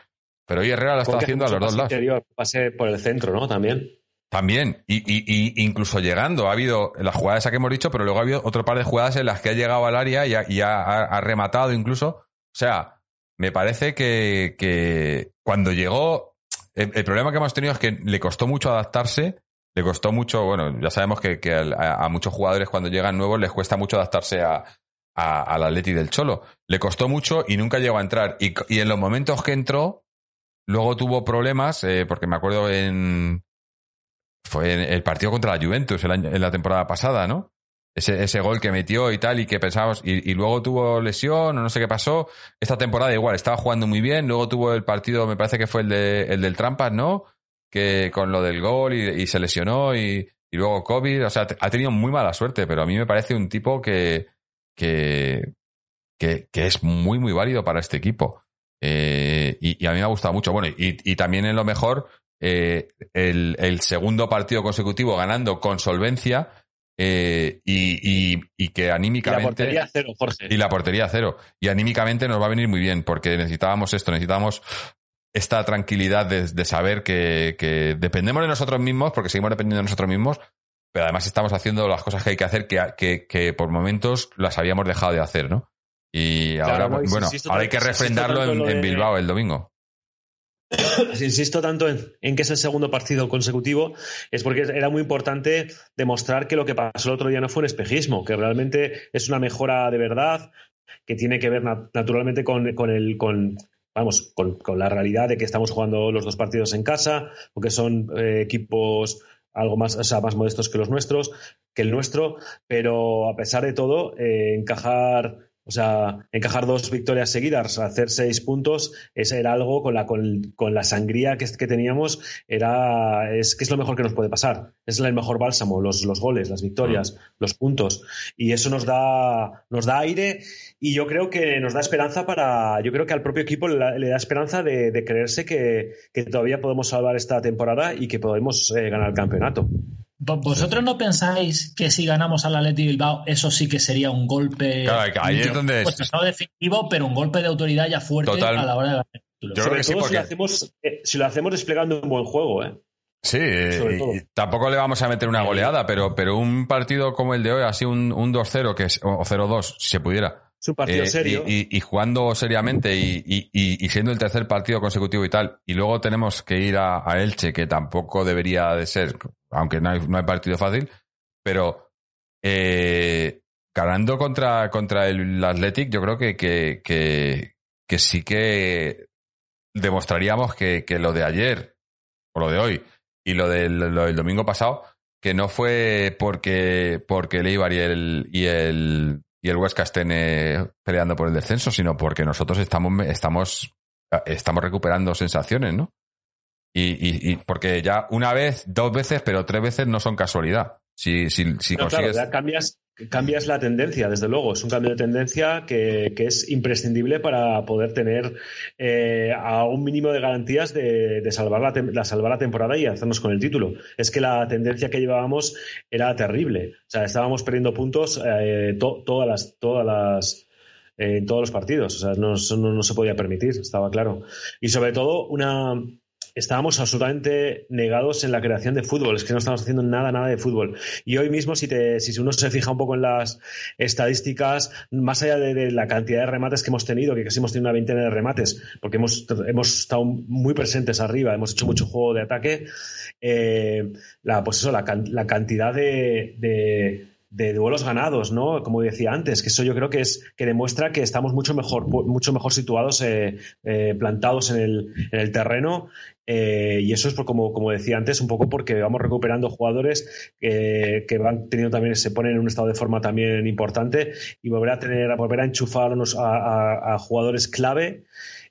Pero hoy Herrera lo está haciendo a los dos lados. interior, pase por el centro, ¿no? También. También, y, y, y incluso llegando, ha habido las jugadas esa que hemos dicho, pero luego ha habido otro par de jugadas en las que ha llegado al área y ha, y ha- ha- ha rematado incluso. O sea, me parece que, que cuando llegó, el, el problema que hemos tenido es que le costó mucho adaptarse, le costó mucho, bueno, ya sabemos que, a, a muchos jugadores cuando llegan nuevos les cuesta mucho adaptarse a, a- al Atleti del Cholo. Le costó mucho y nunca llegó a entrar. Y, y en los momentos que entró, luego tuvo problemas, eh, porque me acuerdo en, fue en el partido contra la Juventus en la temporada pasada, ¿no? Ese, gol que metió y tal, y que pensábamos, y, luego tuvo lesión o no sé qué pasó. Esta temporada igual, estaba jugando muy bien, luego tuvo el partido, me parece que fue el, de, el del Trampas, ¿no? Que con lo del gol y, se lesionó y, luego COVID, o sea, ha tenido muy mala suerte, pero a mí me parece un tipo que, que es muy, muy válido para este equipo. Eh, y, y a mí me ha gustado mucho. Bueno, y, y también en lo mejor, eh, el, el segundo partido consecutivo ganando con solvencia eh, y, que Y la anímicamente. portería cero, Jorge. Y la portería cero. Y anímicamente nos va a venir muy bien, porque necesitábamos esto, necesitábamos esta tranquilidad de, de saber que, que dependemos de nosotros mismos, porque seguimos dependiendo de nosotros mismos, pero además estamos haciendo las cosas que hay que hacer que, que, que por momentos las habíamos dejado de hacer, ¿no? Y Claro, ahora, no, bueno, ahora hay que refrendarlo en, Bilbao el domingo. Insisto tanto en, en que es el segundo partido consecutivo, es porque era muy importante demostrar que lo que pasó el otro día no fue un espejismo, que realmente es una mejora de verdad, que tiene que ver nat- naturalmente con, con el con vamos con, con la realidad de que estamos jugando los dos partidos en casa, porque son eh, equipos algo más, o sea, más modestos que los nuestros, que el nuestro, pero a pesar de todo, eh, encajar o sea, encajar dos victorias seguidas, hacer seis puntos, ese era algo con la, con, con la sangría que, que teníamos, era, es que es lo mejor que nos puede pasar. Es el mejor bálsamo, los, los goles, las victorias, los puntos. Y eso nos da, nos da aire y yo creo que nos da esperanza para, yo creo que al propio equipo le, le da esperanza de, de creerse que, que, todavía podemos salvar esta temporada y que podemos eh, ganar el campeonato. ¿Vosotros no pensáis que si ganamos al Atleti Bilbao, eso sí que sería un golpe Claro, ahí es donde pues, no definitivo, pero un golpe de autoridad ya fuerte Total. a la hora de ganar el título? Yo creo que sí, si, lo hacemos, eh, si lo hacemos desplegando un buen juego, ¿eh? Sí, Sobre y- tampoco le vamos a meter una goleada, pero, pero un partido como el de hoy, así un, un 2-0 que es, o 0-2, si se pudiera. Es un partido Eh, serio. Y, y- y jugando seriamente y, y- y- y siendo el tercer partido consecutivo y tal. Y luego tenemos que ir a, a Elche, que tampoco debería de ser, aunque no hay, no hay partido fácil, pero eh, ganando contra, contra el Athletic, yo creo que, que, que, sí que demostraríamos que, que lo de ayer, o lo de hoy, y lo del, lo del domingo pasado, que no fue porque, porque el Eibar y el, y el, y el estén eh, peleando por el descenso, sino porque nosotros estamos, estamos, estamos recuperando sensaciones, ¿no? Y, y, y porque ya una vez, dos veces, pero tres veces no son casualidad. Si, si, si No, consigues. claro, ya cambias, cambias la tendencia, desde luego. Es un cambio de tendencia que, que es imprescindible para poder tener eh, a un mínimo de garantías de, de salvar, la, la- salvar la temporada y hacernos con el título. Es que la tendencia que llevábamos era terrible. O sea, estábamos perdiendo puntos eh, to- todas las, todas las, eh, en todos los partidos. O sea, no, no, no se podía permitir, estaba claro. Y sobre todo, una. Estábamos absolutamente negados en la creación de fútbol, es que no estamos haciendo nada, nada de fútbol. Y hoy mismo, si, te, si uno se fija un poco en las estadísticas, más allá de, la cantidad de remates que hemos tenido, que casi hemos tenido una veintena de remates, porque hemos, hemos estado muy presentes arriba, hemos hecho mucho juego de ataque, eh, la, pues eso, la, la cantidad de, de, duelos ganados, ¿no? Como decía antes, que eso yo creo que es que demuestra que estamos mucho mejor, mucho mejor situados, eh, eh, plantados en el terreno. Eh, y eso es como, como decía antes, un poco porque vamos recuperando jugadores que, van teniendo también, se ponen en un estado de forma también importante y volver a tener, a volver a enchufarnos a, a- jugadores clave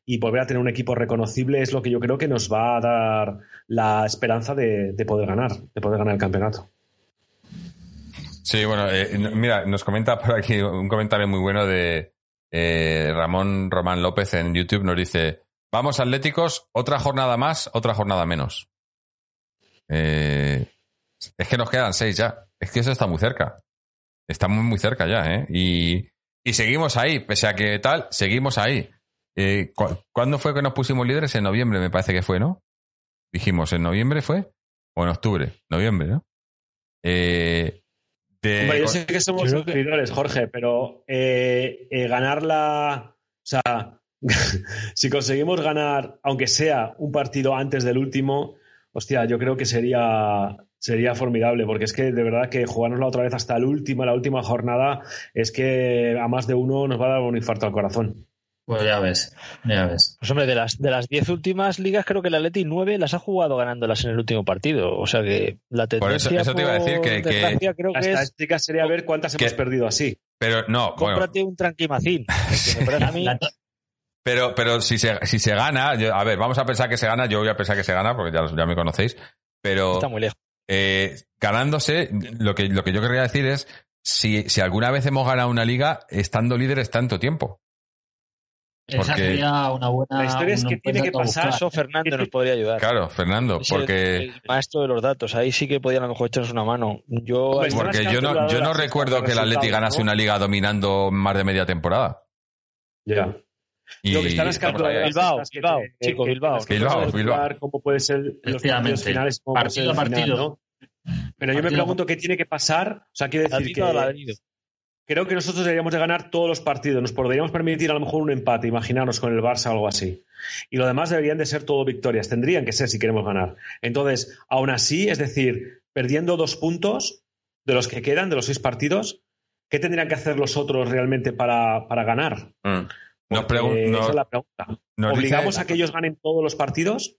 y volver a tener un equipo reconocible es lo que yo creo que nos va a dar la esperanza de, de poder ganar, de poder ganar el campeonato. Sí, bueno, eh, mira, nos comenta por aquí un comentario muy bueno de eh, Ramón Román López en YouTube. Nos dice: Vamos, Atléticos, otra jornada más, otra jornada menos. Eh, es que nos quedan seis ya. Es que eso está muy cerca. Estamos muy cerca ya, ¿eh? Y, y seguimos ahí, pese a que tal, seguimos ahí. Eh, cu- ¿Cuándo fue que nos pusimos líderes? En noviembre, me parece que fue, ¿no? Dijimos, ¿en noviembre fue? ¿O en octubre? Noviembre, ¿no? Eh, de- Hombre, yo sé que somos que- Jorge, pero eh, eh, ganar la. O sea, si conseguimos ganar, aunque sea un partido antes del último, hostia, yo creo que sería. Sería formidable, porque es que de verdad que jugárnosla otra vez hasta el último, la última jornada, es que a más de uno nos va a dar un infarto al corazón. Pues ya ves, ya ves. Pues hombre, de las de las 10 últimas ligas, creo que el Atleti 9 las ha jugado ganándolas en el último partido. O sea que la Por eso- tendencia eso te iba a decir que- que- creo La que es estadística sería ver cuántas que- hemos perdido así. pero no, bueno, cómprate un tranquimacín. porque me parece a mí La- pero, pero si se, si se gana, yo- a ver, vamos a pensar que se gana, yo voy a pensar que se gana, porque ya, ya me conocéis, pero está muy lejos. eh, ganándose, lo que, lo que yo querría decir es, si, si alguna vez hemos ganado una liga estando líderes tanto tiempo. Esa Porque- sería una buena. La historia es que tiene que pasar-. Eso Fernando nos podría ayudar. Claro, Fernando, Es el- porque, el maestro de los datos. Ahí sí que podían a lo mejor echarnos una mano. Yo son porque yo no, yo no recuerdo que el Atleti ganase ¿no? una liga dominando más de media temporada. Ya. Y Lo que están las calculadoras Bilbao, que Bilbao, te- chico, que- Bilbao. que Bilbao, cómo puede ser los partidos finales, cómo Partido final, partido. ¿no? Pero yo me Partido pregunto qué tiene que pasar. O sea, quiero decir Ladrido a que creo que nosotros deberíamos de ganar todos los partidos. Nos podríamos permitir a lo mejor un empate, imaginaros con el Barça o algo así. Y lo demás deberían de ser todo victorias. Tendrían que ser si queremos ganar. Entonces, aún así, es decir, perdiendo dos puntos de los que quedan, de los seis partidos, ¿qué tendrían que hacer los otros realmente para, para ganar? Mm. Nos esa es la pregunta. nos ¿Obligamos dice- a que ellos ganen todos los partidos?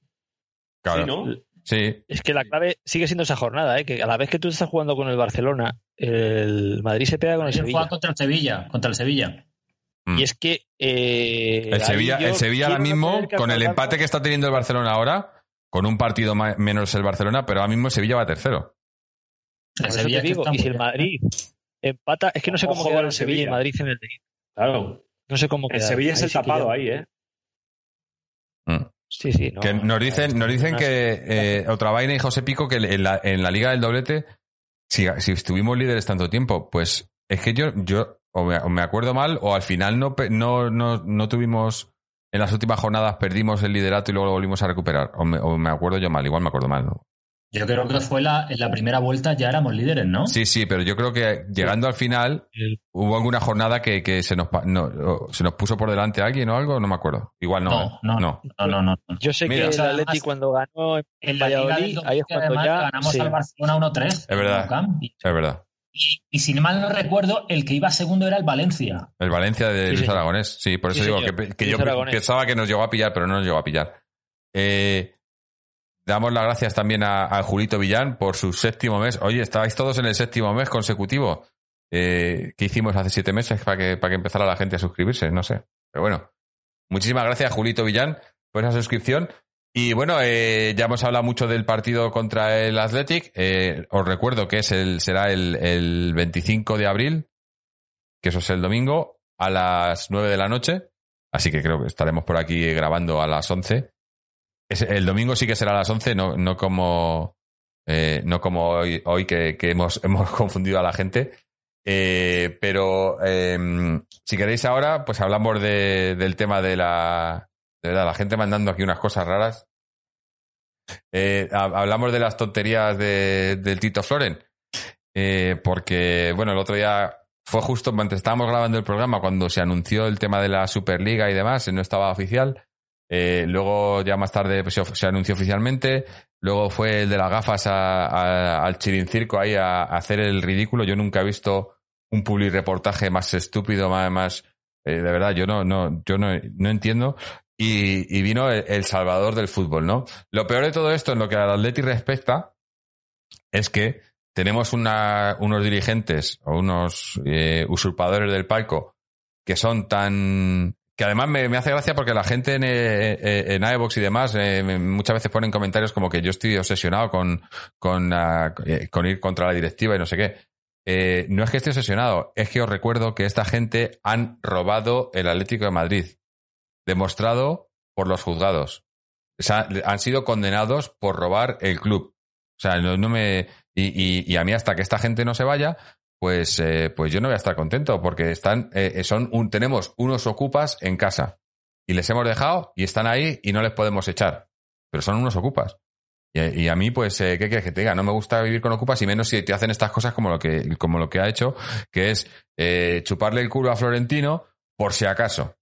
Claro. Sí, ¿no? Sí, Es que la clave sigue siendo esa jornada, ¿eh? que a la vez que tú estás jugando con el Barcelona, el Madrid se pega con el Sevilla. juega contra el Sevilla, contra el Sevilla. Mm. Y es que. eh, El Sevilla, el Sevilla ahora mismo, con el empate que está teniendo el Barcelona ahora, con un partido ma- menos el Barcelona, pero ahora mismo el Sevilla va tercero. El Sevilla te digo, y si el bien. Madrid empata, es que no sé cómo Ojo quedaron Sevilla y. Madrid en el Madrid. Claro. No sé cómo El quedaron. Sevilla es Ahí el tapado ahí, ¿eh? Mm. Sí, sí. No, que nos dicen, nos dicen que eh, otra vaina y José Pico que en la, en la Liga del Doblete, si, si estuvimos líderes tanto tiempo, pues es que yo, yo o me, o me acuerdo mal o al final no, no, no, no tuvimos, en las últimas jornadas perdimos el liderato y luego lo volvimos a recuperar. O me, o me acuerdo yo mal, igual me acuerdo mal. ¿no? Yo creo que fue la, en la primera vuelta ya éramos líderes, ¿no? Sí, sí, pero yo creo que llegando al final hubo alguna jornada que, que se, nos, no, se nos puso por delante alguien o algo, no me acuerdo. Igual no. No, ¿eh? no, no. No, no, no. no. Yo sé Mira, que el Atleti además, cuando ganó en En la Valladolid, ahí es cuando además, ya. ganamos sí. al Barcelona 1-3. Es verdad. Y, Es verdad. y si mal no recuerdo, el que iba segundo era el Valencia. El Valencia de Sí, Luis señor. Aragonés. Sí, por eso Sí, digo señor. que, yo Aragonés. pensaba que nos llegó a pillar, pero no nos llegó a pillar. Eh, damos las gracias también a, Julito Villán por su séptimo mes. Oye, estabais todos en el séptimo mes consecutivo. Eh, ¿Qué hicimos hace siete meses para que, para que empezara la gente a suscribirse? No sé. Pero bueno, muchísimas gracias, Julito Villán, por esa suscripción. Y bueno, eh, ya hemos hablado mucho del partido contra el Athletic. Eh, os recuerdo que es el, será el, el 25 de abril, que eso es el domingo, a las 9 de la noche. Así que creo que estaremos por aquí grabando a las 11. El domingo sí que será a las 11, no, no como, eh, no como hoy, hoy que, hemos, hemos confundido a la gente. Eh, pero eh, si queréis ahora, pues hablamos de- del tema de la... De verdad, la gente mandando aquí unas cosas raras. Eh, ha- hablamos de las tonterías de- del Tito Floren. Eh, porque, bueno, el otro día fue justo mientras estábamos grabando el programa cuando se anunció el tema de la Superliga y demás, no estaba oficial. Eh, luego, ya más tarde, pues, se, anunció oficialmente. Luego fue el de las gafas a- a- al Chirincirco ahí a, hacer el ridículo. Yo nunca he visto un public reportaje más estúpido, más, eh, de verdad, yo no, no, yo no, no entiendo. Y, vino el, el salvador del fútbol, ¿no? Lo peor de todo esto, en lo que al Atleti respecta, es que tenemos una, unos dirigentes o unos eh, usurpadores del palco que son tan... que además me, me hace gracia porque la gente en, eh, eh, en iVoox y demás eh, muchas veces ponen comentarios como que yo estoy obsesionado con, con, ah, con ir contra la directiva y no sé qué. No es que esté obsesionado, es que os recuerdo que esta gente han robado el Atlético de Madrid, demostrado por los juzgados. Han sido condenados por robar el club. O sea, no, no me. Y- y a mí, hasta que esta gente no se vaya, pues, eh, pues yo no voy a estar contento, porque están, eh, son un, tenemos unos ocupas en casa. Y les hemos dejado y están ahí y no les podemos echar. Pero son unos ocupas. Y, a mí, pues, eh, ¿qué quieres que te diga? No me gusta vivir con ocupas y menos si te hacen estas cosas como lo que, como lo que ha hecho, que es eh, chuparle el culo a Florentino por si acaso.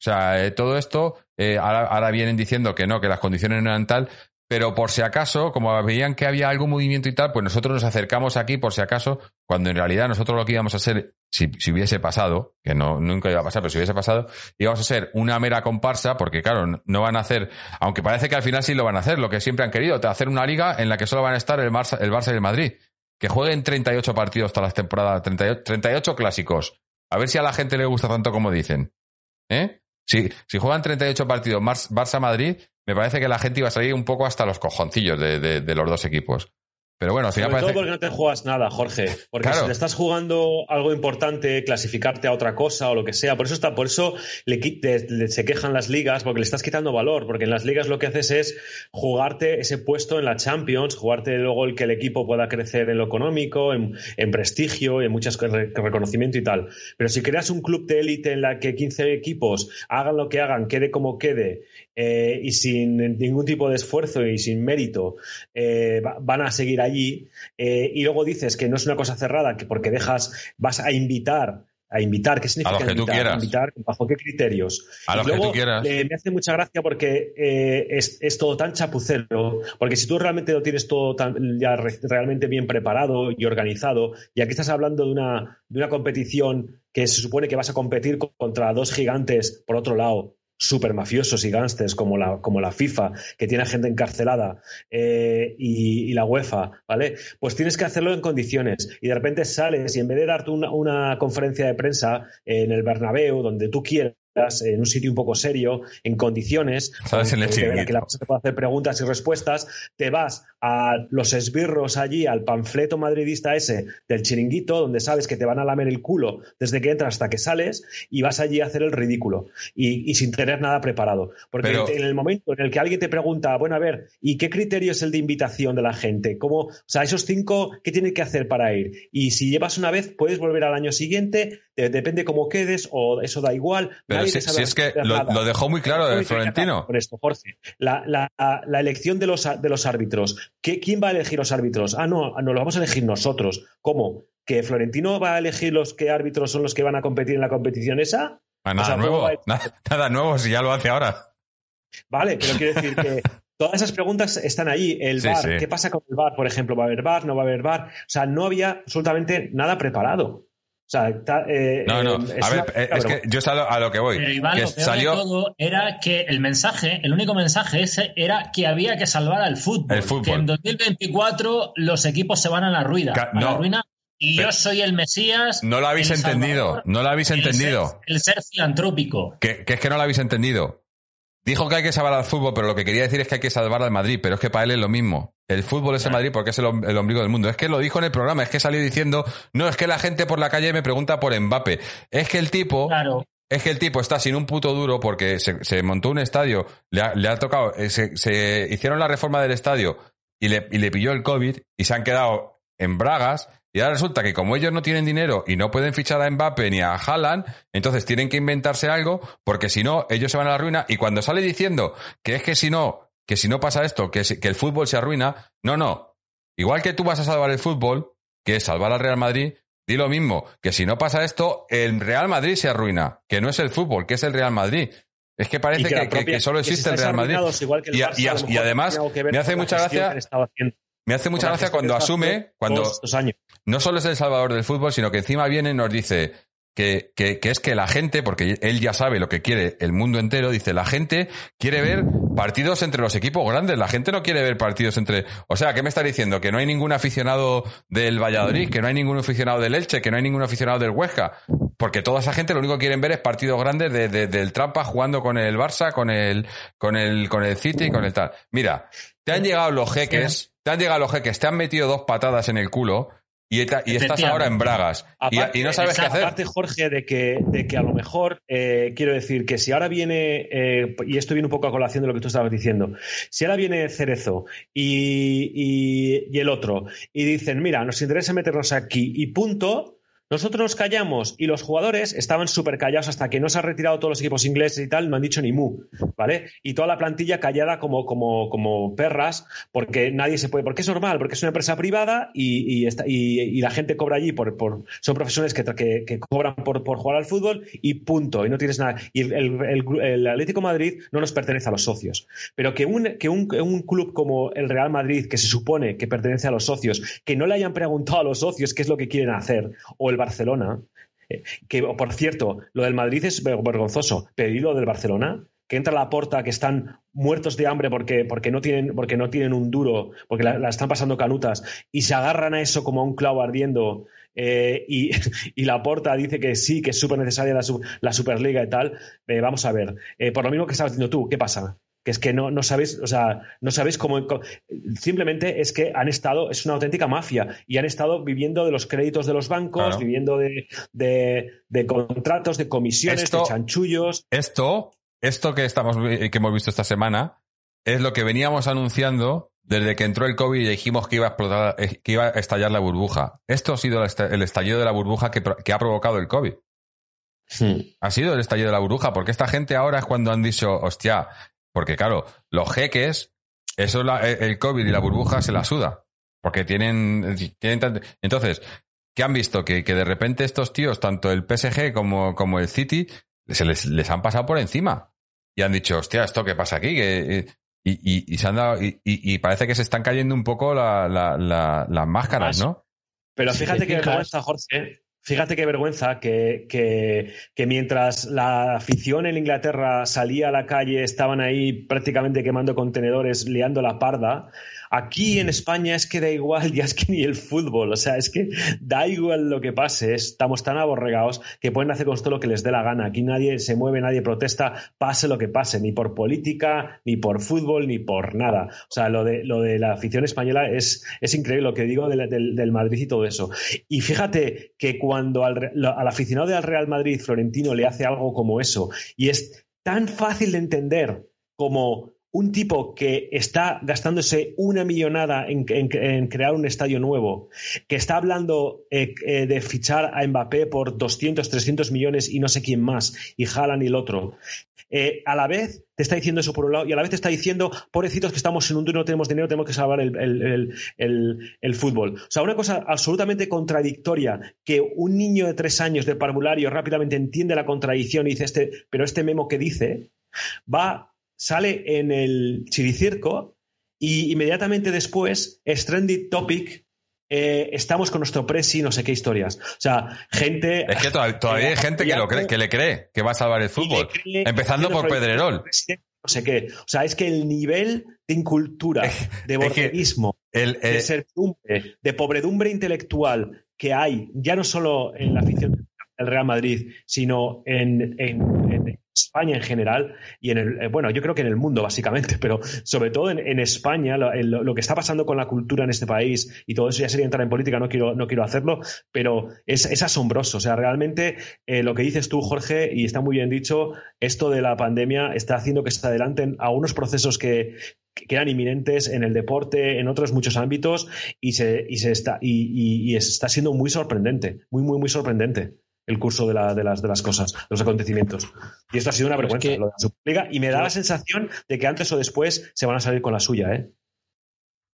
O sea, eh, todo esto, eh, ahora, ahora vienen diciendo que no, que las condiciones no eran tal, pero por si acaso, como veían que había algún movimiento y tal, pues nosotros nos acercamos aquí por si acaso, cuando en realidad nosotros lo que íbamos a hacer, si, si hubiese pasado, que no, nunca iba a pasar, pero si hubiese pasado, íbamos a ser una mera comparsa, porque claro, no- van a hacer, aunque parece que al final sí lo van a hacer, lo que siempre han querido, hacer una liga en la que solo van a estar el Barça, el Barça y el Madrid, que jueguen 38 partidos todas las temporadas, 38, 38 clásicos. A ver si a la gente le gusta tanto como dicen. ¿Eh? Si, si juegan 38 partidos Barça-Madrid, me parece que la gente iba a salir un poco hasta los cojoncillos de, de- de los dos equipos. Pero bueno, al final Sobre parece... todo porque no te juegas nada, Jorge. Porque Claro. si te estás jugando algo importante, clasificarte a otra cosa o lo que sea, por eso está, por eso le, se quejan las ligas, porque le estás quitando valor, porque en las ligas lo que haces es jugarte ese puesto en la Champions, jugarte luego el que el equipo pueda crecer en lo económico, en, en prestigio, en muchos re- reconocimiento y tal. Pero si creas un club de élite en la que 15 equipos hagan lo que hagan, quede como quede, eh, y sin ningún tipo de esfuerzo y sin mérito, eh, va- van a seguir allí eh, y luego dices que no es una cosa cerrada que porque dejas vas a invitar a invitar qué significa los que tú invitar quieras. invitar bajo qué criterios A Y los que luego, tú quieras. eh, me hace mucha gracia porque eh, es, es todo tan chapucero porque si tú realmente lo tienes todo tan, ya re- realmente bien preparado y organizado y aquí estás hablando de una de una competición que se supone que vas a competir co- contra dos gigantes por otro lado super mafiosos y gángsters como la, como la FIFA, que tiene gente encarcelada, eh, y, y la UEFA, ¿vale? Pues tienes que hacerlo en condiciones. Y de repente sales y en vez de darte una, una conferencia de prensa en el Bernabéu, donde tú quieras, en un sitio un poco serio, en condiciones, en el que- chiringuito. que la persona te puede hacer preguntas y respuestas, te vas a los esbirros allí, al panfleto madridista ese del chiringuito, donde sabes que te van a lamer el culo desde que entras hasta que sales, y vas allí a hacer el ridículo, y, y sin tener nada preparado. Porque Pero- en el momento en el que alguien te pregunta, bueno, a ver, ¿y qué criterio es el de invitación de la gente? ¿Cómo, o sea, esos cinco, ¿qué tienen que hacer para ir? Y si llevas una vez, puedes volver al año siguiente, de- depende cómo quedes, o eso da igual. Pero Nadie si, es que lo, dejó muy claro Florentino. Por esto, Jorge. La, la- la elección de los, de los árbitros. ¿Qué- ¿Quién va a elegir los árbitros? Ah, no, no, lo vamos a elegir nosotros. ¿Cómo? ¿Que Florentino va a elegir los qué árbitros son los que van a competir en la competición esa? Ah, O nada sea, ¿cómo nuevo, a- nada, nada nuevo si ya lo hace ahora. Vale, pero quiero decir que todas esas preguntas están ahí. El Sí. ¿qué pasa con el VAR? Por ejemplo, ¿va a haber VAR? ¿No va a haber VAR? O sea, no había absolutamente nada preparado. O sea, está, eh, No, no. eh, es A ver, una- eh, es que yo sé a lo, a lo que voy. Pero Iván, que lo peor salió de todo era que el mensaje, el único mensaje ese era que había que salvar al fútbol. El fútbol. Que en 2024 los equipos se van a la ruina. Ca- a la no. ruina y Pero- yo soy el Mesías. No lo habéis el entendido, Salvador, no lo habéis el entendido. ser- el ser filantrópico. Que, que es que no lo habéis entendido. Dijo que hay que salvar al fútbol, pero lo que quería decir es que hay que salvar al Madrid, pero es que para él es lo mismo. El fútbol es el Madrid porque es el, ombligo del mundo. Es que lo dijo en el programa, es que salió diciendo, no, es que la gente por la calle me pregunta por Mbappe. Es que el tipo, Claro. es que el tipo está sin un puto duro porque se, se montó un estadio, le ha, le ha tocado, eh, se, se hicieron la reforma del estadio y le, y le pilló el COVID y se han quedado en bragas. Y ahora resulta que como ellos no tienen dinero y no pueden fichar a Mbappe ni a Haaland, entonces tienen que inventarse algo porque si no, ellos se van a la ruina. Y cuando sale diciendo que es que si no, que si no pasa esto, que, si- que el fútbol se arruina, no, no. Igual que tú vas a salvar el fútbol, que es salvar al Real Madrid, di lo mismo, que si no pasa esto, el Real Madrid se arruina, que no es el fútbol, que es el Real Madrid. Es que parece que, la que- propia- que solo existe el Real Madrid. arruinados, igual que el Y Barça, y además, me hace mucha gracia- Me hace mucha gracia cuando asume, cuando años. no solo es el salvador del fútbol, sino que encima viene y nos dice que, que- que es que la gente, porque él ya sabe lo que quiere el mundo entero, dice, la gente quiere ver partidos entre los equipos grandes, la gente no quiere ver partidos entre... O sea, ¿qué me está diciendo? Que no hay ningún aficionado del Valladolid, que no hay ningún aficionado del Elche, que no hay ningún aficionado del Huesca, porque toda esa gente lo único que quieren ver es partidos grandes de, de- del Trampa jugando con el Barça, con el, con el, con el City y con el tal. Mira, te han llegado los jeques, te han llegado los jeques, te han metido dos patadas en el culo y, eta- y estás ahora en bragas y, Aparte- y no sabes qué hacer. Aparte, Jorge, de que, de que a lo mejor, eh, quiero decir que si ahora viene, eh, y esto viene un poco a colación de lo que tú estabas diciendo, si ahora viene Cerezo y, y- y el otro y dicen, mira, nos interesa meternos aquí y punto. Nosotros nos callamos y los jugadores estaban súper callados hasta que no se han retirado todos los equipos ingleses y tal, no han dicho ni mu, ¿vale? Y toda la plantilla callada como, como, como perras, porque nadie se puede, porque es normal, porque es una empresa privada y, y, está- y- la gente cobra allí por, por son profesionales que, que- cobran por, por jugar al fútbol y punto, y no tienes nada. Y el, el- Atlético Madrid no nos pertenece a los socios, pero que un, que un, un club como el Real Madrid, que se supone que pertenece a los socios, que no le hayan preguntado a los socios qué es lo que quieren hacer, o el Barcelona, eh, que por cierto, lo del Madrid es ver- vergonzoso, pero ¿y lo del Barcelona? Que entra a la porta, que están muertos de hambre porque, porque, no, tienen, porque no tienen un duro, porque la, están pasando canutas, y se agarran a eso como a un clavo ardiendo, eh, y, y la porta dice que sí, que es súper necesaria la, la Superliga y tal. Eh, vamos a ver, por lo mismo que estabas diciendo tú, ¿qué pasa? Que es que no, no sabéis, o sea, no sabéis cómo, simplemente es que han estado, es una auténtica mafia y han estado viviendo de los créditos de los bancos, Claro. viviendo de, de- de contratos, de comisiones, Esto- de chanchullos. Esto, esto que estamos que hemos visto esta semana es lo que veníamos anunciando desde que entró el COVID y dijimos que iba a explotar, eh, que iba a estallar la burbuja. Esto ha sido el esta- el estallido de la burbuja que, ha provocado el COVID. Ha sido el estallido de la burbuja, porque esta gente ahora es cuando han dicho, hostia, porque claro, los jeques, eso la- eh, el COVID y la burbuja se la suda. Porque tienen, tienen Entonces, ¿qué han visto? Que, que de repente estos tíos, tanto el PSG como, como el City, se les, les han pasado por encima. Y han dicho, hostia, ¿esto qué pasa aquí? Que, eh, y, y- y se han dado, y, y- y parece que se están cayendo un poco la- la- la- las máscaras, Más. ¿no? Pero fíjate te qué fijas- vergüenza, Jorge. Fíjate qué vergüenza que, que- mientras la afición en Inglaterra salía a la calle, estaban ahí prácticamente quemando contenedores, liando la parda. Aquí en España es que da igual, ya es que ni el fútbol, o sea, es que da igual lo que pase, estamos tan aborregados que pueden hacer con esto lo que les dé la gana. Aquí nadie se mueve, nadie protesta, pase lo que pase, ni por política, ni por fútbol, ni por nada. O sea, lo de, lo de la afición española es, es increíble lo que digo del, del- del Madrid y todo eso. Y fíjate que cuando al, al aficionado del Real Madrid, Florentino, le hace algo como eso, y es tan fácil de entender como un tipo que está gastándose una millonada en, crear un estadio nuevo, que está hablando eh, eh, de fichar a Mbappé por 200, 300 millones y no sé quién más, y Haaland y el otro. Eh, a la vez te está diciendo eso por un lado y a la vez te está diciendo, pobrecitos que estamos en un no tenemos dinero, tenemos que salvar el- el- el- el fútbol. O sea, una cosa absolutamente contradictoria que un niño de tres años de parvulario rápidamente entiende la contradicción y dice, este, pero este memo que dice, va, sale en el chiricirco y inmediatamente después es topic. eh, estamos con nuestro presi, no sé qué historias. O sea, gente. Es que todavía, todavía hay gente que, lo cree, que le cree que va a salvar el fútbol. Cree- Empezando por Pedrerol. No sé qué. O sea, es que el nivel de incultura, de que- borreguismo, El, de eh, servidumbre, de pobredumbre intelectual que hay, ya no solo en la afición del Real Madrid, sino en, en- España en general y en el, eh, bueno, yo creo que en el mundo básicamente, pero sobre todo en, en España, lo, el- lo que está pasando con la cultura en este país y todo eso ya sería entrar en política, no quiero, no quiero hacerlo, pero es, es asombroso. O sea, realmente eh, lo que dices tú, Jorge, y está muy bien dicho, esto de la pandemia está haciendo que se adelanten a unos procesos que, que eran inminentes en el deporte, en otros muchos ámbitos, y se, y se está, y- y está siendo muy sorprendente, muy, muy, muy sorprendente el curso de, la- de las, de las cosas, de los acontecimios. Y esto ha sido una Pero es vergüenza, que- lo de la Superliga, y me da la sensación de que antes o después se van a salir con la suya, ¿eh?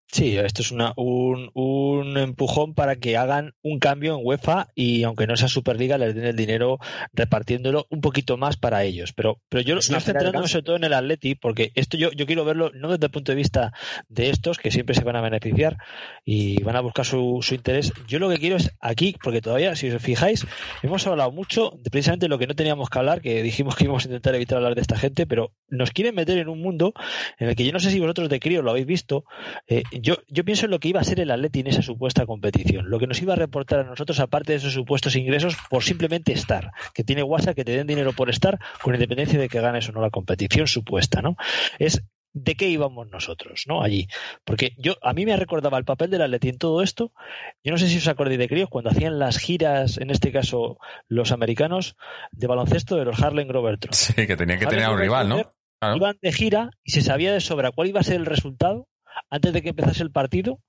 Sí, esto es una, un, un empujón para que hagan un cambio en UEFA y aunque no sea Superliga les den el dinero repartiéndolo un poquito más para ellos. Pero, pero yo, Es yo una pena de centrándome sobre todo en el Atleti, porque esto yo, yo quiero verlo no desde el punto de vista de estos que siempre se van a beneficiar y van a buscar su, su interés. Yo lo que quiero es aquí, porque todavía, si os fijáis, hemos hablado mucho de precisamente lo que no teníamos que hablar, que dijimos que íbamos a intentar evitar hablar de esta gente, pero nos quieren meter en un mundo en el que yo no sé si vosotros de crío lo habéis visto, eh, yo, yo pienso en lo que iba a ser el Atleti en esa supuesta competición, lo que nos iba a reportar a nosotros, aparte de esos supuestos ingresos, por simplemente estar, que tiene WhatsApp, que te den dinero por estar, con independencia de que ganes o no la competición supuesta, ¿no? Es de qué íbamos nosotros, ¿no? Allí. Porque yo, a mí me recordaba el papel del Atleti en todo esto. Yo no sé si os acordáis de críos cuando hacían las giras, en este caso los americanos, de baloncesto de los Harlem Globetrotters. sí, que tenía que tener a un rival, ¿no? Claro. iban de gira y se sabía de sobra cuál iba a ser el resultado antes de que empezase el partido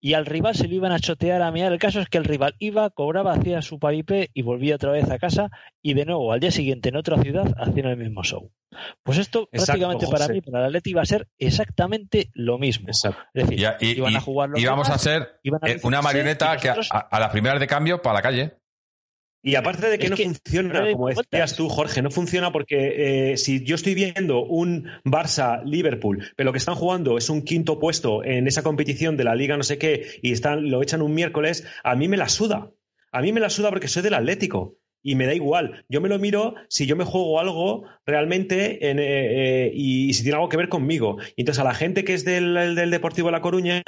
y al rival se lo iban a chotear a mirar. El caso es que el rival iba, cobraba, hacía su paripé y volvía otra vez a casa y de nuevo al día siguiente en otra ciudad hacían el mismo show. Pues esto Exacto, prácticamente para mí, para el Atleti iba a ser exactamente lo mismo. Exacto. Es decir, Y, a- y- iban a jugar los y vamos a ser a eh, una marioneta que a- a las primeras de cambio para la calle. Y aparte de que Es no que funciona, no como decías tú, Jorge, no funciona porque eh, si yo estoy viendo un Barça-Liverpool, pero lo que están jugando es un quinto puesto en esa competición de la liga no sé qué y están, lo echan un miércoles, a mí me la suda. A mí me la suda porque soy del Atlético. Y me da igual. Yo me lo miro si yo me juego algo realmente en, eh, eh, y, si tiene algo que ver conmigo. Y entonces a la gente que es del, del Deportivo de La Coruña,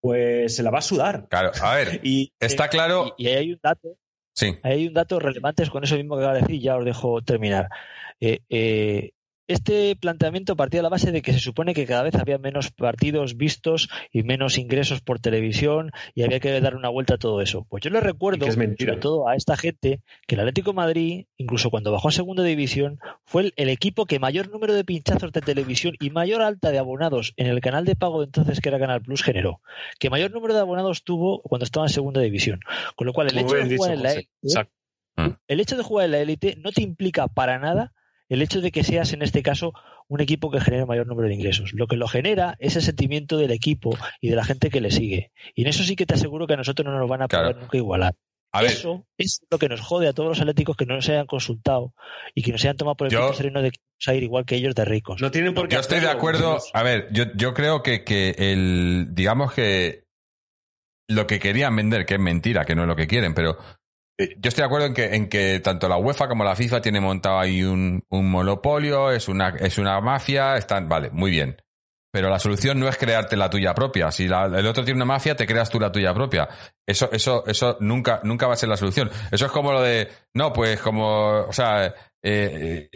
pues se la va a sudar. Claro, a ver, Y, está claro. y, y ahí hay un dato Sí, hay un dato relevante con eso mismo que acaba de decir, ya os dejo terminar. Eh, eh, este planteamiento partía de la base de que se supone que cada vez había menos partidos vistos y menos ingresos por televisión y había que dar una vuelta a todo eso. Pues yo le recuerdo, sobre todo a esta gente, que el Atlético de Madrid, incluso cuando bajó a segunda división, fue el, el, equipo que mayor número de pinchazos de televisión y mayor alta de abonados en el canal de pago de entonces que era Canal Plus generó, que mayor número de abonados tuvo cuando estaba en segunda división. Con lo cual el hecho de jugar en la élite, el hecho de jugar en la élite no te implica para nada el hecho de que seas en este caso un equipo que genere mayor número de ingresos. Lo que lo genera es el sentimiento del equipo y de la gente que le sigue. Y en eso sí que te aseguro que a nosotros no nos van a poder nunca igualar. eso es lo que nos jode a todos los atléticos que no se hayan consultado y que no se hayan tomado por el yo, sereno de que vamos a ir igual que ellos de ricos. No tienen por qué yo estoy de acuerdo. A ver, yo, yo creo que, que el, digamos que lo que querían vender, que es mentira, que no es lo que quieren, pero yo estoy de acuerdo en que, en que tanto la UEFA como la FIFA tienen montado ahí un, un monopolio, es una, es una mafia, están, vale, muy bien. Pero la solución no es crearte la tuya propia. Si la, el otro tiene una mafia, te creas tú la tuya propia. Eso, eso, eso nunca, nunca va a ser la solución. Eso es como lo de, no, pues como, o sea, eh, eh,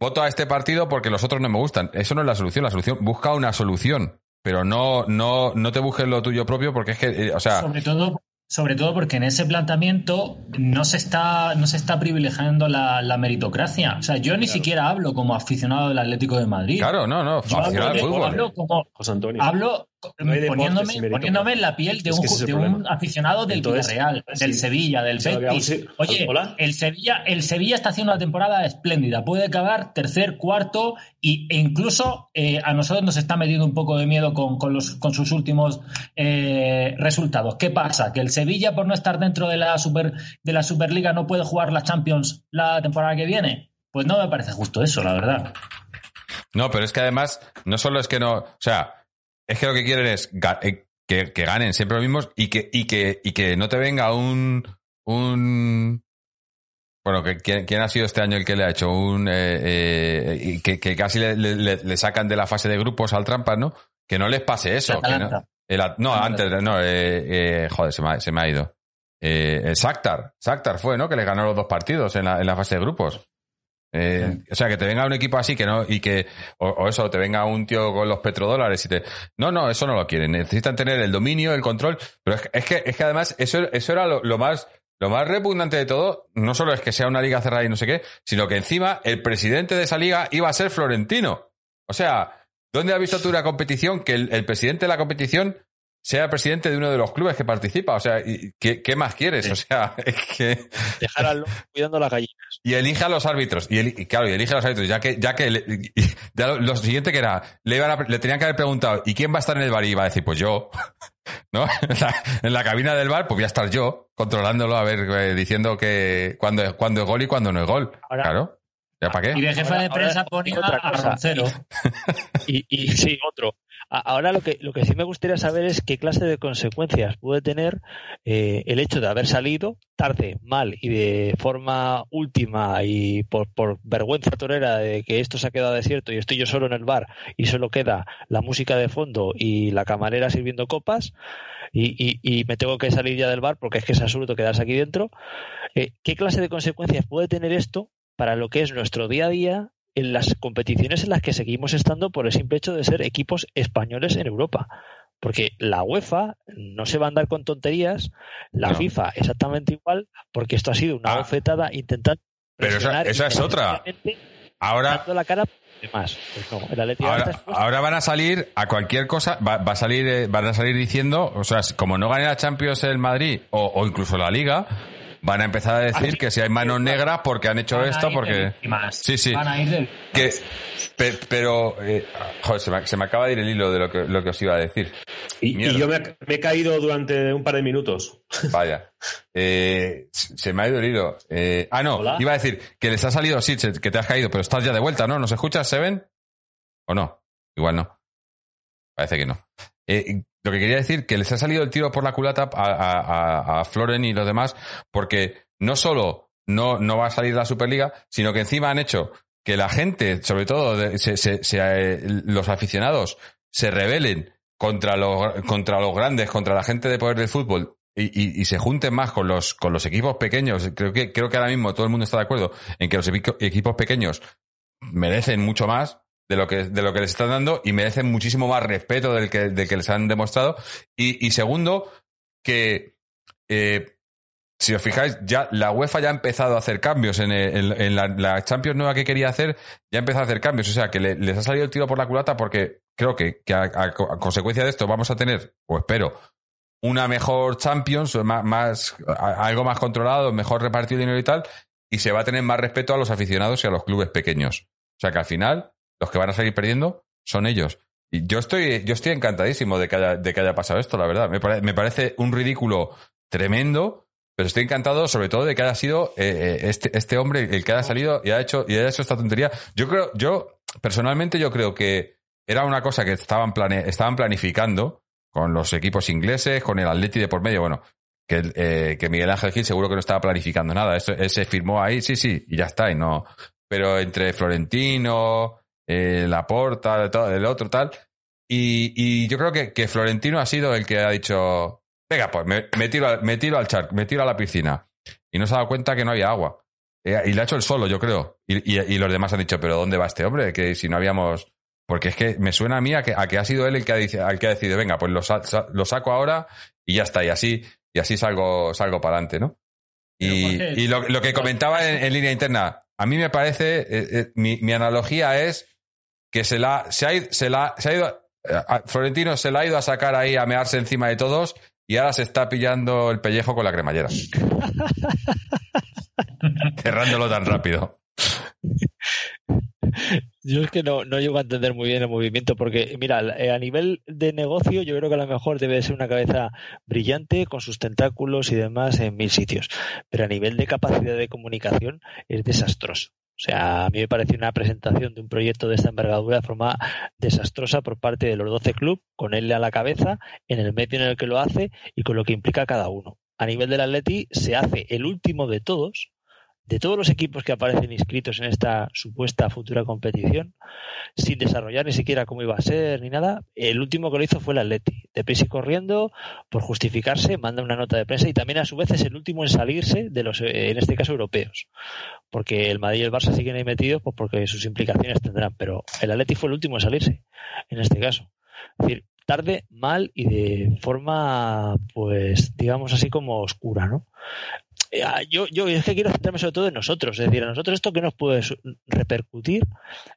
voto a este partido porque los otros no me gustan. Eso no es la solución. La solución, busca una solución. Pero no, no, no te busques lo tuyo propio porque es que, eh, o sea. Sobre todo, sobre todo porque en ese planteamiento no se está, no se está privilegiando la, la meritocracia. O sea, yo ni claro. siquiera hablo como aficionado del Atlético de Madrid. Claro, no, no, aficionado al fútbol. Hablo como, José Antonio. Hablo no poniéndome, poniéndome en la piel de un, es de un aficionado del Entonces, Villarreal, del sí. Sevilla, del Betis. Oye, el Sevilla, el Sevilla está haciendo una temporada espléndida. Puede acabar tercer, cuarto y, e incluso eh, a nosotros nos está metiendo un poco de miedo con, con, los, con sus últimos eh, resultados. ¿Qué pasa? Que el Sevilla, por no estar dentro de la, super, de la Superliga, no puede jugar la Champions la temporada que viene. Pues no me parece justo eso, la verdad. No, pero es que además, no solo es que no. O sea, es que lo que quieren es eh, que, que, ganen siempre los mismos y que, y que, y que no te venga un. un bueno, que, ¿quién, ha sido este año el que le ha hecho? Un, eh, eh, que, que, casi le, le, le, sacan de la fase de grupos al trampas, ¿no? Que no les pase eso. Que no, el, no antes, no, eh, joder, se me, ha, se me ha ido. el Shakhtar, Shakhtar fue, ¿no? Que le ganó los dos partidos en la, en la fase de grupos. Eh, o sea, que te venga un equipo así que no, y que, o, o, eso, te venga un tío con los petrodólares y te. No, no, eso no lo quieren. Necesitan tener el dominio, el control. Pero es, es que, es que además, eso, eso era lo, lo, más, lo más repugnante de todo. No solo es que sea una liga cerrada y no sé qué, sino que encima el presidente de esa liga iba a ser Florentino. O sea, ¿dónde has visto tú una competición que el, el presidente de la competición sea presidente de uno de los clubes que participa. O sea, ¿qué, qué más quieres? Sí. O sea, es que... Dejar al loco cuidando las gallinas. Y elige a los árbitros. Y, el, y claro, y elige a los árbitros. Ya que, ya que le, ya lo, lo, siguiente que era, le, iban a, le tenían que haber preguntado, ¿y quién va a estar en el bar? Y iba a decir, pues yo. ¿No? En la, en la cabina del bar, pues voy a estar yo, controlándolo, a ver, eh, diciendo que cuando, cuando es gol y cuando no es gol. Ahora, claro. ¿Ya para qué? Y de jefe de prensa ponía a Roncero. y, y sí, otro. Ahora lo que, lo que sí me gustaría saber es qué clase de consecuencias puede tener eh, el hecho de haber salido tarde, mal y de forma última y por, por, vergüenza torera de que esto se ha quedado desierto y estoy yo solo en el bar y solo queda la música de fondo y la camarera sirviendo copas y, y, me tengo que salir ya del bar porque es que es absurdo quedarse aquí dentro. Eh, ¿Qué clase de consecuencias puede tener esto para lo que es nuestro día a día en las competiciones en las que seguimos estando por el simple hecho de ser equipos españoles en Europa. Porque la UEFA no se va a andar con tonterías, la no. FIFA exactamente igual, porque esto ha sido una ah. bofetada intentando. Pero esa, esa es otra. Ahora. La cara Más. Pues no, ahora, ahora, van a salir a cualquier cosa, va, va, a salir, eh, van a salir diciendo, o sea, como no gane la Champions el Madrid o, o incluso la Liga, van a empezar a decir que si hay manos negras porque han hecho esto, porque... Sí, sí. Van a ir del... que, pe, pero, eh, joder, se me, se me, acaba de ir el hilo de lo que, lo que os iba a decir. Y, y yo me, me, he caído durante un par de minutos. Vaya. Eh, se me ha ido el hilo. Eh, ah, no, ¿Hola? iba a decir que les ha salido, sí, que te has caído, pero estás ya de vuelta, ¿no? ¿Nos escuchas, Seven? ¿O no? Igual no. Parece que no. Eh, lo que quería decir, que les ha salido el tiro por la culata a, a, a Floren y los demás, porque no solo no, no va a salir la Superliga, sino que encima han hecho que la gente, sobre todo se, se, se, eh, los aficionados, se rebelen contra los, contra los grandes, contra la gente de poder del fútbol y, y, y, se junten más con los, con los equipos pequeños. Creo que, creo que ahora mismo todo el mundo está de acuerdo en que los equipos pequeños merecen mucho más de lo que, de lo que les están dando y merecen muchísimo más respeto del que, del que les han demostrado. Y, segundo, que eh, si os fijáis, ya la UEFA ya ha empezado a hacer cambios en, el- en- la, Champions nueva que quería hacer, ya ha empezado a hacer cambios. O sea, que le- les ha salido el tiro por la culata porque creo que, que a, consecuencia de esto vamos a tener, o espero, una mejor Champions, más, más- algo más controlado, mejor repartido dinero y tal, y se va a tener más respeto a los aficionados y a los clubes pequeños. O sea que al final, los que van a salir perdiendo son ellos. Y yo estoy, yo estoy encantadísimo de que haya, de que haya pasado esto, la verdad. Me, pare- me parece un ridículo tremendo, pero estoy encantado sobre todo de que haya sido eh, eh, este, este hombre el que haya salido y haya hecho, y haya hecho esta tontería. Yo creo, yo, personalmente, yo creo que era una cosa que estaban, plane, estaban planificando con los equipos ingleses, con el Atleti de por medio, bueno, que, eh, que Miguel Ángel Gil seguro que no estaba planificando nada. Esto, él se firmó ahí, sí, sí, y ya está, y no. Pero entre Florentino, eh, Laporta, todo, el otro tal. Y, y yo creo que, que Florentino ha sido el que ha dicho, venga, pues me, me tiro, al- me tiro al charco, me tiro a la piscina. Y no se ha dado cuenta que no había agua. Eh, y lo ha hecho él solo, yo creo. Y, y- y los demás han dicho, pero ¿dónde va este hombre? Que si no habíamos... Porque es que me suena a mí a que, a que ha sido él el que ha, al que ha decidido, venga, pues lo, lo saco ahora y ya está. Y así, y así salgo, salgo para adelante, ¿no? Y, y lo, lo que comentaba en, en línea interna, a mí me parece, eh, eh, mi, mi analogía es que se la, se ha, ido- se la, se ha ido, a- Florentino se la ha ido a sacar ahí a mearse encima de todos y ahora se está pillando el pellejo con la cremallera. Cerrándolo tan rápido. Yo es que no, no llego a entender muy bien el movimiento, porque, mira, eh, a nivel de negocio, yo creo que a lo mejor debe de ser una cabeza brillante, con sus tentáculos y demás en mil sitios. Pero a nivel de capacidad de comunicación, es desastroso. O sea, a mí me parece una presentación de un proyecto de esta envergadura de forma desastrosa por parte de los 12 clubes, con él a la cabeza, en el medio en el que lo hace y con lo que implica cada uno. A nivel del Atleti, se hace el último de todos, de todos los equipos que aparecen inscritos en esta supuesta futura competición, sin desarrollar ni siquiera cómo iba a ser ni nada, el último que lo hizo fue el Atleti. Deprisa y corriendo, por justificarse, manda una nota de prensa y también a su vez es el último en salirse de los, eh, en este caso, europeos. Porque el Madrid y el Barça siguen ahí metidos, pues porque sus implicaciones tendrán. Pero el Atleti fue el último en salirse, en este caso. Es decir, tarde, mal y de forma, pues, digamos así como oscura, ¿no? Eh, ah, yo, yo es que quiero centrarme sobre todo en nosotros, es decir, a nosotros esto que nos puede repercutir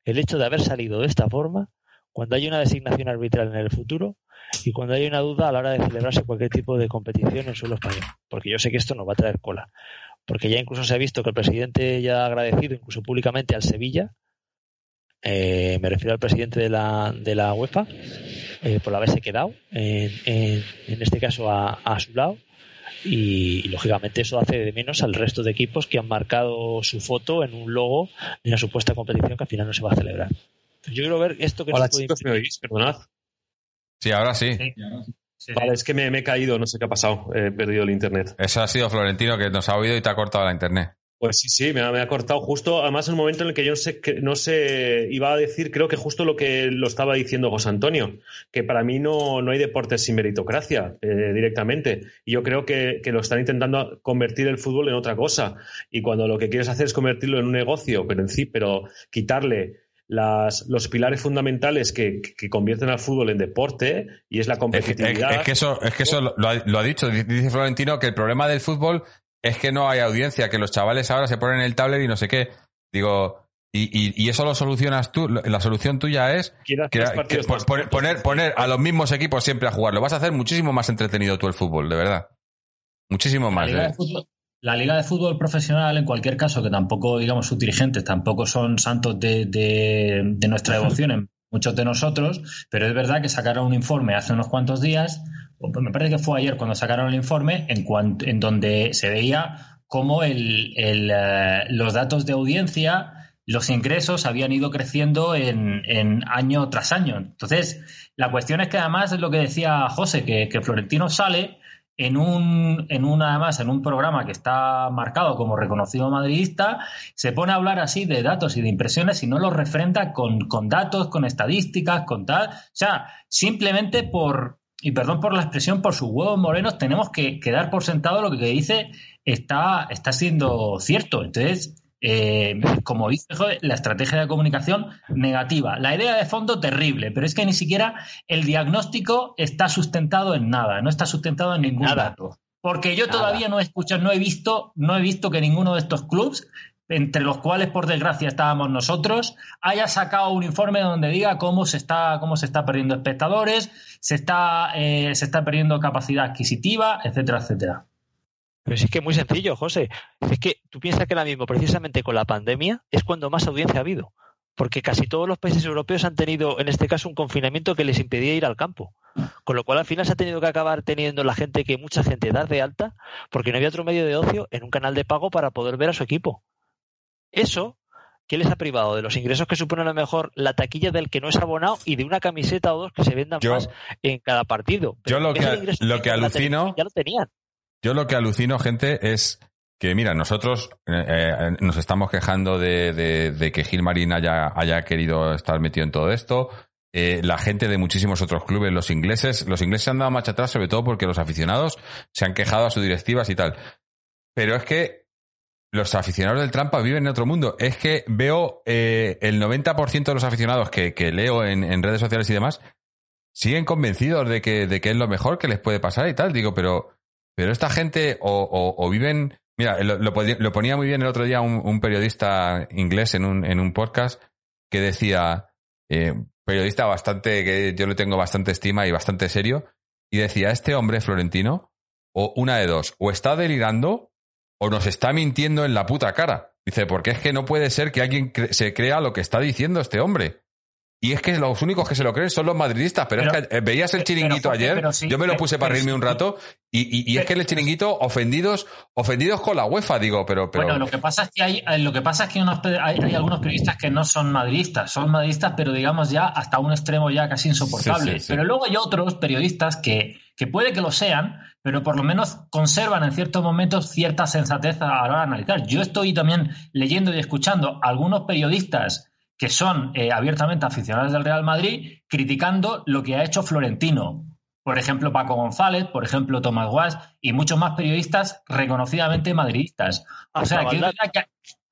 el hecho de haber salido de esta forma cuando hay una designación arbitral en el futuro y cuando hay una duda a la hora de celebrarse cualquier tipo de competición en suelo español, porque yo sé que esto nos va a traer cola, porque ya incluso se ha visto que el presidente ya ha agradecido incluso públicamente al Sevilla, eh, me refiero al presidente de la, de la UEFA, eh, por haberse quedado, en, en, en este caso a, a su lado, y, y, lógicamente eso hace de menos al resto de equipos que han marcado su foto en un logo de una supuesta competición que al final no se va a celebrar. Yo quiero ver esto que Hola nos puede chicos, ¿me oís? Perdonad. Sí, ahora sí. Sí, sí, Vale, es que me, me he caído, no sé qué ha pasado, he perdido el internet. Eso ha sido Florentino que nos ha oído y te ha cortado la internet. Pues sí, sí, me ha, me ha cortado justo, además en un momento en el que yo no sé, que- no sé, iba a decir, creo que justo lo que lo estaba diciendo José Antonio, que para mí no, no hay deportes sin meritocracia eh, directamente. Y yo creo que, que lo están intentando convertir el fútbol en otra cosa. Y cuando lo que quieres hacer es convertirlo en un negocio, pero en sí, pero quitarle las, los pilares fundamentales que, que convierten al fútbol en deporte, y es la Es que, competitividad. es- es que eso, es que eso lo ha, lo ha dicho. Dice Florentino que el problema del fútbol es que no hay audiencia, que los chavales ahora se ponen el tablet y no sé qué. Digo, y, y- y eso lo solucionas tú. La solución tuya es que- que poner, poner, poner a los mismos equipos siempre a jugar. Lo vas a hacer muchísimo más entretenido tú el fútbol, de verdad. Muchísimo La más. Liga, eh. de fútbol, la Liga de Fútbol Profesional, en cualquier caso, que tampoco, digamos, sus dirigentes tampoco son santos de, de- de nuestra devoción en muchos de nosotros, pero es verdad que sacaron un informe hace unos cuantos días, me parece que fue ayer cuando sacaron el informe, en, cuan- en donde se veía cómo el- el, eh, los datos de audiencia, los ingresos habían ido creciendo en, en año tras año. Entonces, la cuestión es que además es lo que decía José, que, que Florentino sale en un, en además, en un programa que está marcado como reconocido madridista, se pone a hablar así de datos y de impresiones y no los refrenda con, con datos, con estadísticas, con tal. O sea, simplemente por, y perdón por la expresión, por sus huevos morenos, tenemos que, que dar por sentado lo que dice está, está siendo cierto. Entonces, eh, como dice, joder, la estrategia de comunicación negativa. La idea de fondo terrible, pero es que ni siquiera el diagnóstico está sustentado en nada, no está sustentado en ningún Nada. dato. Porque yo Nada. todavía no he escuchado, no he visto, no he visto que ninguno de estos clubs, entre los cuales por desgracia estábamos nosotros, haya sacado un informe donde diga cómo se está, cómo se está perdiendo espectadores, se está, eh, se está perdiendo capacidad adquisitiva, etcétera, etcétera. Pero es que es muy sencillo, José. Es que tú piensas que ahora mismo, precisamente con la pandemia, es cuando más audiencia ha habido. Porque casi todos los países europeos han tenido, en este caso, un confinamiento que les impedía ir al campo. Con lo cual, al final se ha tenido que acabar teniendo la gente que mucha gente da de alta, porque no había otro medio de ocio en un canal de pago para poder ver a su equipo. Eso, ¿qué les ha privado? De los ingresos que supone a lo mejor la taquilla del que no es abonado y de una camiseta o dos que se vendan Yo- más en cada partido. yo lo que- lo que alucino- Ya lo tenían. Yo lo que alucino, gente, es que, mira, nosotros eh, eh, nos estamos quejando de, de- de que Gil Marín haya, haya querido estar metido en todo esto. Eh, la gente de muchísimos otros clubes, los ingleses, los ingleses han dado marcha atrás, sobre todo porque los aficionados se han quejado a sus directivas y tal. Pero es que los aficionados del Trampa viven en otro mundo. Es que veo eh, el 90% de los aficionados que, que leo en, en redes sociales y demás siguen convencidos de que, de que es lo mejor que les puede pasar y tal. Digo, pero, pero esta gente o, o- o viven... Mira, lo, lo ponía muy bien el otro día un, un periodista inglés en un, en un podcast que decía, eh, periodista bastante, que yo le tengo bastante estima y bastante serio, y decía, este hombre florentino, o una de dos, o está delirando o nos está mintiendo en la puta cara. Dice, porque es que no puede ser que alguien cre- se crea lo que está diciendo este hombre. Y es que los únicos que se lo creen son los madridistas. Pero, Pero- es que eh, veías el pero, chiringuito ayer, pero sí, yo me lo puse para reírme un rato, y, y- y es que el chiringuito ofendidos, ofendidos con la UEFA, digo, pero, pero Bueno, lo que pasa es que hay, eh, lo que pasa es que unos hay, hay algunos periodistas que no son madridistas, son madridistas, pero digamos ya hasta un extremo ya casi insoportable. Sí, sí, sí. Pero luego hay otros periodistas que, que puede que lo sean, pero por lo menos conservan en ciertos momentos cierta sensatez a la hora de analizar. Yo estoy también leyendo y escuchando a algunos periodistas que son eh, abiertamente aficionados del Real Madrid criticando lo que ha hecho Florentino. Por ejemplo, Paco González, por ejemplo, Tomás Guas y muchos más periodistas reconocidamente madridistas. O sea, que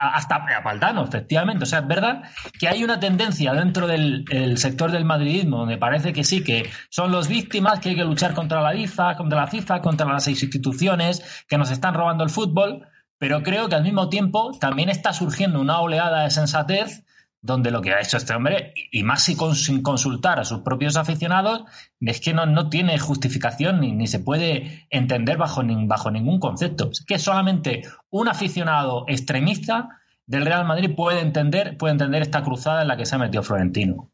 hasta a Valdano, efectivamente. O sea, es verdad que hay una tendencia dentro del el sector del madridismo donde parece que sí, que son los víctimas, que hay que luchar contra la FIFA, contra la FIFA, contra las instituciones que nos están robando el fútbol, pero creo que al mismo tiempo también está surgiendo una oleada de sensatez donde lo que ha hecho este hombre, y más si con- sin consultar a sus propios aficionados, es que no, no tiene justificación ni, ni se puede entender bajo, bajo ningún concepto. Es que solamente un aficionado extremista del Real Madrid puede entender, puede entender esta cruzada en la que se ha metido Florentino.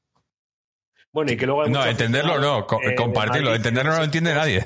Bueno, y que luego hay no, entenderlo no, co- eh, compartirlo, Madrid, entenderlo no lo entiende nadie.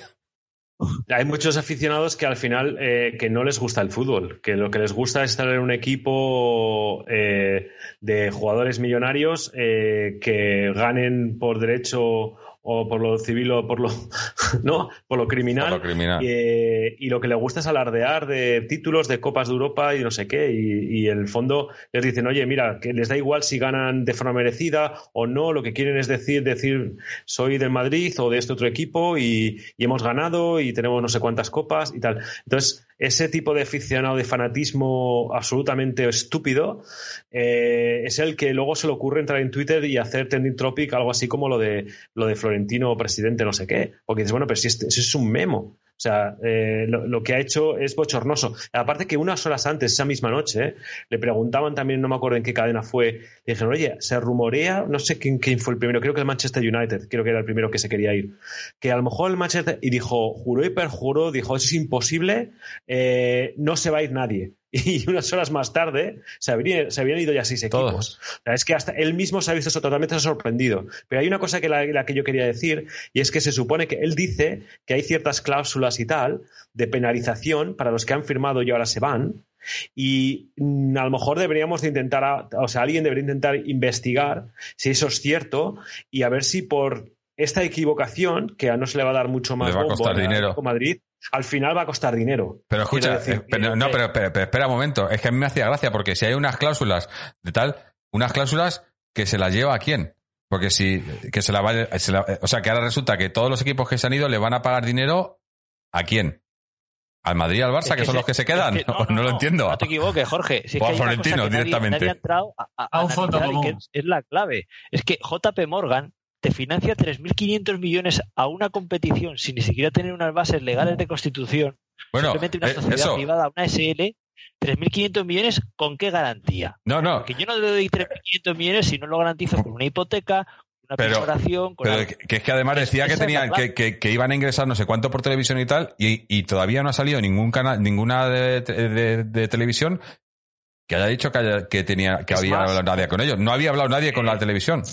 Hay muchos aficionados que al final eh, que no les gusta el fútbol, que lo que les gusta es estar en un equipo eh, de jugadores millonarios eh, que ganen por derecho o por lo civil o por lo no por lo criminal, Por lo criminal. Eh, y lo que les gusta es alardear de títulos de copas de Europa y no sé qué. Y, y en el fondo les dicen oye mira que les da igual si ganan de forma merecida o no. Lo que quieren es decir decir soy del Madrid o de este otro equipo y, y hemos ganado y tenemos no sé cuántas copas y tal entonces ese tipo de aficionado de fanatismo absolutamente estúpido eh, es el que luego se le ocurre entrar en Twitter y hacer trending topic algo así como lo de lo de Florentino presidente no sé qué. Porque dices bueno pero si este- es un memo o sea, eh, lo, que ha hecho es bochornoso. Aparte que unas horas antes, esa misma noche, eh, le preguntaban también, no me acuerdo en qué cadena fue, le dijeron, oye, se rumorea, no sé quién, quién fue el primero, creo que el Manchester United, creo que era el primero que se quería ir, que a lo mejor el Manchester, y dijo, juró y perjuró, dijo, eso es imposible, eh, no se va a ir nadie. Y unas horas más tarde se habrían, se habían ido ya seis equipos. Todos. O sea, es que hasta él mismo se ha visto eso totalmente sorprendido. Pero hay una cosa que la, la que yo quería decir, y es que se supone que él dice que hay ciertas cláusulas y tal de penalización para los que han firmado y ahora se van. Y mm, a lo mejor deberíamos de intentar, a- o sea, alguien debería intentar investigar si eso es cierto y a ver si por esta equivocación, que a no se le va a dar mucho más Le va a costar dinero. Madrid, al final va a costar dinero. Pero escucha, decir, eh, pero- eh, no, eh, pero, pero- pero espera un momento. Es que a mí me hacía gracia porque si hay unas cláusulas de tal, unas cláusulas que se las lleva a quién. Porque si, que se la vaya, se la- o sea, que ahora resulta que todos los equipos que se han ido le van a pagar dinero a quién. ¿Al Madrid y al Barça, Es que, son se- los que se quedan? es que- no, lo entiendo. No te equivoques, Jorge. Si O a Florentino, directamente. Nadie, ha entrado a, a- A un fondo analizar y común. que es, es la clave. Es que JP Morgan te financia 3.500 millones a una competición sin ni siquiera tener unas bases legales de constitución. Bueno, simplemente una eh, sociedad eso. privada, una SL. 3.500 millones, ¿con qué garantía? No, no. Porque yo no le doy 3.500 millones si no lo garantizo con una hipoteca, una Pero- con Pero que, es que además decía que tenían que, que, que iban a ingresar no sé cuánto por televisión y tal, y, y todavía no ha salido ningún canal, ninguna de, de- de televisión que haya dicho que, haya- que tenía que Es había más- hablado nadie con ellos. No había hablado nadie con la televisión.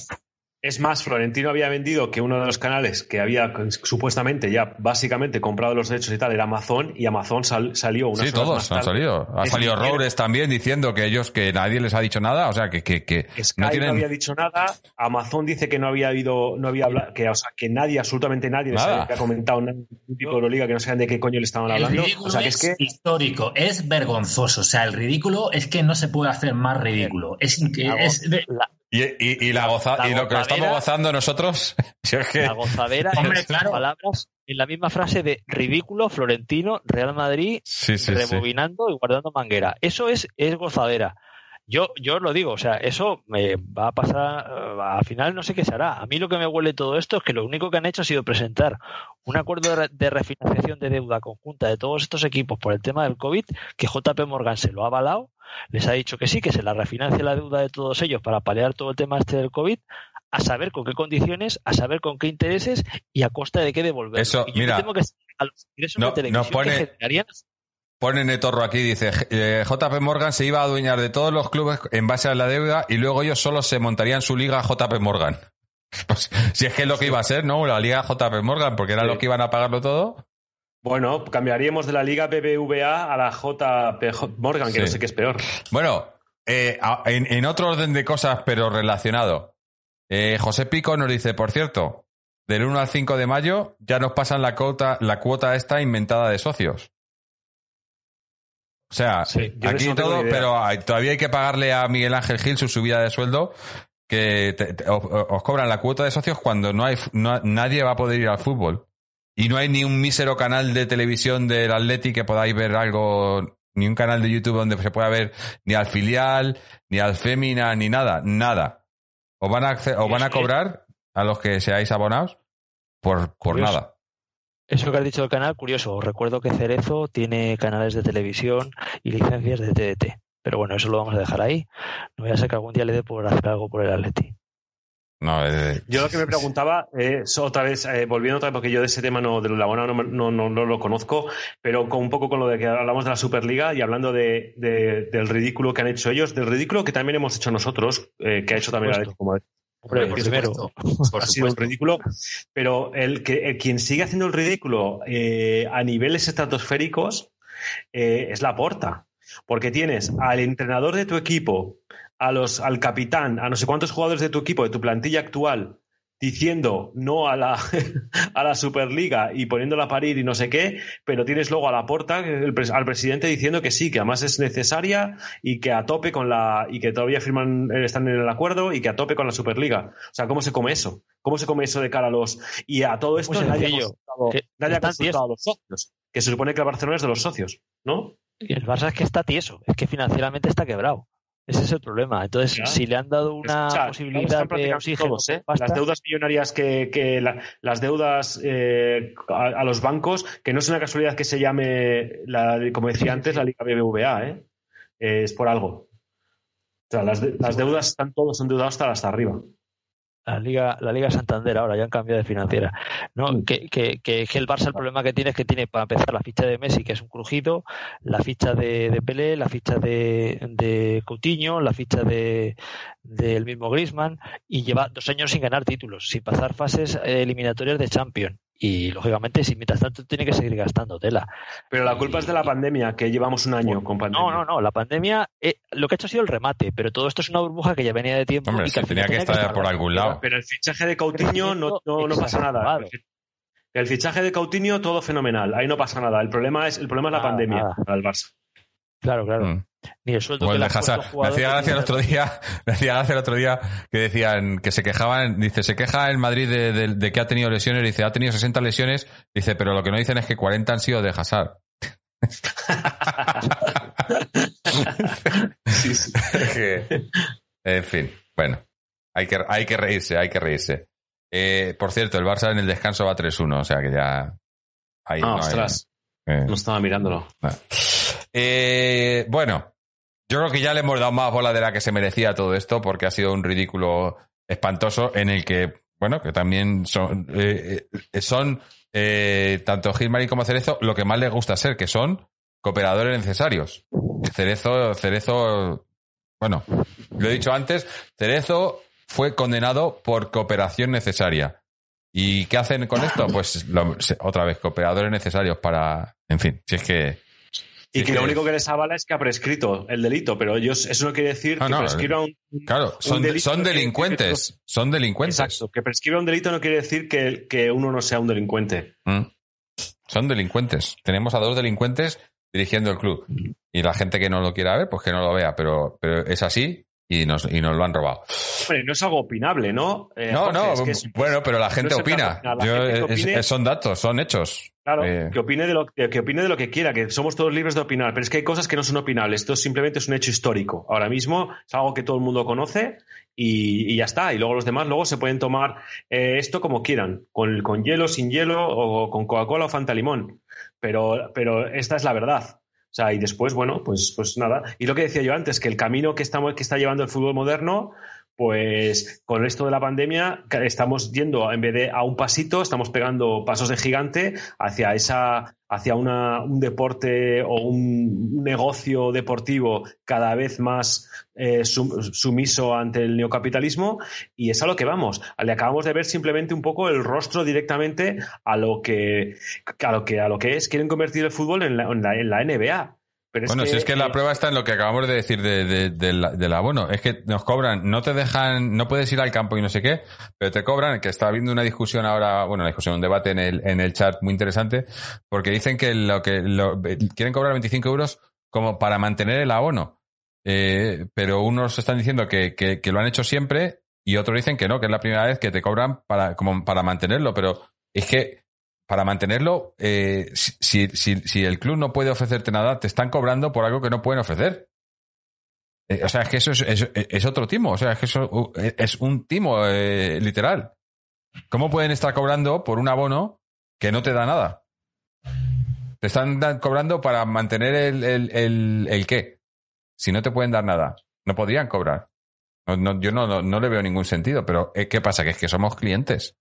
Es más, Florentino había vendido que uno de los canales que había supuestamente ya básicamente comprado los derechos y tal era Amazon y Amazon sal- salió unas Sí, todos más han tarde. salido. Ha Es salido Roures también diciendo que ellos, que nadie les ha dicho nada, o sea, que, que, que Sky no no, tienen había dicho nada, Amazon dice que no había habido, no había hablado, que, o sea, que nadie, absolutamente nadie les Nada. había comentado ningún tipo de Euroliga que no sabían de qué coño le estaban El hablando. ridículo O sea, que es, es que histórico, es vergonzoso. O sea, el ridículo es que no se puede hacer más ridículo. Es, es de- la- y, y, y la goza, La y lo que estamos gozando nosotros, si es que la gozadera Hombre, es claro. palabras en la misma frase de ridículo, Florentino, Real Madrid, sí, sí, sí. rebobinando y guardando manguera. Eso es, es gozadera. Yo, yo os lo digo, o sea, eso me va a pasar, eh, al final no sé qué se hará. A mí lo que me huele todo esto es que lo único que han hecho ha sido presentar un acuerdo de, re- de refinanciación de deuda conjunta de todos estos equipos por el tema del COVID, que JP Morgan se lo ha avalado, les ha dicho que sí, que se la refinancia la deuda de todos ellos para paliar todo el tema este del COVID, a saber con qué condiciones, a saber con qué intereses y a costa de qué devolver. Eso, y yo mira, temo que a los ingresos no- de televisión nos pone- que generarían Pone Netorro aquí, dice, eh, JP Morgan se iba a adueñar de todos los clubes en base a la deuda y luego ellos solo se montarían su liga JP Morgan. Pues, si es que es lo que iba a ser, ¿no? La liga JP Morgan, porque eran Sí. los que iban a pagarlo todo. Bueno, cambiaríamos de la Liga BBVA a la JP Morgan, que Sí. no sé qué es peor. Bueno, eh, en, en otro orden de cosas, pero relacionado. Eh, José Pico nos dice, por cierto, del 1 al 5 de mayo ya nos pasan la cuota, la cuota esta inventada de socios. O sea, Sí, aquí no todo, pero hay- todavía hay que pagarle a Miguel Ángel Gil su subida de sueldo, que te- te- os, os cobran la cuota de socios cuando no hay no- nadie va a poder ir al fútbol. Y no hay ni un mísero canal de televisión del Atleti que podáis ver algo, ni un canal de YouTube donde se pueda ver ni al filial, ni al Fémina, ni nada, nada. Os van a, os van a cobrar a los que seáis abonados por, por Curioso. nada. Eso que has dicho del canal, curioso. Os recuerdo que Cerezo tiene canales de televisión y licencias de TDT. Pero bueno, eso lo vamos a dejar ahí. No voy a ser que algún día le dé por hacer algo por el Atleti. No, eh, Yo lo que me preguntaba es otra vez, eh, volviendo otra vez, porque yo de ese tema no, de la abonado no, no, no, no lo conozco, pero con un poco con lo de que hablamos de la Superliga y hablando de, de- del ridículo que han hecho ellos, del ridículo que también hemos hecho nosotros, eh, que ha hecho también la como Hombre, por primero, Por ha sido un ridículo, pero el que el quien sigue haciendo el ridículo eh, a niveles estratosféricos eh, es la porta. Porque tienes al entrenador de tu equipo, a los, al capitán, a no sé cuántos jugadores de tu equipo, de tu plantilla actual, diciendo no a la, a la Superliga y poniéndola a parir y no sé qué, pero tienes luego a la porta, el al presidente diciendo que sí, que además es necesaria y que a tope con la, y que todavía firman, eh, están en el acuerdo y que a tope con la Superliga. O sea, ¿cómo se come eso? ¿Cómo se come eso de cara a los, y a todo esto Muy nadie ha consultado a los socios? Que se supone que el Barcelona es de los socios, ¿no? y el Barça es que está tieso. Es que financieramente está quebrado. Ese es el problema. Entonces, si le han dado una Escucha, posibilidad de oxígeno, ¿eh? Las deudas millonarias que, que la- las deudas eh, a, a los bancos, que no es una casualidad que se llame, la, como decía antes, la Liga BBVA. Eh, es por algo. O sea, las, de- las deudas están todos endeudados hasta, hasta arriba. La Liga, la Liga Santander ahora ya han cambiado de financiera. No, Mm. que, que, que, el Barça el problema que tiene es que tiene para empezar la ficha de Messi, que es un crujido, la ficha de, de Pelé, la ficha de, de Coutinho, la ficha de del mismo Griezmann, y lleva dos años sin ganar títulos, sin pasar fases eh, eliminatorias de Champions. Y lógicamente, si mientras tanto tiene que seguir gastando tela. Pero la culpa es de la pandemia, que llevamos un año con pandemia. No, no, no. La pandemia, eh, lo que ha hecho ha sido el remate, pero todo esto es una burbuja que ya venía de tiempo. Hombre, y que tenía que estar por algún lado. Pero el fichaje de Coutinho no, no, no pasa nada. El fichaje de Coutinho, todo fenomenal. Ahí no pasa nada. El problema es, el problema es la Nada, pandemia nada. para el Barça. Claro, claro. Mm. Ni el sueldo O que el le. Me hacía gracia el otro día, me hacía gracia el otro día que decían que se quejaban, dice, se queja el Madrid de, de- de que ha tenido lesiones, dice, ha tenido 60 lesiones, dice, pero lo que no dicen es que 40 han sido de Hazard. Sí, sí. Que- en fin, bueno, hay que, hay que reírse, hay que reírse. Eh, por cierto, el Barça en el descanso va 3-1, o sea que ya... Ahí Ah, no hay- ostras, eh. no estaba mirándolo. Eh, bueno, yo creo que ya le hemos dado más bola de la que se merecía todo esto, porque ha sido un ridículo espantoso en el que, bueno, que también son, eh, eh, son eh, tanto Gilmary como Cerezo lo que más les gusta ser, que son cooperadores necesarios. Cerezo, Cerezo, bueno, lo he dicho antes, Cerezo fue condenado por cooperación necesaria. ¿Y qué hacen con esto? Pues lo- otra vez, cooperadores necesarios para, en fin, si es que Y que lo único que les avala es que ha prescrito el delito, pero ellos, eso no quiere decir Ah, que no, prescriba un, Claro, son, delito son que delincuentes. Son delincuentes. Exacto, que prescriba un delito no quiere decir que, que uno no sea un delincuente. Mm. Son delincuentes. Tenemos a dos delincuentes dirigiendo el club. Y la gente que no lo quiera ver, pues que no lo vea. Pero, pero es así y nos, y nos lo han robado. Hombre, no es algo opinable, ¿no? Eh, no, Jorge, no, es que es- bueno, pero la gente opina. trata- la Yo- gente que es- opine- es- son datos, son hechos. Claro, Eh, que opine, de lo, que, que opine de lo que quiera, que somos todos libres de opinar, pero es que hay cosas que no son opinables. Esto simplemente es un hecho histórico. Ahora mismo es algo que todo el mundo conoce y, y ya está. Y luego los demás luego se pueden tomar eh, esto como quieran, con, con hielo, sin hielo, o con Coca-Cola o Fanta Limón. Pero, pero esta es la verdad. O sea, y después, bueno, pues, pues nada. Y lo que decía yo antes, que el camino que, estamos, que está llevando el fútbol moderno, pues con esto de la pandemia estamos yendo, en vez de a un pasito, estamos pegando pasos de gigante hacia esa, hacia una, un deporte o un negocio deportivo cada vez más eh, sum- sumiso ante el neocapitalismo y es a lo que vamos. Le acabamos de ver simplemente un poco el rostro directamente a lo que, a lo que, a lo que es. Quieren convertir el fútbol en la, en la, en la NBA. Pero bueno, si es que la prueba está en lo que acabamos de decir de, de- del- del abono. Es que nos cobran, no te dejan, no puedes ir al campo y no sé qué, pero te cobran, que está habiendo una discusión ahora, bueno, una discusión, un debate en el, en el chat muy interesante, porque dicen que lo que lo- quieren cobrar 25 euros como para mantener el abono. Eh, pero unos están diciendo que, que, que lo han hecho siempre y otros dicen que no, que es la primera vez que te cobran para, como para mantenerlo, pero es que para mantenerlo, eh, si, el club no puede ofrecerte nada, te están cobrando por algo que no pueden ofrecer. Eh, o sea, es que eso es, otro timo. O sea, es que eso uh, es un timo, eh, literal. ¿Cómo pueden estar cobrando por un abono que no te da nada? Te están cobrando para mantener el, el, el, qué. Si no te pueden dar nada, no podrían cobrar. No, yo no, no, no le veo ningún sentido, pero eh, ¿qué pasa? Que es que somos clientes.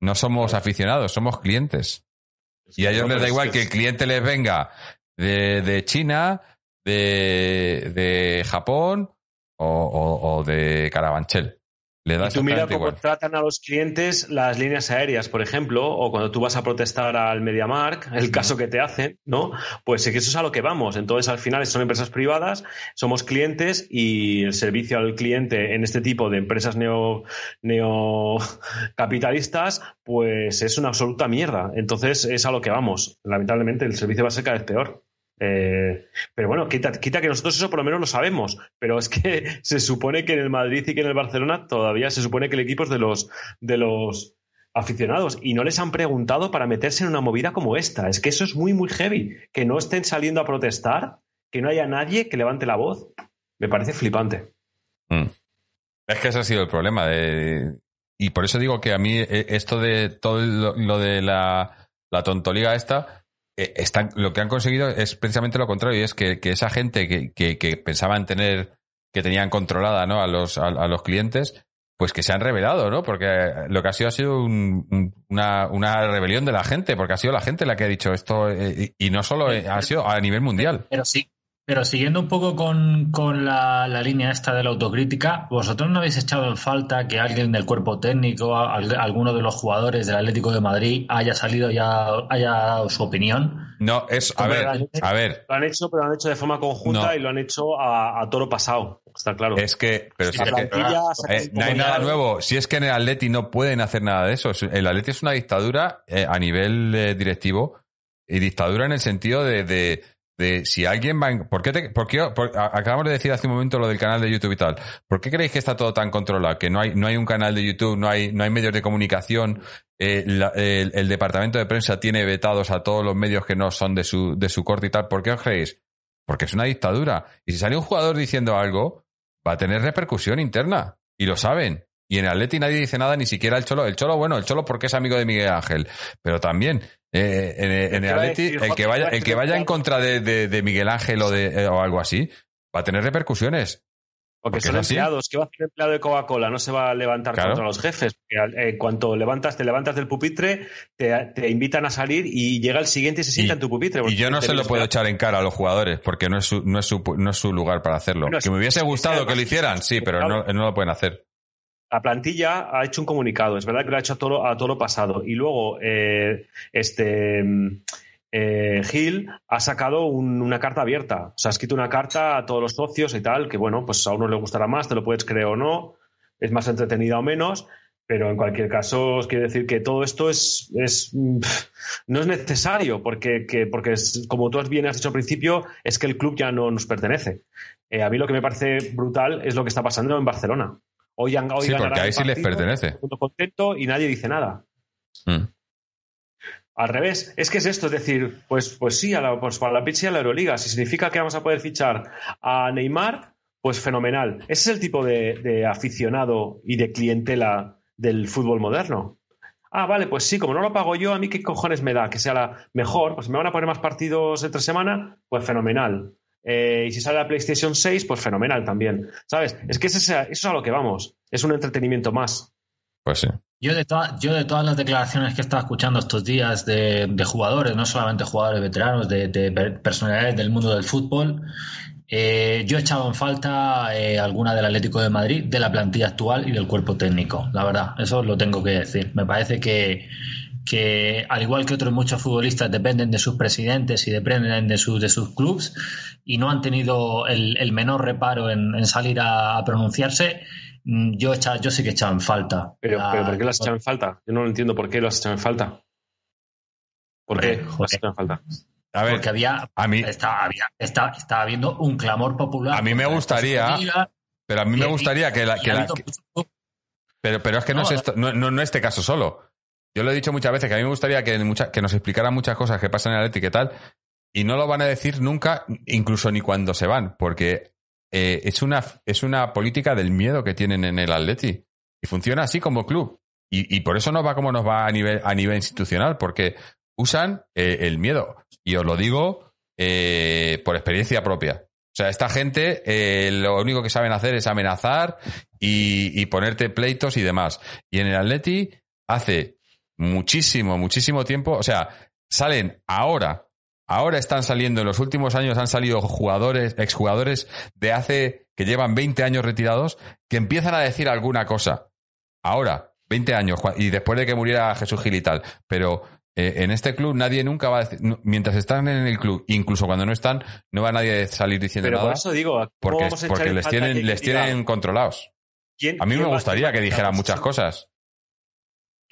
No somos aficionados, somos clientes. Y a ellos les da igual que el cliente les venga de, de China, de, de Japón o, o- o de Carabanchel. Le da Y tú mira cómo igual. tratan a los clientes las líneas aéreas, por ejemplo, o cuando tú vas a protestar al MediaMark, el caso que te hacen, ¿no? Pues es que eso es a lo que vamos. Entonces, al final, son empresas privadas, somos clientes y el servicio al cliente en este tipo de empresas neo, neocapitalistas, pues es una absoluta mierda. Entonces, es a lo que vamos. Lamentablemente, el servicio va a ser cada vez peor. Eh, pero bueno, quita, que nosotros eso por lo menos lo sabemos, pero es que se supone que en el Madrid y que en el Barcelona todavía se supone que el equipo es de los, de los aficionados y no les han preguntado para meterse en una movida como esta. Es que eso es muy, muy heavy. Que no estén saliendo a protestar, que no haya nadie que levante la voz, me parece flipante. Mm. Es que ese ha sido el problema. y por eso digo que a mí eh, esto de todo lo, de la, la tontoliga esta, están, lo que han conseguido es precisamente lo contrario, y es que, que esa gente que, que, que pensaban tener, que tenían controlada ¿no? a, los, a, a los clientes, pues que se han revelado, ¿no? Porque lo que ha sido ha sido un- un- una, una rebelión de la gente, porque ha sido la gente la que ha dicho esto, eh, y y no solo eh, ha sido a nivel mundial. Pero sí. Pero siguiendo un poco con, con la, la línea esta de la autocrítica, ¿vosotros no habéis echado en falta que alguien del cuerpo técnico, al- alguno de los jugadores del Atlético de Madrid, haya salido y haya, haya dado su opinión? No, es, a ver, a ver, Lo han hecho, pero lo han hecho de forma conjunta No. y lo han hecho a, a toro pasado. Está claro. es que, pero si es que, Eh, no hay nada nuevo. Si es que en el Atleti no pueden hacer nada de eso. Es- El Atleti es una dictadura eh, a nivel eh, directivo y dictadura en el sentido de, de, de si alguien va... en- ¿Por qué, te- por qué- por- acabamos de decir hace un momento lo del canal de YouTube y tal. ¿Por qué creéis que está todo tan controlado? Que no hay, no hay un canal de YouTube, no hay, no hay medios de comunicación eh, el, el departamento de prensa tiene vetados a todos los medios que no son de su, de su corte y tal. ¿Por qué os creéis? Porque es una dictadura. Y si sale un jugador diciendo algo, va a tener repercusión interna. Y lo saben. Y en Atleti nadie dice nada, ni siquiera el Cholo. El Cholo, bueno, el Cholo porque es amigo de Miguel Ángel. Pero también, eh, en, en ¿Qué el Atleti, decir, el que vaya, ¿Qué va a el que vaya en contra de, de- de Miguel Ángel o, de, eh, o algo así, va a tener repercusiones. Porque, Porque son empleados. ¿Qué va a hacer el empleado de Coca-Cola? No se va a levantar Claro. contra los jefes. En cuanto levantas, te levantas del pupitre, te, te invitan a salir y llega el siguiente y se sienta Y- en tu pupitre. Y yo no se lo puedo a- echar en cara a los jugadores, porque no es su, no es su, no es su lugar para hacerlo. Bueno, que me hubiese es- es gustado además- que lo hicieran, sí, pero no, no lo pueden hacer. La plantilla ha hecho un comunicado, es verdad que lo ha hecho a todo, lo- pasado. Y luego, eh, este mm, eh, Gil ha sacado un- una carta abierta. O sea, ha escrito una carta a todos los socios y tal, que bueno, pues a uno le gustará más, te lo puedes creer o no, es más entretenida o menos. Pero en cualquier caso, os quiero decir que todo esto es, mm, no es necesario, porque, como tú bien has dicho al principio, es que el club ya no nos pertenece. Eh, a mí lo que me parece brutal es lo que está pasando en Barcelona. Hoy han, hoy Sí, porque ahí sí les pertenece. contento y nadie dice nada. Mm. Al revés, es que es esto, es decir, pues, pues sí, a la, pues para la pizza y a la Euroliga, si significa que vamos a poder fichar a Neymar, pues fenomenal. Ese es el tipo de, de aficionado y de clientela del fútbol moderno. Ah, vale, pues sí, como no lo pago yo, a mí qué cojones me da que sea la mejor, pues me van a poner más partidos entre semana, pues fenomenal. Eh, y si sale la PlayStation 6, pues fenomenal también. ¿Sabes? Es que es eso es a lo que vamos. Es un entretenimiento más. Pues sí. Yo de, toda- yo de todas las declaraciones que estaba escuchando estos días de, de jugadores, no solamente jugadores veteranos, de, de per- personalidades del mundo del fútbol, eh, yo he echado en falta eh, alguna del Atlético de Madrid, de la plantilla actual y del cuerpo técnico, la verdad, eso lo tengo que decir. Me parece que, que al igual que otros muchos futbolistas dependen de sus presidentes y dependen de, sus de sus clubes y no han tenido el, el menor reparo en, en salir a, a pronunciarse, mm, yo, he echado- yo sí que he echado en falta. Pero, la- pero ¿por qué lo has echado en falta? Yo no lo entiendo por qué lo has echado en falta. ¿Por qué Joder, lo has echado en falta? A ver, porque había, a mí, estaba, había, está, estaba habiendo un clamor popular. A mí me gustaría pero a mí me gustaría que la, que la- pero, pero es que no, No, es esto, no, no, no este caso solo. Yo lo he dicho muchas veces que a mí me gustaría que, en mucha- que nos explicaran muchas cosas que pasan en el Atlético y tal, y no lo van a decir nunca, incluso ni cuando se van, porque eh, es, una, es una política del miedo que tienen en el Atleti. Y funciona así como club. Y, y por eso nos va como nos va a nivel, a nivel institucional, porque usan eh, el miedo. Y os lo digo eh, por experiencia propia. O sea, esta gente lo único que saben hacer es amenazar y, y ponerte pleitos y demás. Y en el Atleti hace muchísimo, muchísimo tiempo, o sea, salen ahora, ahora están saliendo, en los últimos años han salido jugadores, exjugadores de hace, que llevan 20 años retirados, que empiezan a decir alguna cosa. Ahora, 20 años, y después de que muriera Jesús Gil y tal. Pero eh, en este club nadie nunca va a decir, mientras están en el club, incluso cuando no están, no va nadie a salir diciendo Pero por nada. eso digo, ¿cómo Porque, les tienen, les controlados. ¿quién- A mí me gustaría que dijeran muchas cosas.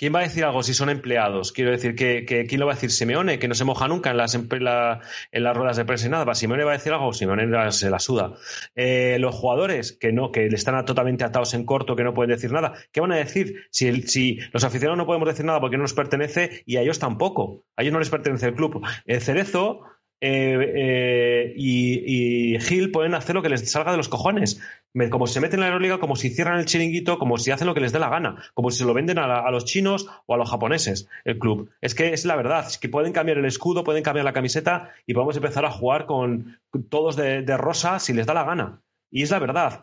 ¿Quién va a decir algo si son empleados? Quiero decir, que, ¿quién lo va a decir? ¿Simeone, que no se moja nunca en las, la- en las ruedas de prensa y nada? ¿Va Simeone va a decir algo? Simeone se la suda. Eh, los jugadores, que no, que están totalmente atados en corto, que no pueden decir nada. ¿Qué van a decir? Si, si los aficionados no podemos decir nada porque no nos pertenece y a ellos tampoco. A ellos no les pertenece el club. El Cerezo eh, eh, y, Gil pueden hacer lo que les salga de los cojones. Como se meten en la Euroliga, como si cierran el chiringuito, como si hacen lo que les dé la gana, como si se lo venden a, los chinos o a los japoneses, el club. Es que es la verdad, es que pueden cambiar el escudo, pueden cambiar la camiseta y podemos empezar a jugar con todos de, rosa si les da la gana. Y es la verdad.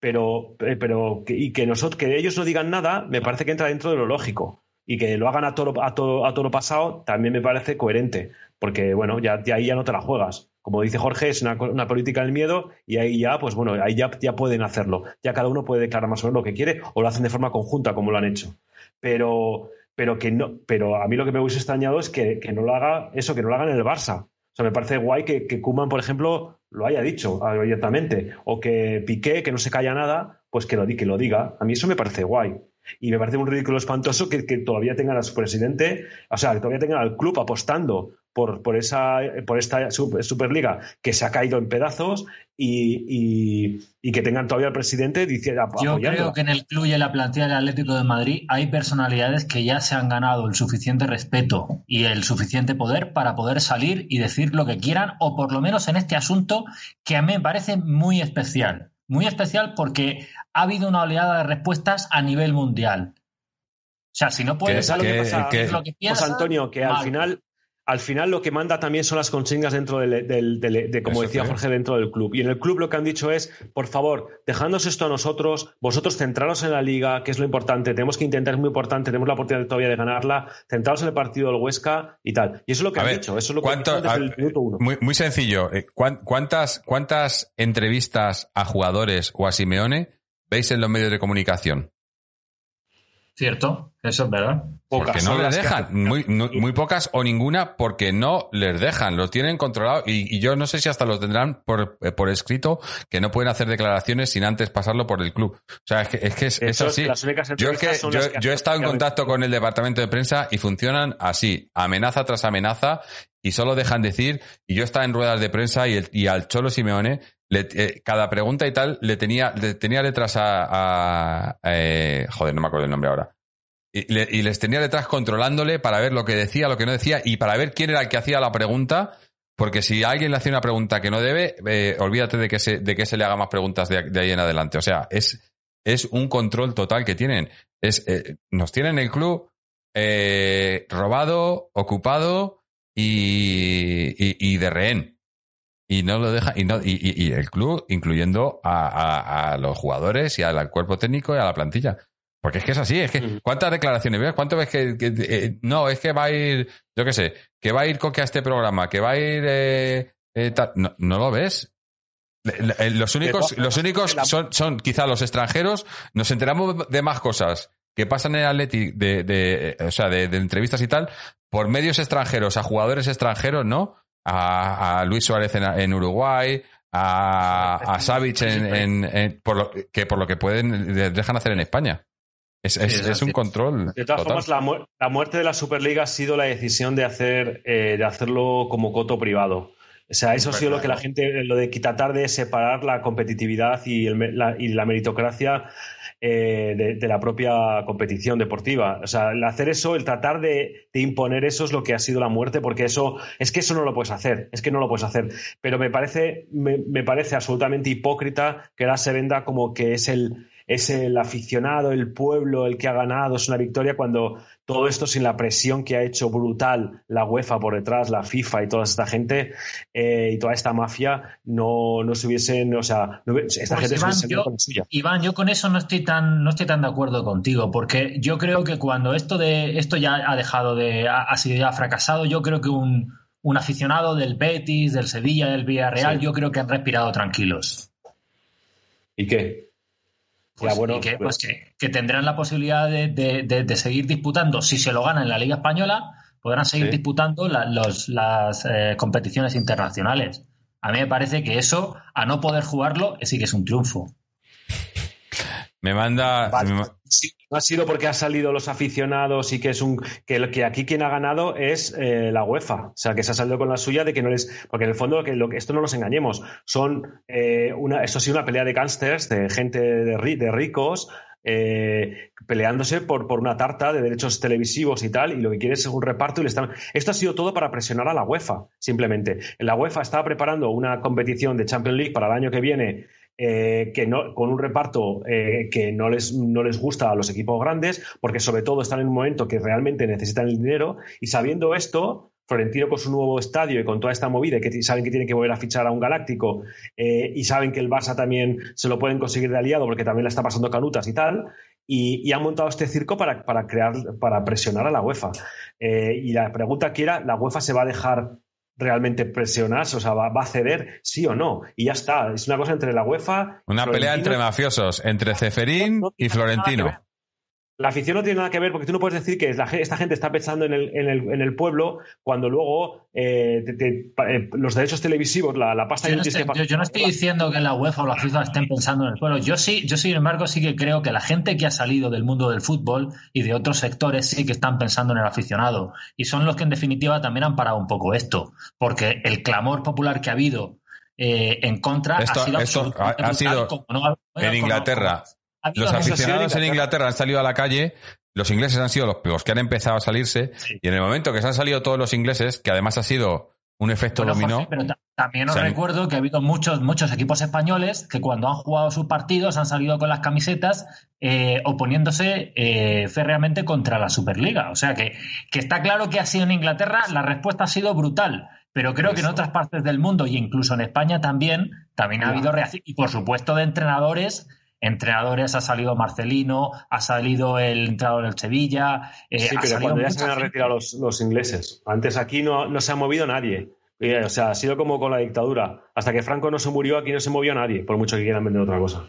Pero, eh, pero y que, nosotros, que ellos no digan nada, me parece que entra dentro de lo lógico. Y que lo hagan a toro, a toro, a toro pasado también me parece coherente. Porque, bueno, ya, de ahí ya no te la juegas. Como dice Jorge, es una, política del miedo y ahí ya, pues bueno, ahí ya, ya pueden hacerlo. Ya cada uno puede declarar más o menos lo que quiere o lo hacen de forma conjunta, como lo han hecho. Pero, pero que no, pero a mí lo que me hubiese extrañado es que, que no lo haga eso, que no lo hagan en el Barça. O sea, me parece guay que, que Koeman, por ejemplo, lo haya dicho abiertamente. O que Piqué, que no se calla nada, pues que lo, que lo diga. A mí eso me parece guay. Y me parece un ridículo espantoso que, que todavía tengan a su presidente, o sea, que todavía tengan al club apostando por, por, esa, por esta Superliga que se ha caído en pedazos y, y, y que tengan todavía al presidente diciendo. Yo creo que en el club y en la plantilla del Atlético de Madrid hay personalidades que ya se han ganado el suficiente respeto y el suficiente poder para poder salir y decir lo que quieran, o por lo menos en este asunto que a mí me parece muy especial. Muy especial porque ha habido una oleada de respuestas a nivel mundial. O sea, si no puedes lo que, pasa, lo que piensas, Antonio, que al final al final lo que manda también son las consignas dentro del, de, como decía Jorge, dentro del club. Y en el club lo que han dicho es, por favor, dejadnos esto a nosotros, vosotros centraros en la liga, que es lo importante, tenemos que intentar, es muy importante, tenemos la oportunidad todavía de ganarla, centraros en el partido del Huesca y tal. Y eso es lo que han dicho, eso es lo que han desde el minuto uno. Muy, muy sencillo, eh, ¿cuántas, ¿cuántas entrevistas a jugadores o a Simeone veis en los medios de comunicación? Cierto, eso es verdad. porque no les dejan, muy, muy pocas o ninguna porque no les dejan, los tienen controlados y, yo no sé si hasta los tendrán por, eh, por, escrito que no pueden hacer declaraciones sin antes pasarlo por el club. O sea, es que es, que es, así. Yo, yo, he estado en contacto con el departamento de prensa y funcionan así, amenaza tras amenaza y solo dejan decir, y yo estaba en ruedas de prensa y, el, y al Cholo Simeone eh, cada pregunta y tal le tenía, le tenía letras a, eh, joder, no me acuerdo el nombre ahora. Y, les tenía letras controlándole para ver lo que decía, lo que no decía y para ver quién era el que hacía la pregunta. Porque si alguien le hace una pregunta que no debe, eh, olvídate de que, se, de que se le haga más preguntas de, ahí en adelante. O sea, es, es un control total que tienen. Es, nos tienen el club robado, ocupado y, y de rehén y no lo deja y no y, y, el club incluyendo a, a, los jugadores y al cuerpo técnico y a la plantilla. Porque es que es así es que cuántas declaraciones ves cuánto ves que, eh, no es que va a ir yo qué sé que va a ir Coque a este programa que va a ir eh, eh, no, no, lo ves. Los únicos los únicos son son quizá los extranjeros. Nos enteramos de más cosas que pasan en Atleti de, de o sea de, de entrevistas y tal por medios extranjeros a jugadores extranjeros no a, Luis Suárez en, Uruguay, a, a en, por lo, que por lo que pueden dejan hacer en España. Es, es, un control. De todas formas, la, muerte de la Superliga ha sido la decisión de hacer eh, de hacerlo como coto privado. O sea, eso ha sido lo que la gente, lo de tratar de separar la competitividad y, la, y la meritocracia eh, de, la propia competición deportiva. O sea, el hacer eso, el tratar de, imponer eso es lo que ha sido la muerte, porque eso, es que eso no lo puedes hacer, es que no lo puedes hacer. Pero me parece, me, parece absolutamente hipócrita que ahora se venda como que es el, es el aficionado, el pueblo, el que ha ganado, es una victoria, cuando todo esto sin la presión que ha hecho brutal la UEFA por detrás, la FIFA y toda esta gente eh, y toda esta mafia, no, no se hubiesen, o sea, esta pues gente se yo, con suya. Iván, yo con eso no estoy tan, no estoy tan de acuerdo contigo, porque yo creo que cuando esto de esto ya ha dejado de, ha, sido ya fracasado, yo creo que un, un aficionado del Betis, del Sevilla, del Villarreal, yo creo que han respirado tranquilos. ¿Y qué? Pues, bueno, que, pues, que, tendrán la posibilidad de, seguir disputando, si se lo ganan en la Liga Española, podrán seguir disputando las eh, competiciones internacionales. A mí me parece que eso, a no poder jugarlo, sí que es un triunfo. Me manda. no ha sido porque han salido los aficionados y que es un. que, que aquí quien ha ganado es eh, la UEFA. O sea, que se ha salido con la suya de que no les. Porque en el fondo, que, lo, esto no nos engañemos. Son. Eh, una, esto ha sido una pelea de gángsters, de gente de, de ricos. Eh, peleándose por, por una tarta de derechos televisivos y tal, y lo que quiere es un reparto y le están... Esto ha sido todo para presionar a la UEFA, simplemente. La UEFA estaba preparando una competición de Champions League para el año que viene eh, que no, con un reparto eh, que no les, no les gusta a los equipos grandes, porque sobre todo están en un momento que realmente necesitan el dinero, y sabiendo esto, Florentino con su nuevo estadio y con toda esta movida, que saben que tienen que volver a fichar a un galáctico, eh, y saben que el Barça también se lo pueden conseguir de aliado porque también la está pasando canutas y tal, y, han montado este circo para, para, crear, para presionar a la UEFA. y la pregunta aquí era, ¿la UEFA se va a dejar realmente presionas, o sea, va, a ceder sí o no. Y ya está. Es una cosa entre la UEFA. Una pelea entre mafiosos, entre Ceferín y Florentino. La afición no tiene nada que ver porque tú no puedes decir que la esta gente está pensando en el, en el, en el pueblo cuando luego eh, te, te, eh, los derechos televisivos, la, la pasta yo no, estoy, yo, yo no estoy diciendo que la UEFA o la FIFA estén pensando en el pueblo. Yo sí, yo sin embargo sí que creo que la gente que ha salido del mundo del fútbol y de otros sectores sí que están pensando en el aficionado y son los que en definitiva también han parado un poco esto, porque el clamor popular que ha habido eh, en contra esto, ha sido, esto ha, ha sido como no, en Inglaterra. Los aficionados en Inglaterra han salido a la calle, los ingleses han sido los, los que han empezado a salirse, sí. y en el momento que se han salido todos los ingleses, que además ha sido un efecto bueno, dominó. Pero también os recuerdo que ha habido muchos, muchos equipos españoles que cuando han jugado sus partidos han salido con las camisetas eh, oponiéndose eh, férreamente contra la Superliga. O sea que, que, está claro que ha sido en Inglaterra, la respuesta ha sido brutal. Pero creo Eso. que en otras partes del mundo, y incluso en España también, también ha habido reacción. Y por supuesto de entrenadores entrenadores, ha salido Marcelino, ha salido el entrenador del Sevilla. Eh, sí, pero cuando ya se han retirado los, los, ingleses. Antes aquí no, no, se ha movido nadie. O sea, ha sido como con la dictadura. Hasta que Franco no se murió, aquí no se movió nadie, por mucho que quieran vender otra cosa.